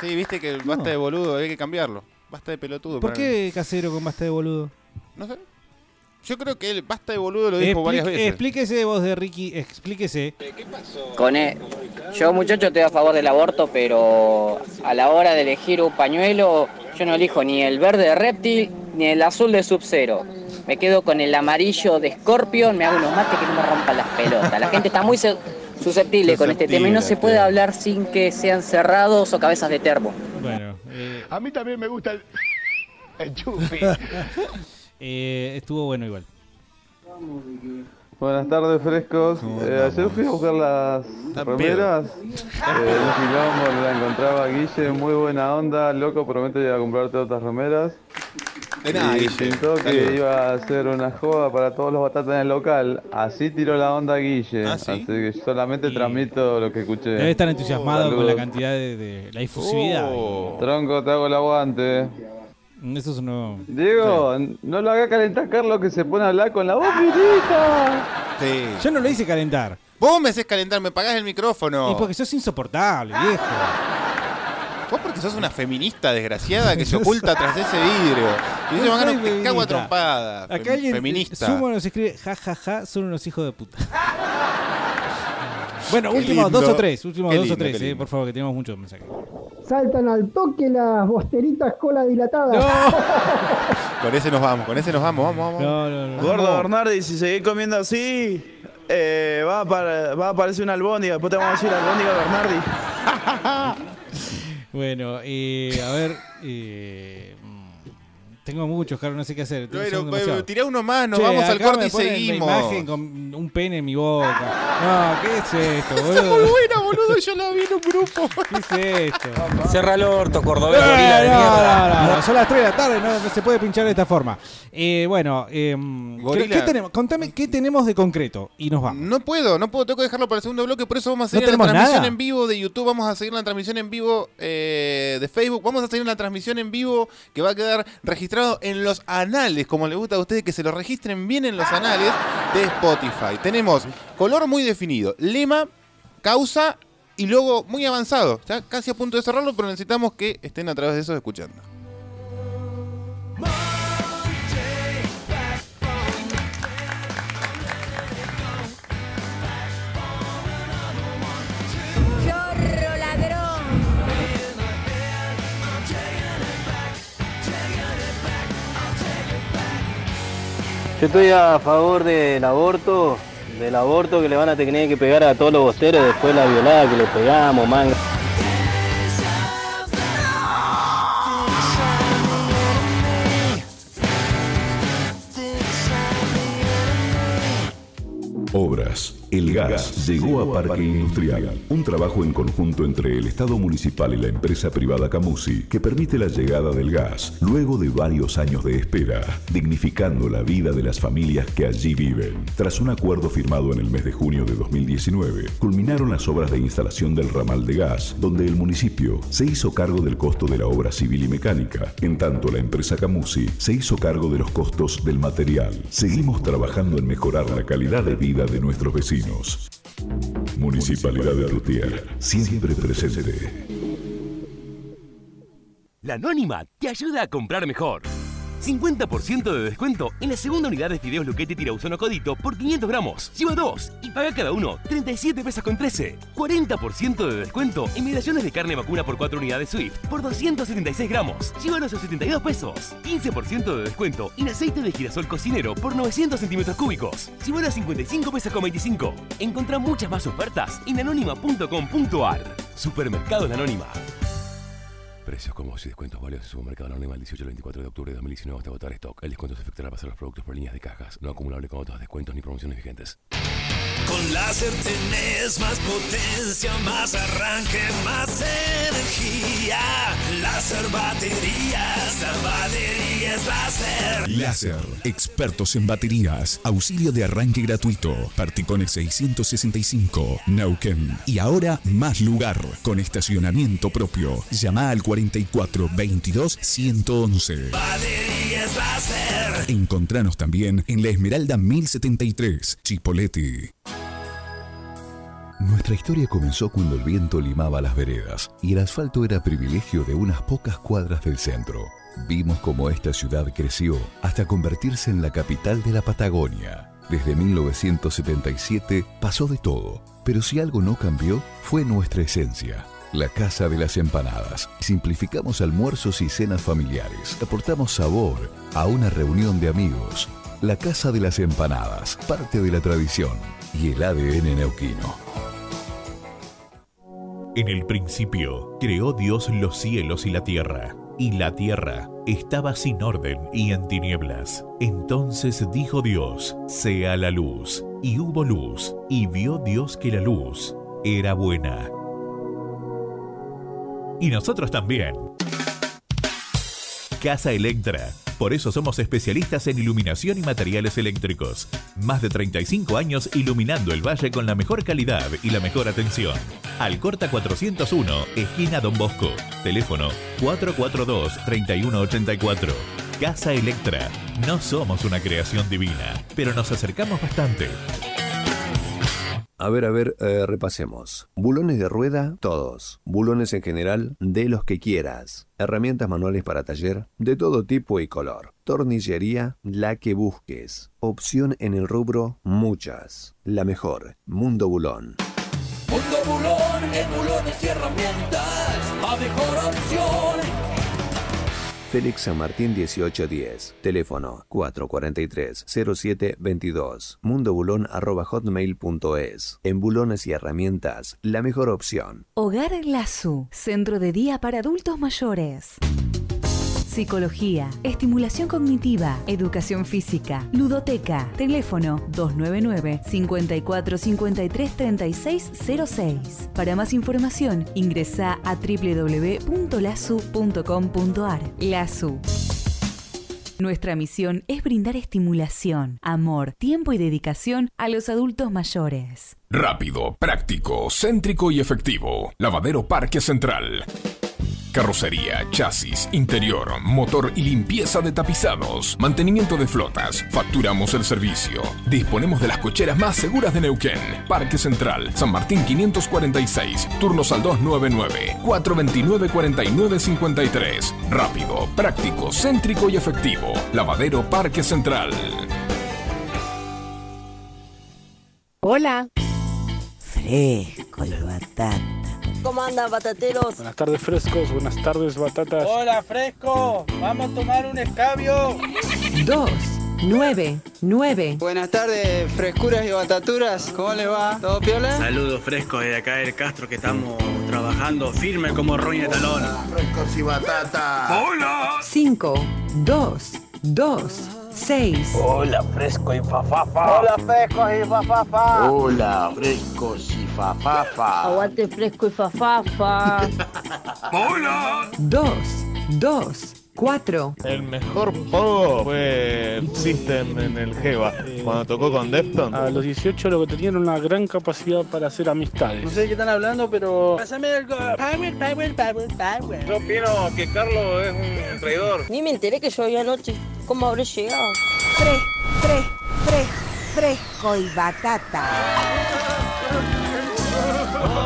Sí, viste que basta de boludo, hay que cambiarlo. Basta de pelotudo. ¿Por para qué casero con basta de boludo? No sé. Yo creo que el basta de boludo lo dijo varias Expli- veces. Explíquese vos de Ricky, explíquese. Con e- Yo, muchacho, estoy a favor del aborto, pero a la hora de elegir un pañuelo, yo no elijo ni el verde de reptil ni el azul de Sub-Zero. me quedo con el amarillo de Scorpion, me hago unos mates que no me rompan las pelotas. La gente está muy su- susceptible con este tema y no se puede hablar sin que sean cerrados o cabezas de termo. Bueno, eh, A mí también me gusta el, el chupi. eh, estuvo bueno igual. Buenas tardes, frescos. Eh, ayer fui a buscar las remeras. Eh, en un quilombo la encontraba Guille, muy buena onda, loco, promete ir a comprarte otras remeras. De nada, y pintó que iba a hacer una joda para todos los batatas en el local. Así tiró la onda Guille. ¿Ah, sí? Así que solamente transmito lo que escuché. Debe estar entusiasmado con la cantidad de, de- la difusividad. Tronco, te hago el aguante. Eso es uno. Diego, no lo haga calentar Carlos que se pone a hablar con la voz. Sí. Yo no lo hice calentar. Vos me haces calentar, me pagás el micrófono. Y porque sos insoportable, viejo. Vos porque sos una feminista desgraciada que se oculta tras de ese vidrio. Y dice, No te cago a trompada. Acá Fem- alguien feminista. Sumo nos escribe, ja, ja, ja, son unos hijos de puta. Bueno, últimos dos o tres, últimos dos o tres, eh, por favor, que tenemos muchos mensajes. Saltan al toque las bosteritas cola dilatada. Con ese nos vamos, con ese nos vamos, vamos, vamos. No, no, no. Gordo Bernardi, si seguís comiendo así, eh, va, a va a aparecer una albóndiga. Después te vamos a decir albóndiga Bernardi. Bueno, eh, a ver, tengo muchos, Carlos, no sé qué hacer. demasiado. tirá uno más, nos Che, vamos al corte me y ponen la seguimos. imagen con un pene en mi boca. No, ¿qué es esto, boludo? Está muy buena, boludo, yo la vi en un grupo. ¿Qué es esto? Cerra el orto, cordobés, No, gorila de no, mierda. no, no, son las 3 de la tarde, no, no se puede pinchar de esta forma. Eh, bueno, eh, Gorila. ¿qué tenemos? Contame qué tenemos de concreto y nos vamos. No puedo, no puedo, tengo que dejarlo para el segundo bloque, por eso vamos a seguir ¿No en la transmisión nada? en vivo de YouTube, vamos a seguir la transmisión en vivo eh, de Facebook, vamos a seguir la transmisión en vivo que va a quedar en los anales, como les gusta a ustedes, que se lo registren bien en los anales de Spotify. Tenemos color muy definido, lema, causa y luego muy avanzado. Ya casi a punto de cerrarlo, pero necesitamos que estén a través de eso escuchando. Yo estoy a favor del aborto, del aborto que le van a tener que pegar a todos los bosteros después de la violada que le pegamos, man. Obras. El gas llegó a Parque Industrial. Un trabajo en conjunto entre el Estado municipal y la empresa privada Camusi que permite la llegada del gas luego de varios años de espera, dignificando la vida de las familias que allí viven. Tras un acuerdo firmado en el mes de junio de 2019, culminaron las obras de instalación del ramal de gas, donde el municipio se hizo cargo del costo de la obra civil y mecánica, en tanto la empresa Camusi se hizo cargo de los costos del material. Seguimos trabajando en mejorar la calidad de vida de nuestros vecinos. Municipalidad de Rutier, siempre presente. La Anónima te ayuda a comprar mejor. 50% de descuento en la segunda unidad de fideos Luquete Tirauzono Codito por 500 gramos. Lleva dos y paga cada uno 37 pesos con 13. 40% de descuento en migraciones de carne vacuna por 4 unidades Swift por 276 gramos. Llévalos a 72 pesos. 15% de descuento en aceite de girasol cocinero por 900 centímetros cúbicos. Llévalos a 55 pesos con 25. Encontrá muchas más ofertas en anónima.com.ar. Supermercado La Anónima. Precios como y descuentos válidos en supermercado anónimo el 18 al 24 de octubre de 2019 hasta agotar stock. El descuento se efectuará para los productos por líneas de cajas, no acumulable con otros descuentos ni promociones vigentes. Con láser tenés más potencia, más arranque, más energía. Láser baterías, la batería es láser. Láser, expertos en baterías, auxilio de arranque gratuito, Particones 665, Neuquén. Y ahora más lugar, con estacionamiento propio. Llama al 44 22 111. Batería es láser. Encontranos también en la Esmeralda 1073, Chipoleti. Nuestra historia comenzó cuando el viento limaba las veredas y el asfalto era privilegio de unas pocas cuadras del centro. Vimos cómo esta ciudad creció hasta convertirse en la capital de la Patagonia. Desde 1977 pasó de todo, pero si algo no cambió fue nuestra esencia. La Casa de las Empanadas. Simplificamos almuerzos y cenas familiares. Aportamos sabor a una reunión de amigos. la casa de las empanadas, parte de la tradición y el ADN neuquino. En el principio, creó Dios los cielos y la tierra, y la tierra estaba sin orden y en tinieblas. Entonces dijo Dios, sea la luz, y hubo luz, y vio Dios que la luz era buena. Y nosotros también. Casa Electra. Por eso somos especialistas en iluminación y materiales eléctricos. Más de 35 años iluminando el valle con la mejor calidad y la mejor atención. Alcorta 401, esquina Don Bosco. Teléfono 442-3184. Casa Electra. No somos una creación divina, pero nos acercamos bastante. A ver, a ver, eh, repasemos. Bulones de rueda, todos. Bulones en general, de los que quieras. Herramientas manuales para taller, de todo tipo y color. Tornillería, la que busques. Opción en el rubro, muchas. La mejor, Mundo Bulón. Mundo Bulón, en bulones y herramientas, la mejor opción. Félix San Martín 1810. Teléfono 443-0722. mundobulón.hotmail.es. En bulones y herramientas, la mejor opción. Hogar Lazu, centro de día para adultos mayores. Psicología, estimulación cognitiva, educación física, ludoteca. Teléfono 299 54 53 36 06. Para más información, ingresa a www.lasu.com.ar. Lasu. Nuestra misión es brindar estimulación, amor, tiempo y dedicación a los adultos mayores. Rápido, práctico, céntrico y efectivo. Lavadero Parque Central. Carrocería, chasis, interior, motor y limpieza de tapizados. Mantenimiento de flotas. Facturamos el servicio. Disponemos de las cocheras más seguras de Neuquén. Parque Central, San Martín 546. Turnos al 299 429 4953. Rápido, práctico, céntrico y efectivo. Lavadero Parque Central. Hola. Fresco y batata. ¿Cómo andan, batateros? Buenas tardes frescos, buenas tardes batatas. Hola, fresco. Vamos a tomar un escabio. 2, 9, 9. Buenas tardes, frescuras y bataturas. ¿Cómo les va? ¿Todo piola? Saludos frescos de acá del Castro que estamos trabajando firme como roña de talón. Frescos y batata. Hola. 5, 2, 2, 6. Hola, fresco y fafafa. Hola, frescos y fafafa. Hola, frescos y fafafa. Aguante fresco y fafafa. Hola. 2, 2, 4. El mejor pogo fue System en el Jeva, cuando tocó con Defton. A los 18 lo que tenían una gran capacidad para hacer amistades. No sé de qué están hablando, pero. Pásame el Yo opino que Carlos es un traidor. Ni me enteré que llovía anoche. ¿Cómo habré llegado? Fres, fres, fres, fresco y batata.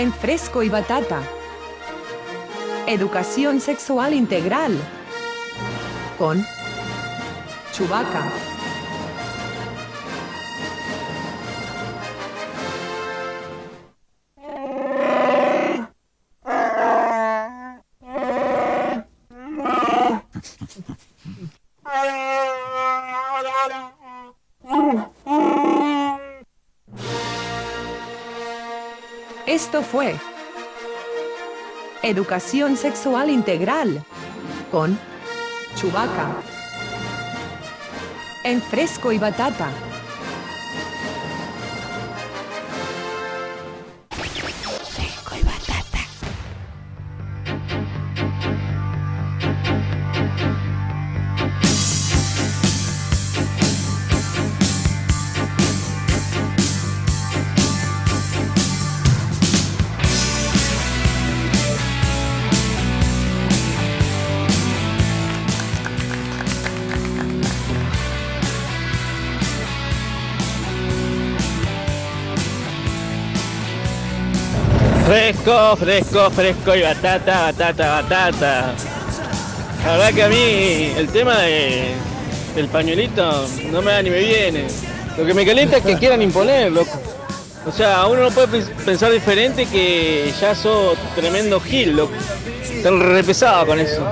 en Fresco y Batata. Educación sexual integral. Con Chubaca. Esto fue Educación Sexual Integral con Chubaca. En Fresco y Batata. Fresco, fresco, fresco y batata, batata, batata. La verdad que a mí el tema de, del pañuelito no me da ni me viene. Lo que me calienta es que quieran imponer, loco. O sea, uno no puede pens- pensar diferente que ya sos tremendo gil, loco. Están re pesado con eso.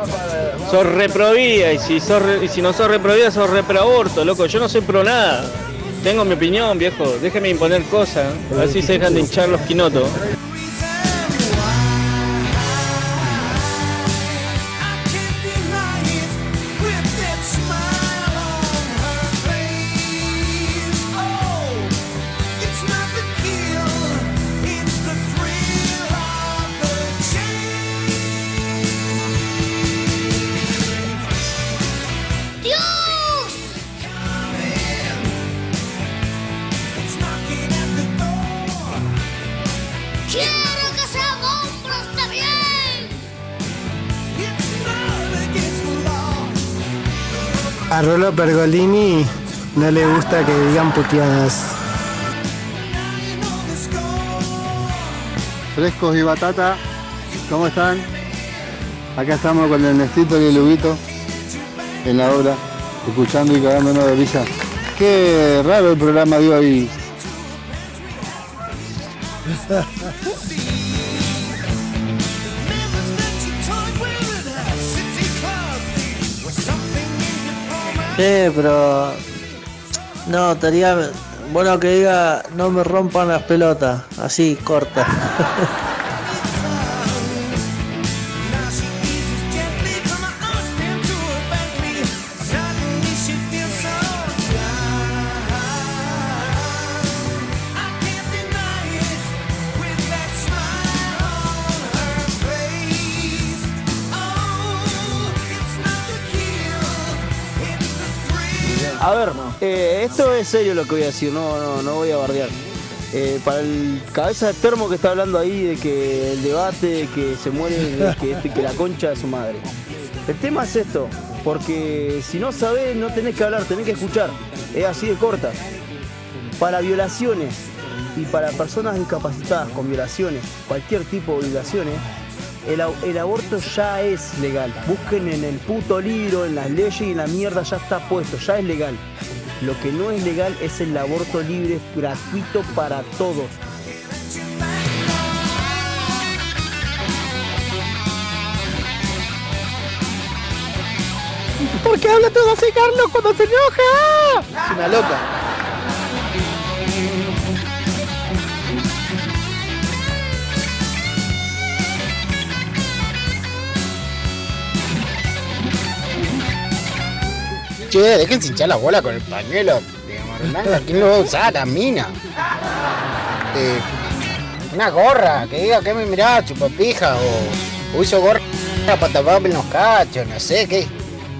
Sos reprovía y si, no sos reprovía sos reproaborto, loco. Yo no soy pro nada. Tengo mi opinión, viejo. Déjeme imponer cosas. A ver si se dejan de hinchar los quinotos. Pergolini no le gusta que digan puteadas. Frescos y batata, ¿cómo están? Acá estamos con el Nestito y el Lubito en la obra, escuchando y cagándonos de risa. Qué raro el programa de hoy. Eh, pero. No, estaría bueno que diga no me rompan las pelotas. Así, corta. esto es serio lo que voy a decir, no, no, no voy a bardear. Eh, para el cabeza de termo que está hablando ahí de que el debate, de que se muere, de que, este- la concha de su madre. El tema es esto, porque si no sabés, no tenés que hablar, tenés que escuchar. Es así de corta. Para violaciones y para personas discapacitadas con violaciones, cualquier tipo de violaciones, el, el aborto ya es legal. Busquen en el puto libro, en las leyes y en la mierda ya está puesto, ya es legal. Lo que no es legal es el aborto libre, gratuito para todos. ¿Por qué habla todo así, Carlos, cuando se enoja? Es una loca. Che, déjense hinchar la bola con el pañuelo. ¿Quién lo va a usar? La mina. Eh, una gorra, que diga que me mirá, chupapija, o, o uso gorra para taparme los cachos, no sé, ¿qué,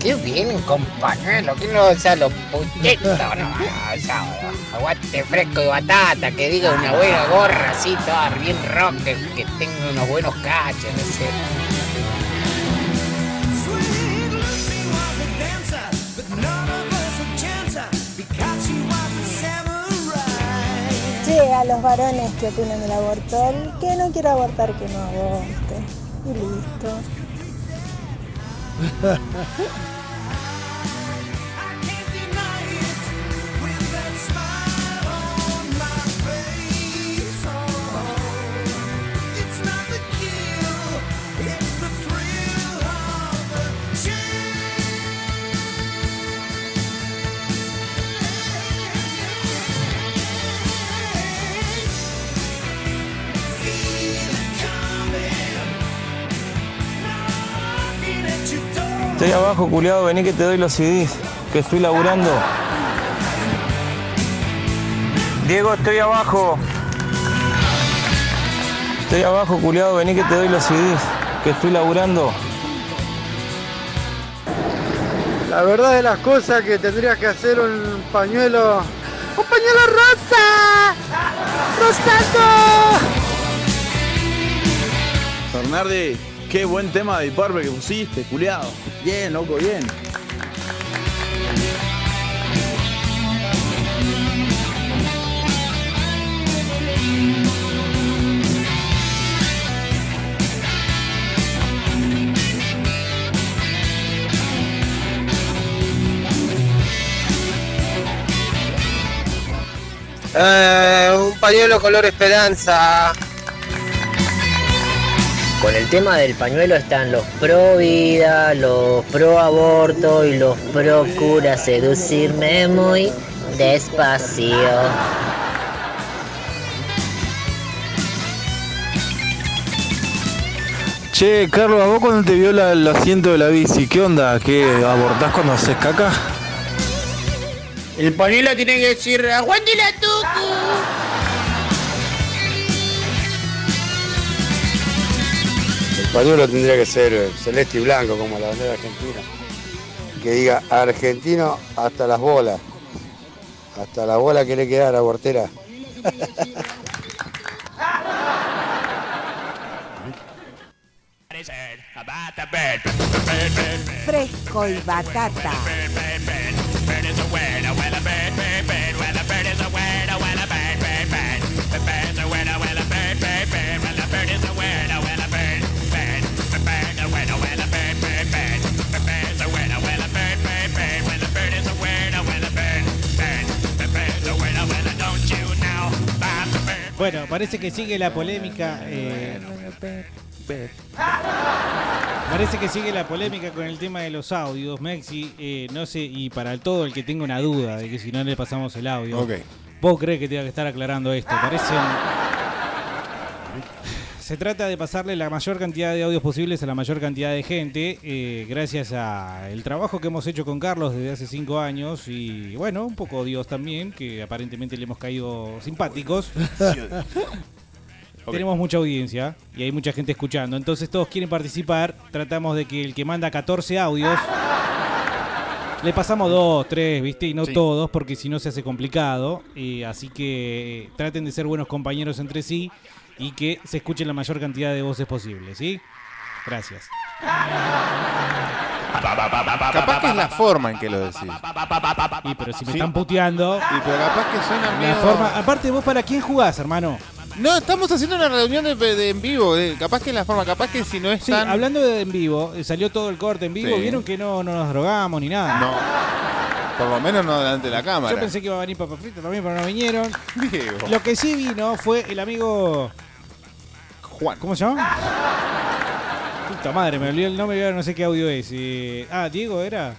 qué vienen con pañuelo? ¿Quién lo va a usar? Los puchetos, no, aguante fresco y batata, que diga una buena gorra así, toda bien rock, que, que tenga unos buenos cachos, no sé. A los varones que opinan del aborto. El que no quiera abortar, que no aborte. Y listo. Estoy abajo, culiado, vení que te doy los CDs, que estoy laburando. Diego, estoy abajo. Estoy abajo, culiado, vení que te doy los CDs, que estoy laburando. La verdad de las cosas que tendrías que hacer un pañuelo. ¡Un pañuelo rosa! ¡Rosando! Bernardi, qué buen tema de Purple que pusiste, culiado. Bien, loco, bien. Eh, un pañuelo color esperanza. Con el tema del pañuelo están los pro vida, los pro aborto y los pro cura seducirme muy despacio. Che, Carlos, ¿a vos cuando te viola el asiento de la bici, qué onda? ¿Qué abortás cuando haces caca? El pañuelo tiene que decir, aguante la tucu. Pañuelo tendría que ser eh, celeste y blanco como la bandera argentina. Que diga argentino hasta las bolas. Hasta la bola que le queda a la portera. Fresco y batata. Bueno, parece que sigue la polémica. eh, parece que sigue la polémica con el tema de los audios, Mexi. eh, no sé, y para todo el que tenga una duda de que si no le pasamos el audio, Ok. vos crees que tenga que estar aclarando esto. Parece. Se trata de pasarle la mayor cantidad de audios posibles a la mayor cantidad de gente, eh, gracias al trabajo que hemos hecho con Carlos desde hace cinco años y bueno, un poco Dios también, que aparentemente le hemos caído simpáticos. Tenemos mucha audiencia y hay mucha gente escuchando, entonces todos quieren participar. Tratamos de que el que manda 14 audios le pasamos dos, tres, ¿viste? Y no Sí. todos, porque si no se hace complicado. Eh, así que eh, traten de ser buenos compañeros entre sí y que se escuche la mayor cantidad de voces posible, ¿sí? Gracias. Capaz que es la forma en que lo decís. Y pero si me Sí. están puteando. Y pero capaz que suena la medio- forma- aparte, vos para quién jugás, hermano. No, estamos haciendo una reunión de, de en vivo. de- capaz que es la forma, capaz que si no es Sí, tan. hablando de en vivo, eh, salió todo el corte en vivo. Sí. Vieron que no, no nos drogamos ni nada. No. Por lo menos no delante de la cámara. Yo pensé que iba a venir Papa Frita también, pero no vinieron. Diego. Lo que sí vino fue el amigo. Juan. ¿Cómo se llama? Puta madre, me olvidé el nombre y ahora no sé qué audio es. Eh, ah, Diego era.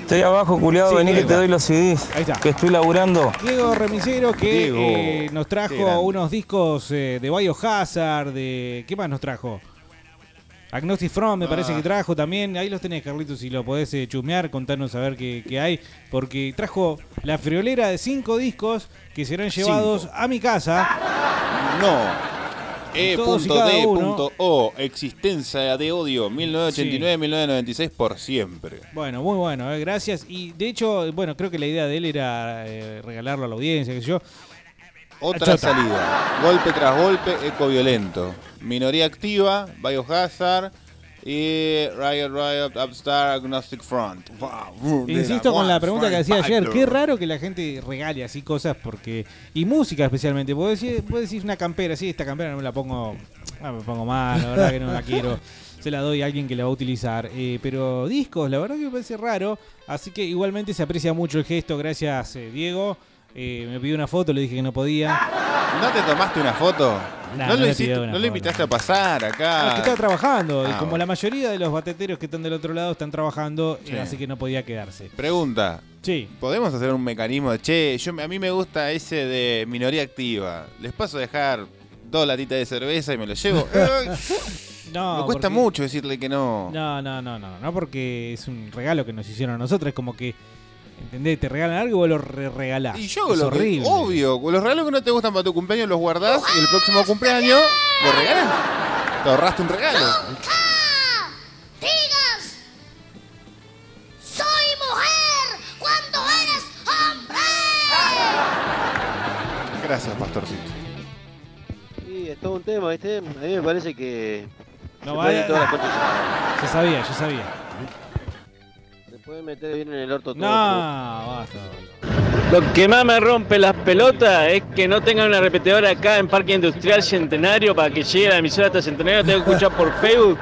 Estoy abajo, culiado, Sí, vení que Diego. te doy los CDs. Ahí está. Que estoy laburando. Diego Remisero que Diego. eh, nos Qué trajo grande. unos discos eh, de Biohazard, de. ¿Qué más nos trajo? Agnostic From me Ah. parece que trajo también. Ahí los tenés, Carlitos, si lo podés eh, chusmear, contarnos a ver qué, qué hay. Porque trajo la friolera de cinco discos que serán llevados a mi casa. No. E.D.O. Existencia de odio 1989-1996 por siempre. Bueno, muy bueno, eh, gracias. Y de hecho, bueno, creo que la idea de él era eh, regalarlo a la audiencia, que yo. Otra Chota. salida. Golpe tras golpe, eco violento. Minoría activa, Biohazard, Y Riot Riot Upstart Agnostic Front. Wow. Insisto con la pregunta que hacía ayer, qué raro que la gente regale así cosas porque y música especialmente, vos decís, vos decís una campera, sí, esta campera no me la pongo, ah, me pongo mal, la verdad que no la quiero. Se la doy a alguien que la va a utilizar. Eh, pero discos, la verdad que me parece raro. Así que igualmente se aprecia mucho el gesto. Gracias, eh, Diego. Eh, me pidió una foto, le dije que no podía. ¿No te tomaste una foto? Nah, no no lo, hiciste, no lo invitaste a pasar Ah, acá. es que estaba trabajando. y Ah, como bueno. la mayoría de los bateteros que están del otro lado están trabajando, eh, Sí. así que no podía quedarse. Pregunta. Sí. ¿Podemos hacer un mecanismo de, che, yo, a mí me gusta ese de minoría activa? ¿Les paso a dejar dos latitas de cerveza y me lo llevo? No, me cuesta porque- mucho decirle que no. No, no, no, no, no, porque es un regalo que nos hicieron a nosotros. Es como que, ¿entendés? Te regalan algo y vos lo re regalás. Y yo es lo que- horrible. obvio, los regalos que no te gustan para tu cumpleaños los guardás y el próximo cumpleaños los regalás. Te ahorraste un regalo. digas soy mujer cuando eres hombre. Gracias, pastorcito. Sí, es todo un tema, ¿viste? A mí me parece que. No, se todas las separadas. Yo sabía, yo sabía. Puede meter bien en el orto todo. No, basta. Lo que más me rompe las pelotas es que no tengan una repetidora acá en Parque Industrial Centenario para que llegue la emisora hasta Centenario. Tengo que escuchar por Facebook.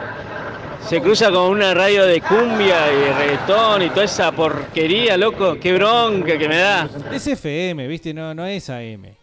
Se cruza con una radio de cumbia y reggaetón y toda esa porquería, loco. Qué bronca que me da. Es FM, ¿viste? No, no es AM.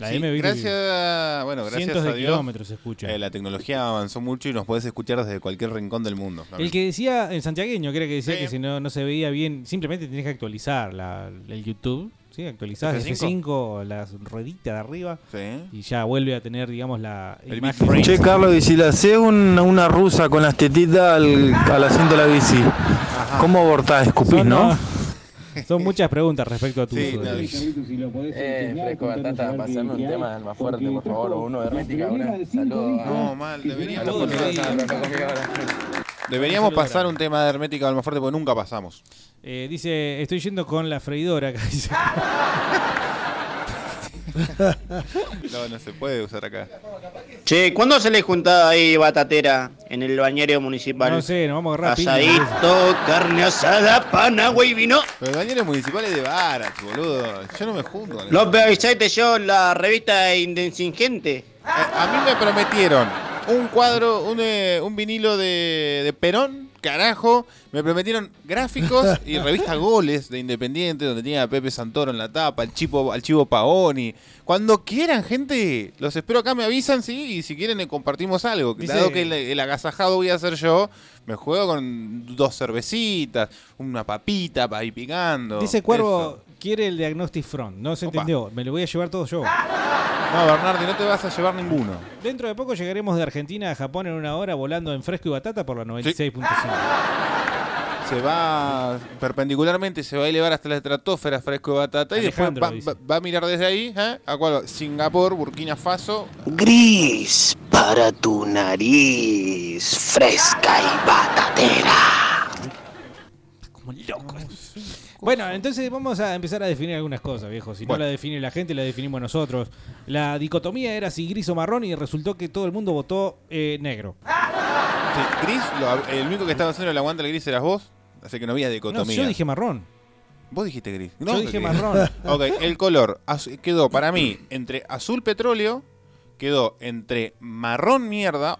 La Sí, gracias, a- bueno, gracias Cientos a de Dios, kilómetros se escucha. eh, la tecnología avanzó mucho y nos podés escuchar desde cualquier rincón del mundo. El que decía, el santiagueño, que era que decía que si no, no se veía bien, simplemente tenés que actualizar la, el YouTube. ¿sí? Actualizás F5. F5, la ruedita de arriba. Sí. Y ya vuelve a tener, digamos, la imagen. Che, Carlos, y si le haces una, una rusa con las tetitas al, al asiento de la bici, ¿cómo abortás? Escupís, Son, ¿no? Son muchas preguntas respecto a tu Sí, uso de- Eh, fresco batata, pasame un tema del más fuerte, por favor, o uno de hermética ahora. Saludos. No, mal, deberíamos, Saludos, deberíamos pasar un tema de hermética al más fuerte porque nunca pasamos. Eh, dice, estoy yendo con la freidora. acá dice. No, no se puede usar acá. Che, ¿cuándo se le juntada ahí batatera en el bañero municipal? No sé, nos vamos a agarrar Asadito, carne asada, pan, agua y vino. Los bañeros municipales de Barat, boludo. Yo no me junto con Los avisaste yo la revista Indensingente. Eh, a mí me prometieron un cuadro, un, eh, un vinilo de, de Perón, carajo. Me prometieron gráficos y revista Goles de Independiente, donde tenía a Pepe Santoro en la tapa, al Chivo, al Chivo Paoni. Cuando quieran, gente, los espero acá, me avisan, sí, y si quieren le compartimos algo. Dice- Dado que el, el agasajado voy a hacer yo, me juego con dos cervecitas, una papita para ir picando. Dice Cuervo, quiere el Diagnostic Front. No se entendió. Me lo voy a llevar todo yo. No, Bernardi, no te vas a llevar ninguno. Dentro de poco llegaremos de Argentina a Japón en una hora volando en fresco y batata por la 96.5. Se va perpendicularmente, se va a elevar hasta la estratosfera fresco de batata y después va, dice. va- va a mirar desde ahí, ¿eh? ¿A cuál va? Singapur, Burkina Faso. Gris para tu nariz, fresca y batatera. Como loco. Bueno, entonces vamos a empezar a definir algunas cosas, viejo. Si Bueno. no la define la gente, la definimos nosotros. La dicotomía era si gris o marrón y resultó que todo el mundo votó eh, negro. Sí, gris, lo- el único que estaba haciendo el aguante del gris eras vos, así que no había No, dicotomía. yo dije marrón. Vos dijiste gris. Yo dije marrón. ok, el color az- quedó para mí entre azul petróleo, quedó entre marrón mierda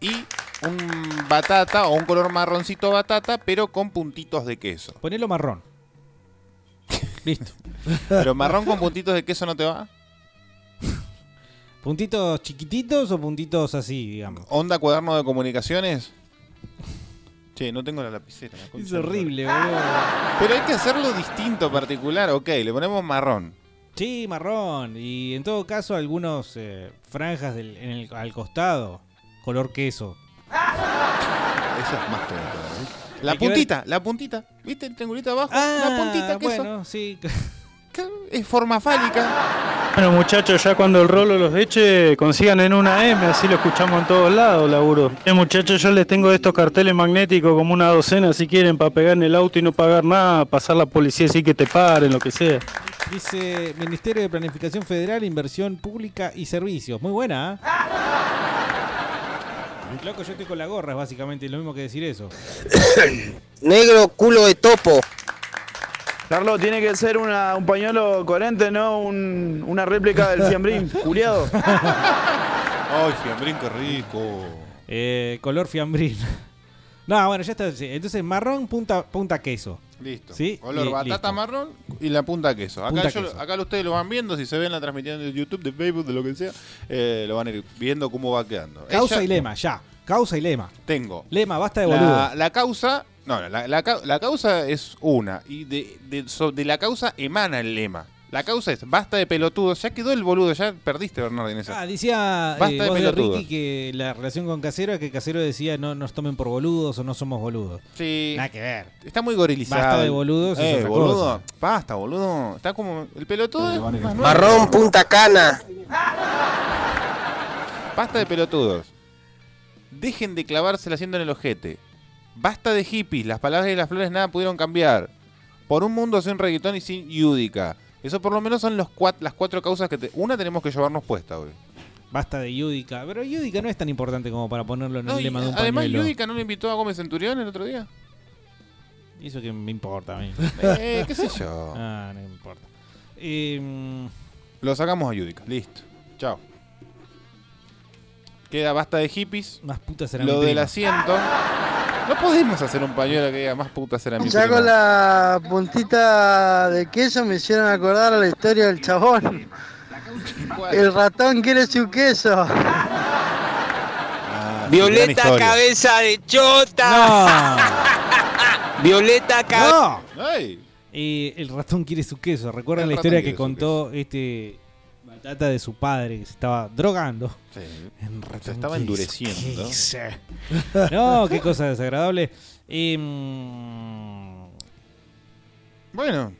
y un batata o un color marroncito batata, pero con puntitos de queso. Ponelo marrón. Listo. Pero marrón con puntitos de queso no te va. ¿Puntitos chiquititos o puntitos así, digamos? Onda cuaderno de comunicaciones. Che, no tengo la lapicera. la Es horrible, boludo. Pero hay que hacerlo distinto, particular. Ok, le ponemos marrón. Sí, marrón. Y en todo caso, algunos eh, franjas del- en el- al costado, color queso. Eso es más todavía. La Hay que puntita, la puntita. ¿Viste el triangulito abajo? la puntita, queso. Ah, bueno, sí. Es forma fálica. Bueno, muchachos, ya cuando el rolo los eche, consigan en una M, así lo escuchamos en todos lados, laburo. Eh, muchachos, yo les tengo estos carteles magnéticos como una docena si quieren para pegar en el auto y no pagar nada, pasar la policía y decir que te paren, lo que sea. Dice Ministerio de Planificación Federal, Inversión Pública y Servicios. Muy buena, ¿eh? Loco, yo estoy con la gorra, es básicamente lo mismo que decir eso. Negro culo de topo. Carlos, tiene que ser una- un pañuelo coherente, no un- una réplica del fiambrín, culiado. Ay, fiambrín, qué rico. Eh, color fiambrín. No, bueno, ya está. Entonces, marrón, punta, punta queso. Listo. ¿Sí? Color batata listo. marrón y la punta queso. Acá, Punta yo- queso. acá ustedes lo van viendo, si se ven la transmisión de YouTube, de Facebook, de lo que sea, eh, lo van a ir viendo cómo va quedando. Causa Ella- y lema, ya. Causa y lema. Tengo. Lema, basta de boludo. La, la causa. No, la, la cau- la causa es una. Y de, de, so- de la causa emana el lema. La causa es basta de pelotudos. Ya quedó el boludo, ya perdiste, Bernardo, en esa. Ah, decía Basta eh, de vos de pelotudos. Ricky que la relación con Casero es que Casero decía no nos tomen por boludos o no somos boludos. Sí. Nada que ver. Está muy gorilizado. Basta de boludos Eh, boludo. cosa. Basta, boludo. Está como. El pelotudo es más nuevo. Marrón punta cana. Basta de pelotudos. Dejen de clavársela haciendo en el ojete. Basta de hippies. Las palabras y las flores nada pudieron cambiar. Por un mundo sin reggaetón y sin Yudica. Eso por lo menos son los cuat- las cuatro causas que... te- una tenemos que llevarnos puesta hoy. Basta de Yudica. Pero Yudica no es tan importante como para ponerlo en No, el lema de un además, pañuelo. Yudica no le invitó a Gómez Centurión el otro día. Eso que me importa a mí. Eh, qué sé yo. Ah, no me importa. Eh, Lo sacamos a Yudica. Listo. Chao. Queda basta de hippies. Más putas será Lo mi del prima. asiento. No podemos hacer un pañuelo que diga más puta será mi Ya prima. con la puntita de queso me hicieron acordar a la historia del chabón. El ratón quiere su queso. Ah, Violeta historia. cabeza de chota. Violeta cabeza. ¡No! Eh, el ratón quiere su queso. ¿Recuerdan El la ratón historia que su contó este Batata de su padre que se estaba drogando? Sí. Ratón Se estaba endureciendo. No, qué cosa desagradable. Eh, mm, Bueno.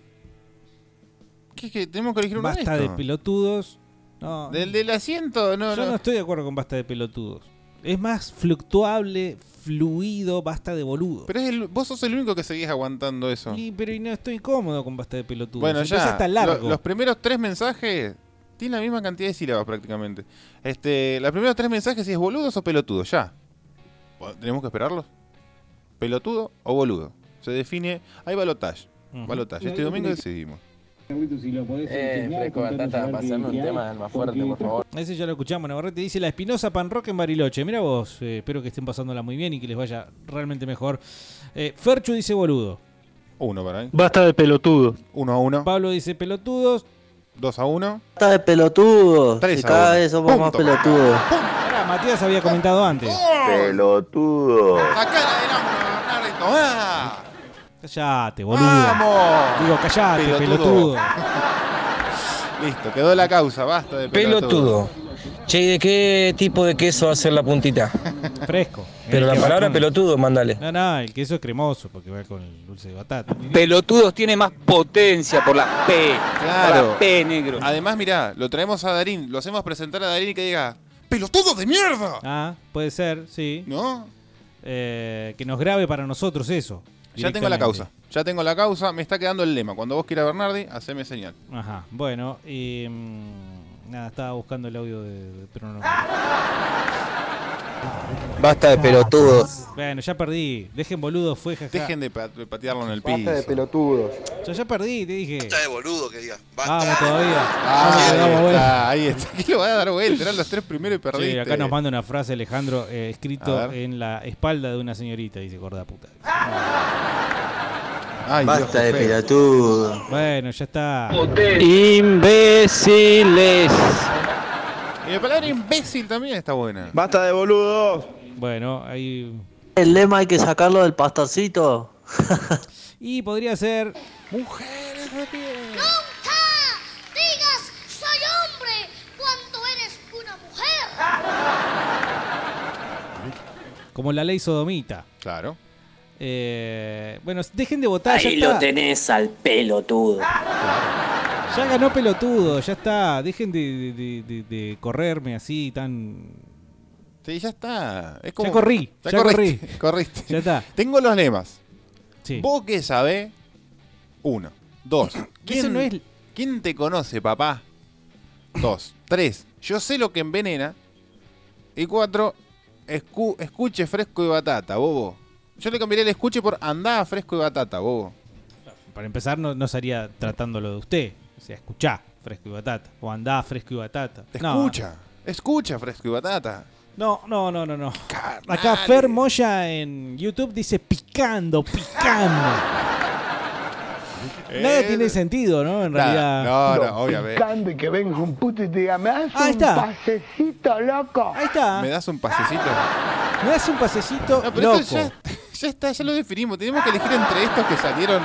¿Qué, qué? Tenemos que elegir uno basta de pelotudos. No, Del del asiento, no, yo no. no. estoy de acuerdo con basta de pelotudos. Es más fluctuable, fluido, basta de boludo. Pero es el- vos sos el único que seguís aguantando eso. Y, pero y no estoy cómodo con basta de pelotudos. Bueno, Entonces ya. está lo- largo. los primeros tres mensajes tienen la misma cantidad de sílabas prácticamente. Este, los primeros tres mensajes si es boludos o pelotudos, ya. ¿Tenemos que esperarlos? ¿Pelotudo o boludo? Se define. Hay balotage. Ujú. Balotage. Este domingo decidimos. Eh, fresco batata, pasame un tema más fuerte, por favor. Ese ya lo escuchamos, Navarrete dice la Espinosa Pan Rock en Bariloche. Mira vos, eh, espero que estén pasándola muy bien y que les vaya realmente mejor. Eh, Ferchu dice boludo. Uno para ahí. Basta de pelotudo. Uno a uno. Pablo dice pelotudos. Dos a uno. Está de pelotudo. Si a cada vez somos más Punto. pelotudos. Ahora, Matías había comentado antes. Pelotudo. Acá el ángulo, Bernardo. ¡Ah! Callate, boludo. ¡Vamos! Digo, callate, pelotudo. Listo, quedó la causa, basta de Pelotudo. Che, ¿y ¿de qué tipo de queso va a ser la puntita? Fresco. Pero la va palabra con- pelotudo, mándale. No, no, el queso es cremoso porque va con el dulce de batata. Pelotudos tiene más potencia por la P. Por Claro. la P, negro. Además, mirá, lo traemos a Darín, lo hacemos presentar a Darín y que diga ¡Pelotudo de mierda! Ah, puede ser, sí. ¿No? Eh, que nos grabe para nosotros eso. Ya tengo la causa. Ya tengo la causa, me está quedando el lema. Cuando vos quieras Bernardi, haceme señal. Ajá, bueno, y, mm, nada, estaba buscando el audio de, de- pero no. Basta de pelotudos. Bueno, ya perdí. Dejen boludo, fue jaja. Dejen de, pa- de patearlo en el Basta piso. de pelotudos. Yo ya perdí, te dije. Basta de boludo que diga. Vamos todavía. Ah, Vamos, ahí, damos está, ahí está. Aquí lo va a dar vuelta. Eran los tres primeros y perdiste. Sí, acá nos manda una frase Alejandro eh, escrito ver. en la espalda de una señorita, dice gorda puta. Ay, Basta de feo. pelotudo. Bueno, ya está. Imbéciles. Y la palabra imbécil también está buena. Basta de boludos. Bueno, ahí. El lema hay que sacarlo del pastorcito. Y podría ser. Mujeres de pie. ¡Nunca digas soy hombre cuando eres una mujer! Como la ley sodomita. Claro. Eh, bueno, dejen de votar. ya Ahí está. lo tenés al pelotudo. Ya ganó pelotudo, ya está. Dejen de, de- de- de correrme así tan. Sí, ya está. Es como... Ya corrí, Ya, ya corriste, corriste. Ya está. Tengo los lemas. Sí. ¿Vos qué sabés? Uno. Dos. ¿Quién, Ese no es- ¿Quién te conoce, papá? Dos. Tres. Yo sé lo que envenena. Y cuatro. escu- escuche fresco y batata, bobo. Yo le cambiaría el escuche por andá fresco y batata, bobo. Para empezar, no, no sería tratándolo de usted. O sea, escuchá fresco y batata. O andá fresco y batata. No, Escucha, escucha fresco y batata. No, no, no, no, no. Acá Fer Moya en YouTube dice picando, picando. Nada Eh, tiene sentido, ¿no? En nada, realidad. no, no, obviamente. Picando y que venga un puto y te diga, me das Ahí un está. pasecito, loco. Ahí está. ¿Me das un pasecito? Me das un pasecito No, pero loco. esto ya, ya está, ya lo definimos. Tenemos que elegir entre estos que salieron.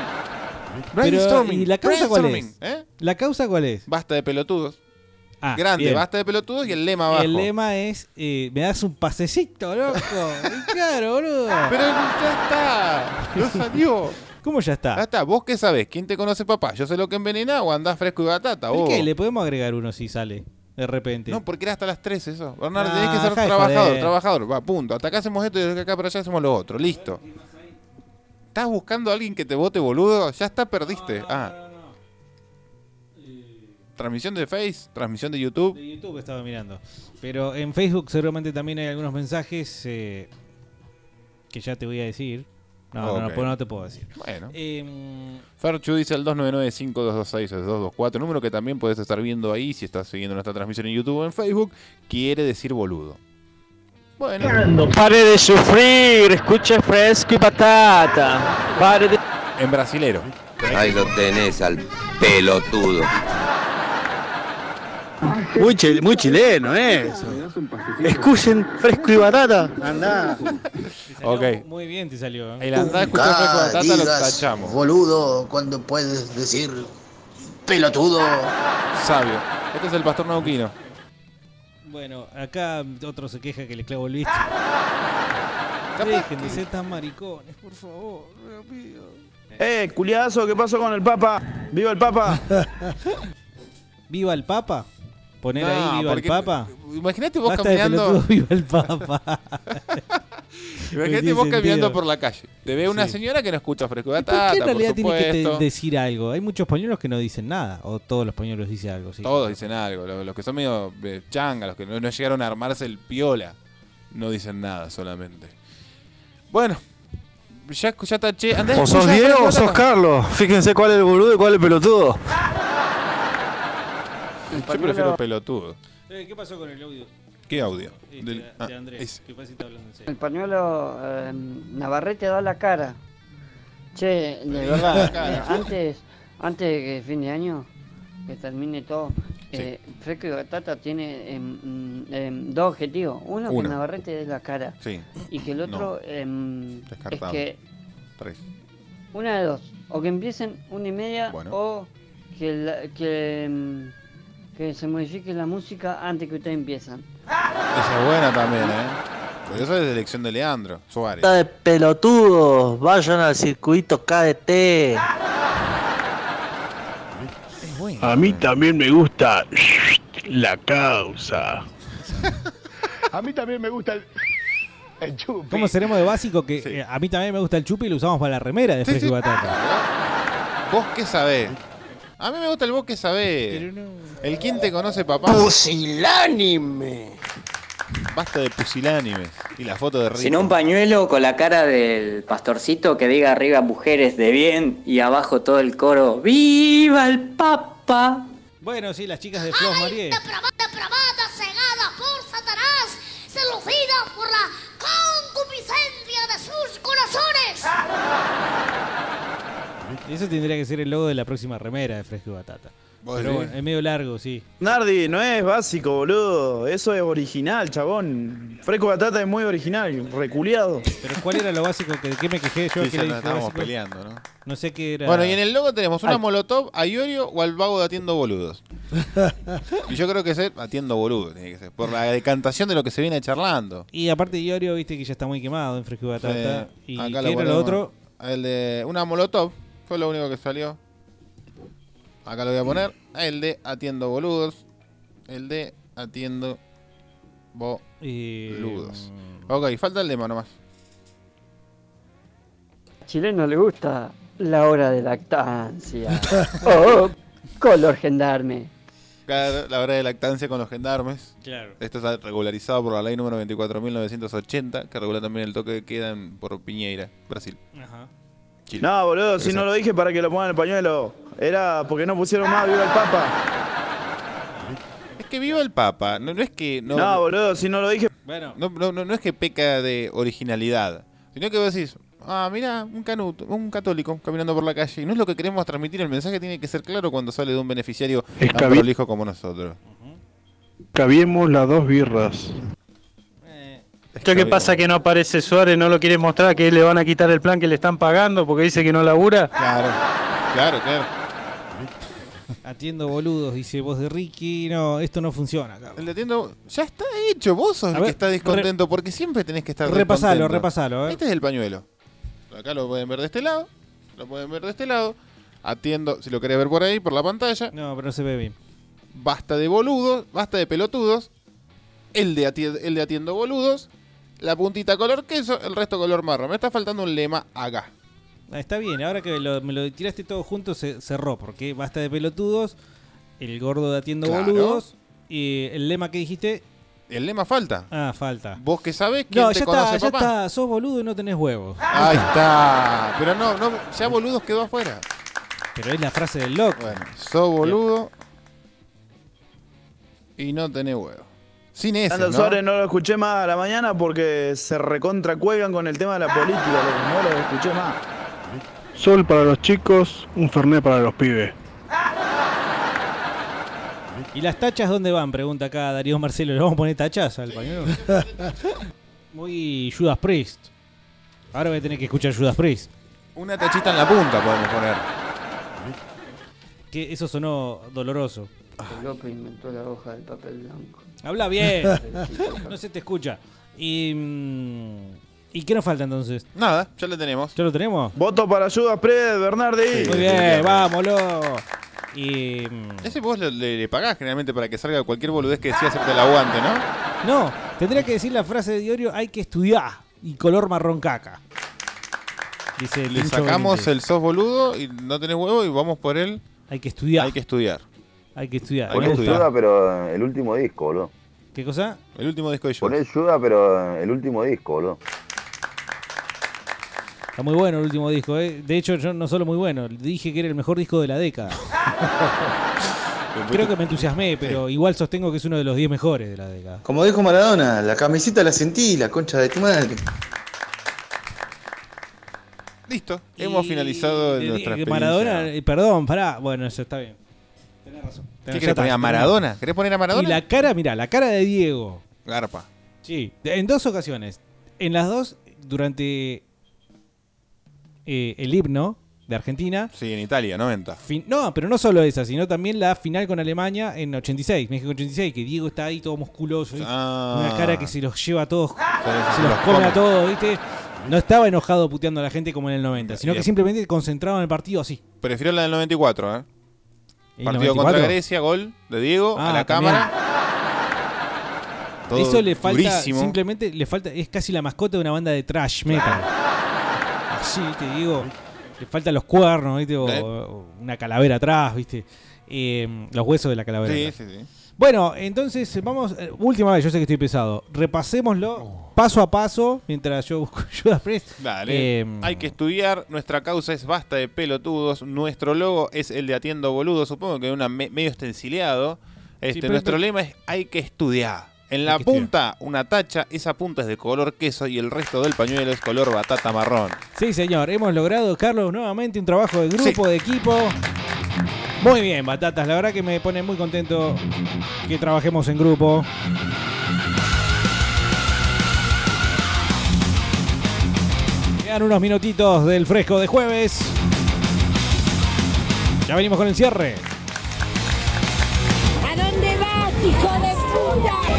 Pero, Brainstorming. ¿y la causa cuál es? ¿eh? ¿La causa cuál es? Basta de pelotudos. Ah, Grande, bien. basta de pelotudos y el lema abajo. El lema es, eh, me das un pasecito, loco. Y claro, boludo. Pero ya está. No salió. ¿Cómo ya Ya está? está. ¿Vos qué sabés? ¿Quién te conoce papá? ¿Yo sé lo que envenena o andás fresco y batata? ¿Por vos? qué? Le podemos agregar uno si sale de repente. No, porque era hasta las 3 eso. Bernardo, Ah, tenés que ser de trabajador, trabajador. Va, punto. Hasta acá hacemos esto y de acá para allá hacemos lo otro. Listo. ¿Estás buscando a alguien que te vote, boludo? Ya está, perdiste. ah. Transmisión de Face, transmisión de YouTube. De YouTube estaba mirando. Pero en Facebook seguramente también hay algunos mensajes eh, que ya te voy a decir. No, no, no, pues no te puedo decir. Bueno. Em, Ferchu dice el 299-5226-224, número que también puedes estar viendo ahí si estás siguiendo nuestra transmisión en YouTube o en Facebook. Quiere decir boludo. Bueno. Pare de sufrir, escuche fresco y batata. Pare de... En brasilero. Ahí lo tenés al pelotudo. Muy, chil- muy chileno, ¿eh? eso. Escuchen fresco y batata. Andá. Ok. muy bien te salió. ¿eh? El andá escucha fresco de batata lo tachamos. Boludo, cuando puedes decir pelotudo. Sabio. Este es el pastor nauquino. Bueno, acá otro se queja que le clavo el visto. Dejen de ser tan maricones, por favor. lo pido. Eh, culiazo, ¿qué pasó con el Papa? ¡Viva el Papa! ¿Viva el Papa? Poner No, ahí Viva el porque- Papa. Imagínate vos Basta de caminando. pelotudo, Viva el Papa. Imagínate vos caminando por la calle. Te ve una Sí. señora que no escucha fresco de ¿Por qué en realidad tiene que te- decir algo? Hay muchos pañuelos que no dicen nada. O todos los pañuelos dicen algo. Sí. Todos dicen algo. Los, los que son medio eh, changa, los que no, no llegaron a armarse el piola, no dicen nada solamente. Bueno, ya, ya taché. Andá, O sos Diego o sos. Carlos. Fíjense cuál es el boludo y cuál es el pelotudo. Yo prefiero pelotudo. Eh, ¿Qué pasó con el audio? ¿Qué audio? Este, Del- de ah, Andrés, ese. que parece que está hablando en serio. El pañuelo eh, Navarrete da la cara. Che, de verdad, eh, antes, antes de que fin de año, que termine todo, eh, Fresco y Batata tiene em, mm, em, dos objetivos. Uno, Uno. que Navarrete dé la cara. Sí. Y que el otro em, es Descartado. que Tres. una de dos. O que empiecen una y media Bueno. o que, la- que, em, que se modifique la música antes que ustedes empiezan. Esa es buena también, ¿eh? Pero eso es de elección de Leandro Suárez. De pelotudos, vayan al circuito KDT. A mí también me gusta la causa. A mí también me gusta el, el chupi. ¿Cómo seremos de básico? Que eh, a mí también me gusta el chupi y lo usamos para la remera de Sí, Fresco y sí. Batata. ¿Vos qué sabés? A mí me gusta el vos que sabés. El quién te conoce papá. Pusilánime. Basta de pusilánimes. Y la foto de Rico. Sino un pañuelo con la cara del pastorcito que diga arriba mujeres de bien y abajo todo el coro ¡Viva el Papa! Bueno, sí, las chicas de Flos. Depravada, depravada, cegada por Satanás, seducida por la concupiscencia de sus corazones. Eso tendría que ser el logo de la próxima remera de Fresco y Batata. ¿Vos Pero bueno, es medio largo, sí. Nardi, no es básico, boludo. Eso es original, chabón. Fresco Batata es muy original, reculeado. Pero ¿cuál era lo básico? ¿De qué me quejé yo? Sí, ¿Qué ya le nos dije estábamos peleando, ¿no? No sé qué era. Bueno, y en el logo tenemos una Ay. molotov a Iorio o al vago de Atiendo Boludos. y yo creo que es Atiendo Boludos, tiene que ser. Por la decantación de lo que se viene charlando. Y aparte Iorio, viste que ya está muy quemado en Fresco Batata. Sí, y acá ¿qué lo era lo otro? El de una molotov, fue lo único que salió. Acá lo voy a poner. El de Atiendo Boludos. El de Atiendo Boludos. Ok, falta el demo nomás. chileno le gusta la hora de lactancia. oh, color gendarme. Claro, la hora de lactancia con los gendarmes. Claro. Esto está regularizado por la ley número 24.980, que regula también el toque de queda en- por Piñeira, Brasil. Ajá. Chile. No, boludo, si no lo dije para que lo pongan en el pañuelo. Era porque no pusieron más viva el Papa. Es que viva el Papa, no, no es que... No, No, boludo, si no lo dije. Bueno. No, no, no, no es que peca de originalidad, sino que vos decís, ah, mira, un canuto, un católico caminando por la calle. Y no es lo que queremos transmitir, el mensaje tiene que ser claro cuando sale de un beneficiario Es tan prolijo como nosotros. Cabiemos las dos birras. ¿Esto qué pasa que no aparece Suárez? ¿No lo quiere mostrar? ¿Que le van a quitar el plan que le están pagando porque dice que no labura? Claro, claro, claro. Atiendo boludos, dice voz de Ricky. No, esto no funciona, Carlos. El de atiendo ya está hecho, vos sos A el ver, que está descontento, porque siempre tenés que estar Repasalo, descontento. repasalo, eh. Este es el pañuelo. Acá lo pueden ver de este lado, lo pueden ver de este lado. Atiendo, si lo querés ver por ahí, por la pantalla. No, pero no se ve bien. Basta de boludos, basta de pelotudos. El de, ati- el de atiendo boludos. La puntita color queso, el resto color marrón. Me está faltando un lema acá. Está bien, ahora que lo- me lo tiraste todo junto se cerró, porque basta de pelotudos, el gordo de atiendo Claro. boludos, y el lema que dijiste... El lema falta. Ah, falta. Vos que sabés quién No, te ya conoce, está, ya papá. está, sos boludo y no tenés huevos. Ahí está. Pero no, no, ya boludos quedó afuera. Pero es la frase del loco. Bueno, sos boludo y no tenés huevo. Sin Ando ¿no? Suárez no lo escuché más a la mañana porque se recontra cuelgan con el tema de la política, no lo escuché más. Sol para los chicos, un fernet para los pibes. ¿Y las tachas dónde van? Pregunta acá Darío Marcelo. ¿Le vamos a poner tachas al pañuelo? Muy Judas Priest. Ahora voy a tener que escuchar Judas Priest. Una tachita en la punta podemos poner. Que eso sonó doloroso. López inventó la hoja del papel blanco. Habla bien. no se te escucha. Y, mm, ¿Y qué nos falta entonces? Nada, ya lo tenemos. ¿Ya lo tenemos? Voto para Judas Pred, Bernardi. Muy bien, vámonos. Y. mm, Ese vos le, le- le pagás generalmente para que salga cualquier boludez que decía hacerte el aguante, ¿no? No, tendría que decir la frase de Diorio: hay que estudiar. Y color marrón caca. Dice Le Tincho sacamos Benítez. el sos boludo y no tenés huevo y vamos por él. Hay que estudiar. Hay que estudiar. Hay que estudiar. Hay que Me gusta. estudiar. pero el último disco, boludo. ¿Qué cosa? El último disco de Poné Yuda, pero el último disco, boludo. Está muy bueno el último disco, ¿eh? De hecho, yo no solo muy bueno, dije que era el mejor disco de la década. Creo que me entusiasmé, pero igual sostengo que es uno de los 10 mejores de la década. Como dijo Maradona, la camiseta la sentí, la concha de tu madre. Listo, hemos finalizado de- nuestra de experiencia. Maradona, eh, perdón, pará. Bueno, eso está bien. Tenés razón. ¿Qué Ya querés está, poner a tenés Maradona? ¿Querés poner a Maradona? Y la cara, mira, la cara de Diego. Garpa. Sí, de- en dos ocasiones. En las dos, durante eh, el himno de Argentina. Sí, en Italia, 90. Fin- no, pero no solo esa, sino también la final con Alemania en 86, México 86, que Diego está ahí todo musculoso. Ah. una cara que se los lleva a todos, se los come a todos, ¿viste? No estaba enojado puteando a la gente como en el 90, sino que simplemente concentrado en el partido así. Prefiero la del 94, ¿eh? ¿El Partido 94? contra Grecia, gol de Diego a Ah, la también. cámara. Todo Eso le falta, durísimo. simplemente le falta, es casi la mascota de una banda de trash metal. Así, te digo, le faltan los cuernos, ¿viste? O, o una calavera atrás, ¿viste? Eh, los huesos de la calavera. Sí, sí, sí. Bueno, entonces vamos, eh, última vez, yo sé que estoy pesado. Repasémoslo paso a paso mientras yo busco Judas Priest. Dale. Eh, Hay que estudiar. Nuestra causa es basta de pelotudos. Nuestro logo es el de Atiendo Boludo. Supongo que una me- medio estencileado. Este, pero- nuestro pero- lema es hay que estudiar. En la punta, una tacha. Esa punta es de color queso y el resto del pañuelo es color batata marrón. Sí, señor, hemos logrado, Carlos, nuevamente un trabajo de grupo, de equipo. Muy bien, Batatas, la verdad que me pone muy contento que trabajemos en grupo. Quedan unos minutitos del fresco de jueves. Ya venimos con el cierre. ¿A dónde vas, hijo de puta?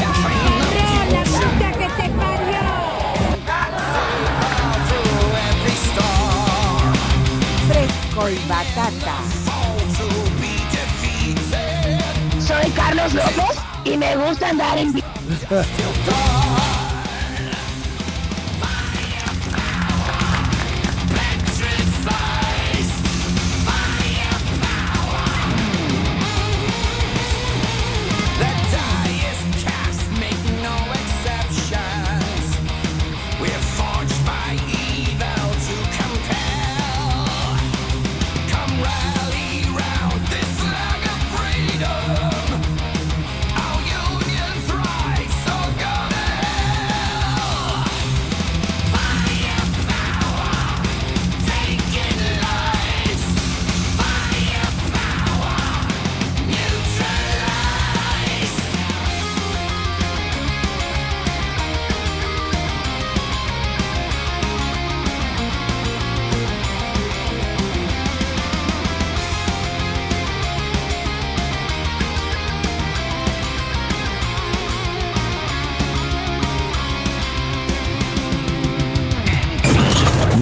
Fresco y batata. Soy Carlos López y me gusta andar en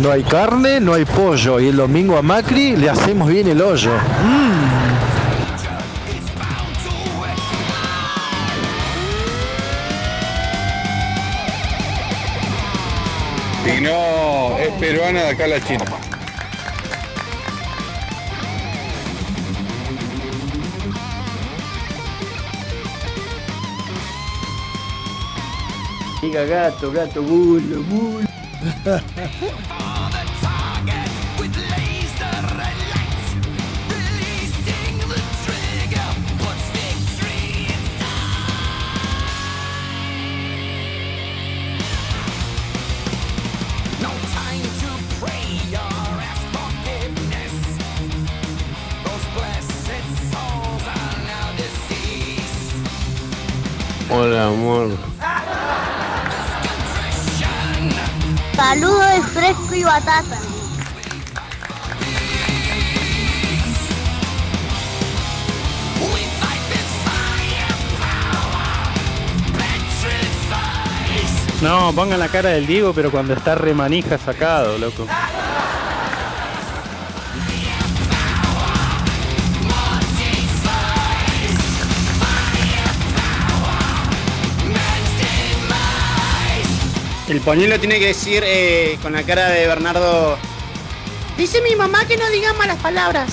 No hay carne, no hay pollo. Y el domingo a Macri le hacemos bien el hoyo. Y no, es peruana de acá a la China. Diga gato, gato, bulo, bulo. Hola, amor. Saludos de fresco y batata. No, pongan la cara del Diego, pero cuando está remanija sacado, loco. El pañuelo tiene que decir eh, con la cara de Bernardo. Dice mi mamá que no diga malas palabras.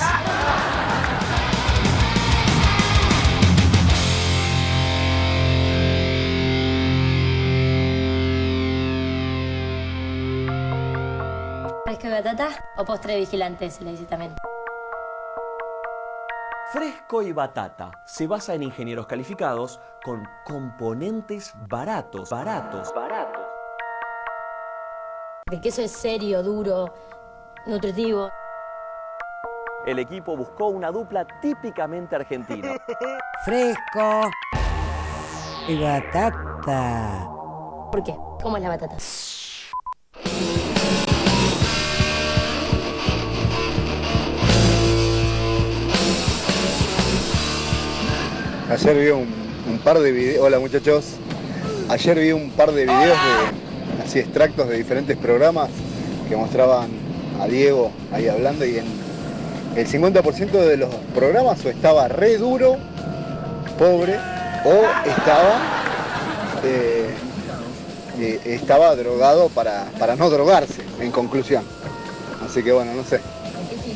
Fresco y batata o postre de vigilante se le dice también. Fresco y Batata se basa en ingenieros calificados con componentes baratos, baratos, baratos. El queso es serio, duro, nutritivo. El equipo buscó una dupla típicamente argentina. Fresco y batata. ¿Por qué? ¿Cómo es la batata? Ayer vi un, un par de videos. Hola muchachos. Ayer vi un par de videos de así extractos de diferentes programas que mostraban a Diego ahí hablando y en el 50% de los programas o estaba re duro, pobre, o estaba eh, eh, estaba drogado para, para no drogarse, en conclusión. Así que bueno, no sé.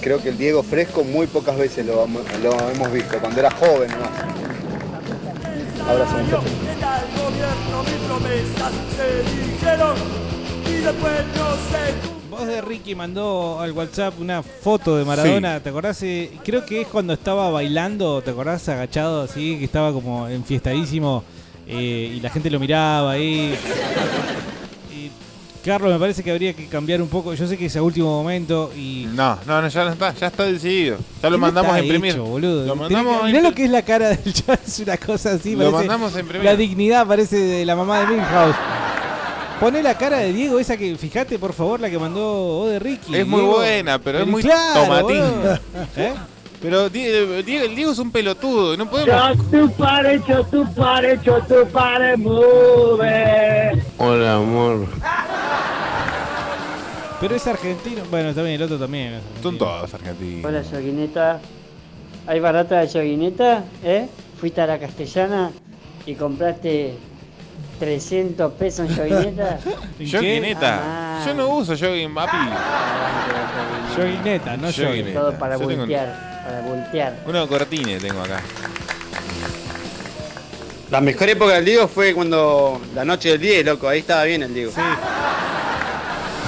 Creo que el Diego fresco muy pocas veces lo, hemos visto, cuando era joven. Abrazo muchachos. Voz de Ricky mandó al WhatsApp una foto de Maradona, ¿te acordás? Eh, creo que es cuando estaba bailando, ¿te acordás? Agachado así, que estaba como enfiestadísimo eh, y la gente lo miraba ahí. Carlos, me parece que habría que cambiar un poco. Yo sé que es a último momento y. No, no, no, ya no está, ya está decidido. Ya lo ¿Qué mandamos a imprimir. hecho, boludo? Lo mandamos que- mirá lo que es la cara del chat, es una cosa así. Lo parece- mandamos a imprimir. La dignidad parece de la mamá de Milhouse. Poné la cara de Diego, esa que, fíjate por favor, la que mandó O de Ricky. Es muy buena, pero es muy claro, tomatín. ¿Eh? Pero Die- Diego, el Diego es un pelotudo, no podemos. Hola, amor. Pero es argentino. Bueno, también el otro también. es Son argentino. todos argentinos. Hola, yoguineta. ¿Hay barata de yoguineta? ¿Eh? Fuiste a la castellana y compraste 300 pesos en yoguineta. Yoguineta. Ah. Yo no uso jogging, papi. Yoguineta, no Yoguineta. Todo para Yo tengo voltear. Para voltear. Uno cortine tengo acá. La mejor época del Diego fue cuando la noche del 10, loco. Ahí estaba bien el Diego.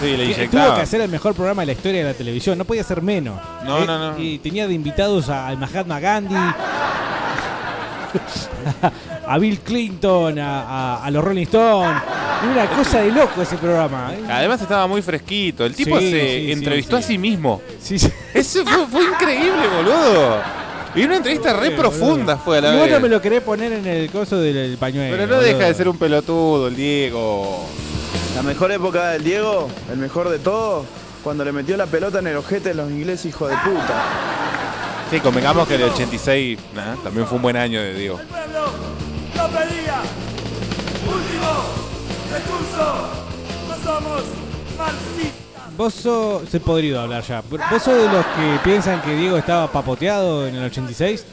Sí, le Que- Tuvo inyectaba. que hacer el mejor programa de la historia de la televisión, no podía ser menos. No, Eh, no, no. Y tenía de invitados a- al Mahatma Gandhi, a Bill Clinton, a, a- a los Rolling Stones. Una cosa de loco ese programa. ¿eh? Además estaba muy fresquito. El tipo Sí, se sí, entrevistó sí. a sí mismo. Sí, sí. Eso fue, fue increíble, boludo. Y una entrevista re profunda boludo. fue a la Y vos vez. no me lo querés poner en el coso del, del pañuelo. Pero no boludo. deja de ser un pelotudo el Diego. La mejor época del Diego, el mejor de todo, cuando le metió la pelota en el ojete de los ingleses, hijo de puta. Sí, convengamos que el 86 nah, también fue un buen año de Diego. Pedía. Último recurso. No somos marxistas. vos sos. Se podría hablar ya. ¿Vos sos de los que piensan que Diego estaba papoteado en el 86?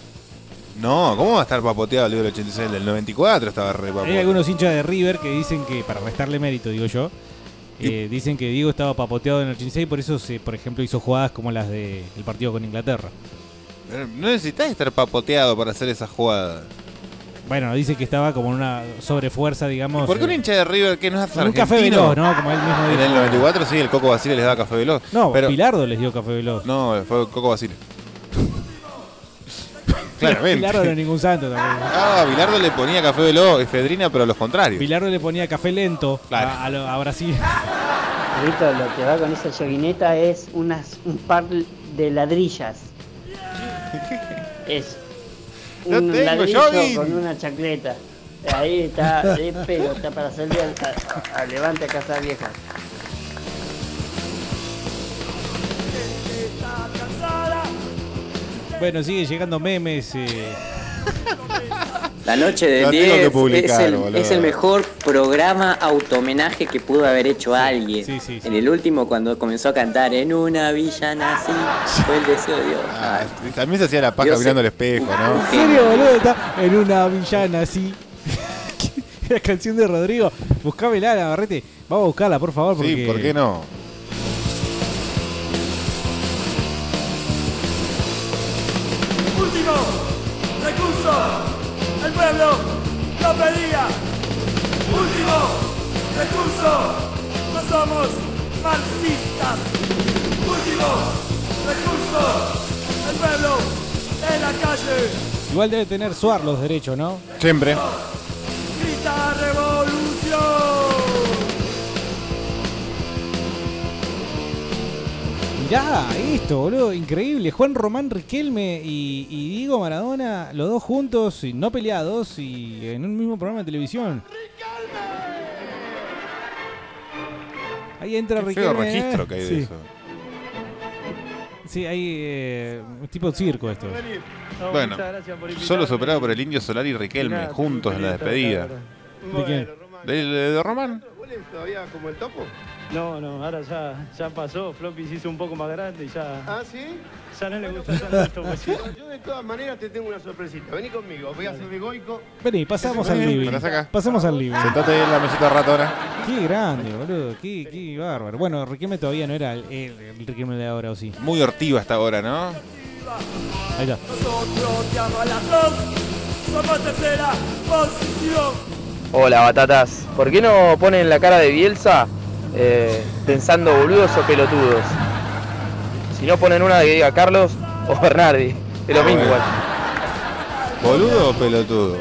No, ¿cómo va a estar papoteado el libro del 86? El del 94 estaba re Hay papoteado. algunos hinchas de River que dicen que, para restarle mérito, digo yo, eh, dicen que Diego estaba papoteado en el 86 y por eso, se, por ejemplo, hizo jugadas como las del partido con Inglaterra. Pero No necesitas estar papoteado para hacer esa jugada. Bueno, dice que estaba como en una sobrefuerza, digamos. ¿Por qué un eh, hincha de River que no es con un argentino? café veloz, ¿no? Como él mismo En dijo. el 94 sí, el Coco Basile les daba café veloz. No, pero Pilardo les dio café veloz. No, fue Coco Basile. Claramente. Pilardo no es ningún santo también. Ah, Bilardo le ponía café veloz, efedrina, pero a los contrarios. Pilardo le ponía café lento Claro. a, a lo- a Brasil. Rito, lo que va con esa yoguineta es unas, un par de ladrillas. Es No un tengo ladrillo jogging. con una chacleta. Ahí está, de pelo, está para salir a, a- a levante a casa vieja. Bueno, sigue llegando memes. eh, La noche del La tengo 10 que publicar, es, el, boludo. es el mejor programa automenaje que pudo haber hecho alguien. Sí, sí, sí. En el último, cuando comenzó a cantar En una villa nací, fue el deseo de Dios. Ah, también se hacía la paja Dios mirando se- el espejo, ¿no? ¿En serio, boludo? Está en una villana así. la canción de Rodrigo. Buscámela, Navarrete. Vamos a buscarla, por favor. Porque... Sí, ¿por qué no? Último recurso. El pueblo lo pedía. Último recurso. No somos marxistas. Último recurso. El pueblo en la calle. Igual debe tener Suar los derechos, ¿no? Siempre. Grita revolución. Mirá esto, boludo, increíble. Juan Román Riquelme y, y Diego Maradona, los dos juntos, y no peleados, y en un mismo programa de televisión. Ahí entra Qué feo Riquelme. registro ¿eh? que hay de sí. eso. Sí, hay eh, un tipo circo esto. Bueno, solo superado por el Indio Solar y Riquelme, juntos en la despedida. ¿De quién? ¿De, de- de Román? ¿Todavía como el topo? No, no, ahora ya, ya pasó. Floppy se hizo un poco más grande y ya, ¿Ah, sí? ya no le gusta tanto esto. pues sí. Yo de todas maneras te tengo una sorpresita. Vení conmigo, voy a hacer de goico. Vení, pasamos al living. acá. Pasamos al living. Sentate ahí en la mesita rato ahora. Qué grande, boludo. Qué, qué bárbaro. Bueno, Riquelme todavía no era el, el Riquelme de ahora, ¿o sí? Muy hortiva hasta ahora, ¿no? Ahí está. Nosotros te abalatón. Somos tercera posición. Hola, batatas. ¿Por qué no ponen la cara de Bielsa eh, pensando boludos o pelotudos? Si no ponen una que diga Carlos o Bernardi. Es lo mismo igual. ¿Boludo o pelotudo?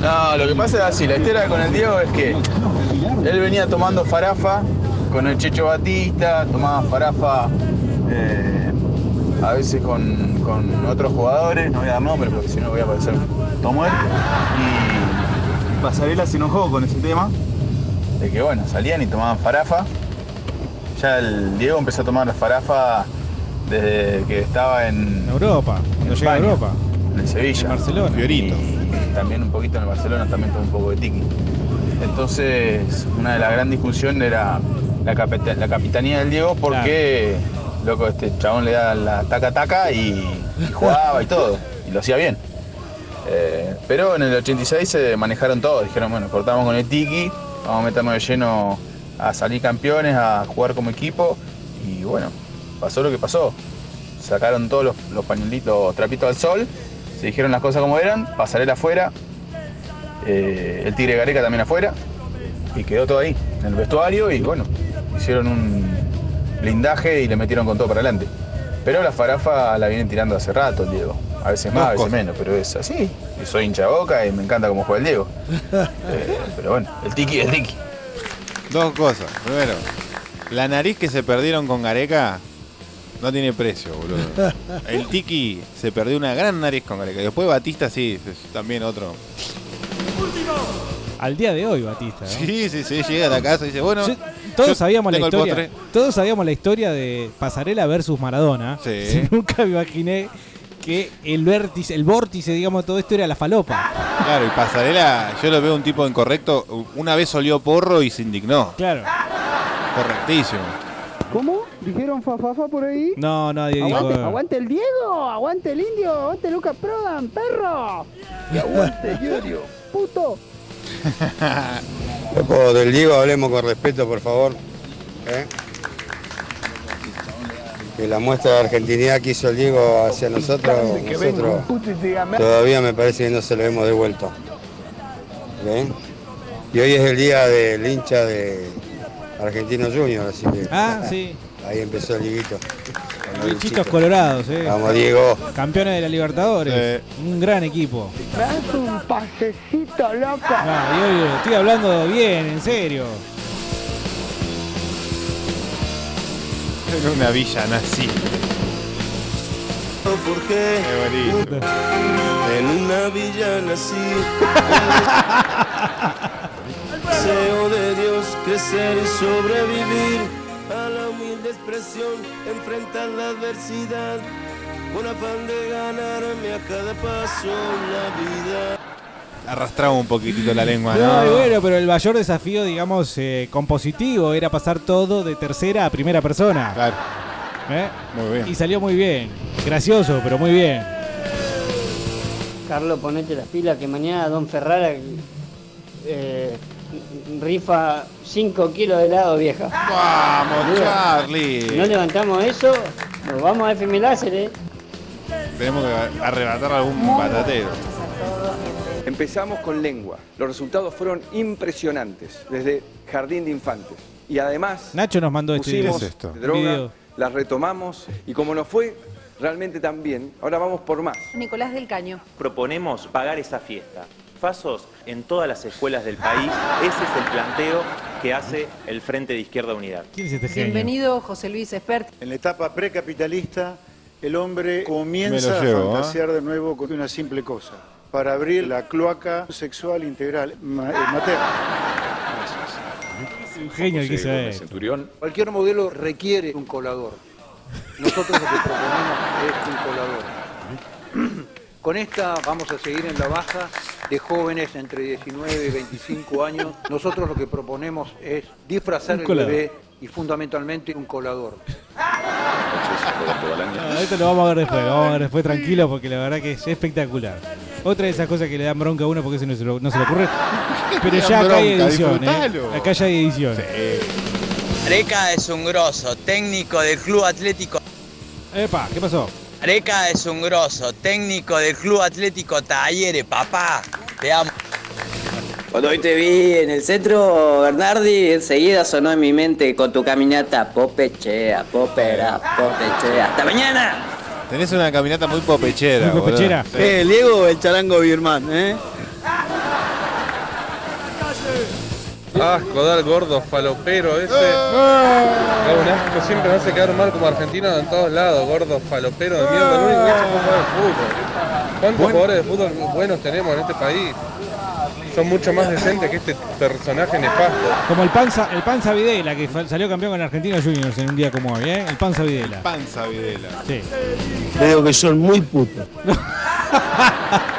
No, lo que pasa es así, la historia con el Diego es que él venía tomando farafa con el Checho Batista, tomaba farafa eh, a veces con, con otros jugadores, no voy a dar nombres porque si no voy a parecer Tomuel. Y Pasarela se enojó con ese tema, de que bueno, salían y tomaban farafa. Ya el Diego empezó a tomar la farafa desde que estaba en Europa, cuando llega a Europa. En el Sevilla. En Barcelona. Fiorito. Y también un poquito en el Barcelona, también tomó un poco de tiki. Entonces, una de las grandes discusiones era la, capita- la capitanía del Diego porque, loco, este chabón le da la taca taca y, y jugaba y todo, y lo hacía bien. Eh, pero en el 86 se manejaron todo, dijeron, bueno, cortamos con el tiki, vamos a meternos de lleno a salir campeones, a jugar como equipo, y bueno, pasó lo que pasó. Sacaron todos los, los pañuelitos, trapitos al sol, se dijeron las cosas como eran, pasarela afuera, eh, el Tigre Gareca también afuera, y quedó todo ahí, en el vestuario, y bueno, hicieron un blindaje y le metieron con todo para adelante. Pero la farafa la vienen tirando hace rato Diego. A veces más, a veces menos, pero es así. Y soy hincha boca y me encanta cómo juega el Diego. Eh, pero bueno, el tiki es tiki. Dos cosas. Primero, la nariz que se perdieron con Gareca no tiene precio, boludo. El Tiki se perdió una gran nariz con Gareca. Después Batista sí, es también otro. Al día de hoy, Batista. ¿no? Sí, sí, sí, llega a la casa y dice, bueno, Yo- todos yo sabíamos la tengo el historia. Todos sabíamos la historia de Pasarela versus Maradona. Sí. Nunca me imaginé que el vértice, el vórtice, digamos, de todo esto era la falopa. Claro, y Pasarela, yo lo veo un tipo incorrecto. Una vez olió porro y se indignó. Claro. Correctísimo. ¿Cómo? ¿Dijeron fafafa por ahí? No, nadie dijo. Aguante, el Diego, aguante el indio, aguante Lucas Prodan, perro. Y aguante Yorio, puto. Loco, del Diego hablemos con respeto, por favor. ¿eh? Que la muestra de argentinidad que hizo el Diego hacia nosotros, nosotros todavía me parece que no se lo hemos devuelto. ¿Ven? Y hoy es el día del hincha de Argentino Junior, así que Ah, sí. ahí empezó el liguito. Bichitos colorados, eh. Vamos, Diego. Campeones de la Libertadores. Un gran equipo. Me das un pasecito, loco. Ah, yo- yo estoy hablando bien, en serio. En una villa nací. ¿Por qué? En una villa nací. Deseo de Dios crecer y sobrevivir a la humilde expresión, enfrentar la adversidad con afán de ganarme a cada paso la vida. Arrastraba un poquitito la lengua, ¿no? No, y bueno, pero el mayor desafío, digamos, eh, compositivo era pasar todo de tercera a primera persona. Claro. ¿Eh? Muy bien. Y salió muy bien. Gracioso, pero muy bien. Carlos, ponete las pilas que mañana Don Ferrara eh, rifa 5 kilos de helado vieja. Vamos. Charlie. Si no levantamos eso, nos vamos a FM Láser, eh. Tenemos que arrebatar algún batatero. Empezamos con lengua. Los resultados fueron impresionantes, desde jardín de infantes. Y además, Nacho nos mandó este pusimos ¿Qué es esto? droga, video. las retomamos y como nos fue realmente tan bien, ahora vamos por más. Nicolás del Caño. Proponemos pagar esa fiesta. Fasos en todas las escuelas del país. Ese es el planteo que hace el Frente de Izquierda Unidad. ¿Quién es este Bienvenido, José Luis Espert. En la etapa precapitalista, el hombre Me comienza lo llevo, a ¿ah? fantasear de nuevo con una simple cosa, para abrir la cloaca sexual integral ma- eh, materna. Un genio el que hizo él. Centurión. Cualquier modelo requiere un colador. Nosotros lo que proponemos es un colador. Con esta vamos a seguir en la baja de jóvenes entre 19 y 25 años. Nosotros lo que proponemos es disfrazar Un el colador. bebé y fundamentalmente un colador. Esto lo vamos a ver después, lo vamos a ver después tranquilo porque la verdad que es espectacular. Otra de esas cosas que le dan bronca a uno porque eso no se, lo- no se le ocurre. Pero ya acá hay edición. ¿eh? Acá ya hay edición. Areca es un grosso, técnico del Club Atlético. Epa, ¿qué pasó? Areca es un grosso, técnico del Club Atlético Talleres, papá. Te amo. Cuando hoy te vi en el centro, Bernardi, enseguida sonó en mi mente con tu caminata popechea, popera, popechea. ¡Hasta mañana! Tenés una caminata muy popechera, Muy popechera. Sí. Eh, el Diego, el charango birman, ¿eh? Asco, dar gordo, falopero ese. Da un asco, siempre me hace quedar mal como argentino en todos lados, gordo, falopero de mierda. Único que fútbol. ¿Cuántos jugadores de fútbol buenos tenemos en este país? Son mucho más decentes que este personaje nefasto. Como el Panza, el Panza Videla, que salió campeón con Argentinos Juniors en un día como hoy, ¿eh? El Panza Videla. Panza Videla. Sí. Te digo que son muy putos.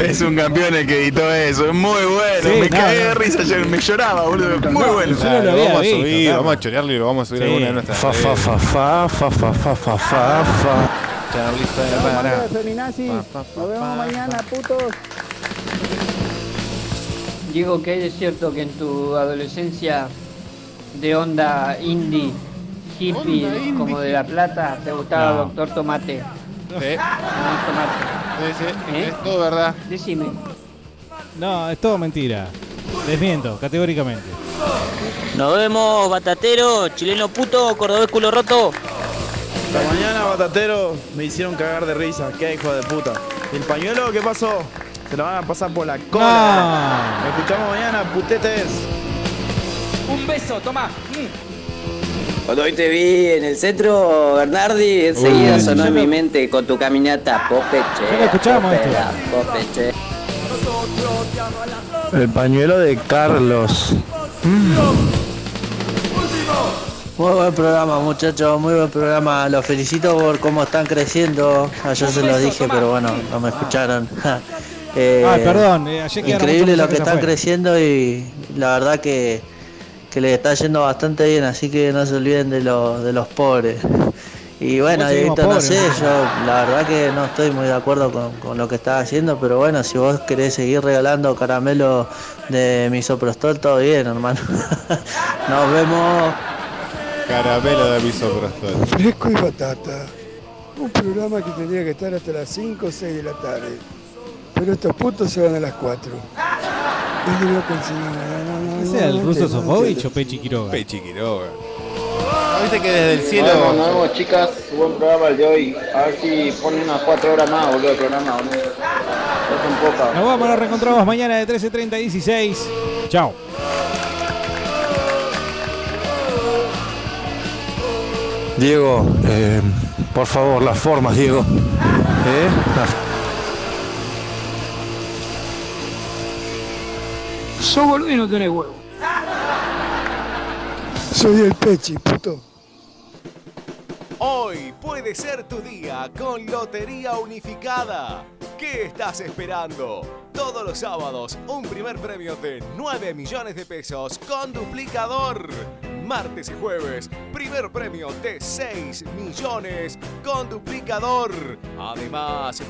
Es un campeón el que editó eso, es muy bueno. Sí, me no, cagué de risa ayer, me lloraba, boludo. Muy bueno. Lo vamos a subir, claro. vamos a chorearlo y lo vamos a subir a Sí. alguna de nuestras Fa, fa, fa, fa, fa, fa, fa, fa, fa, fa. Charlie Ferrara. Nos vemos mañana, putos. Diego, que es cierto que en tu adolescencia de onda indie, hippie, como de La Plata, te gustaba No. Doctor Tomate. Sí, Tomate. sí, sí, ¿Eh? es todo verdad. Decime. No, es todo mentira. Desmiento, categóricamente. Nos vemos, batatero, chileno puto, cordobés culo roto. Esta mañana, batatero, me hicieron cagar de risa. Qué hijo de puta. ¿Y el pañuelo qué pasó? Se lo van a pasar por la cola. Nos escuchamos mañana, putetes. Un beso, toma. Cuando hoy te vi en el centro, Bernardi, enseguida Uy, sonó en lo- mi mente con tu caminata popechea. Ya lo escuchamos popera, popechea. El pañuelo de Carlos. Muy buen programa, muchachos, muy buen programa. Los felicito por cómo están creciendo. Ayer se lo dije, pero bueno, no me escucharon. Eh, Ah, perdón, eh, ayer Increíble lo que están afuera. creciendo y la verdad que, que le está yendo bastante bien, así que no se olviden de los, de los pobres. Y bueno, Dieguito, no sé, yo la verdad que no estoy muy de acuerdo con, con lo que estás haciendo, pero bueno, si vos querés seguir regalando caramelos de misoprostol, todo bien, hermano. Nos vemos. Caramelo de misoprostol. Fresco y batata. Un programa que tendría que estar hasta las 5 o 6 de la tarde. Pero estos putos se van a las 4. Es de loco el señor. No, no, no, ¿Ese era el ruso Sofovich o Pechi Quiroga? Pechi Quiroga. ¿No viste que desde el cielo. Nos vemos, nos vemos, chicas. Buen programa el de hoy. A ver si ponen unas 4 horas más, boludo, el programa, boludo. Ya son pocas. Nos vamos, nos reencontramos mañana de 13.30 a 16. Chao. Diego, eh, por favor, las formas, Diego. ¿Eh? Las- Sos boludo y no tenés huevo. Soy el Pechi, puto. Hoy puede ser tu día con Lotería Unificada. ¿Qué estás esperando? Todos los sábados, un primer premio de 9 millones de pesos con duplicador. Martes y jueves, primer premio de 6 millones con duplicador. Además,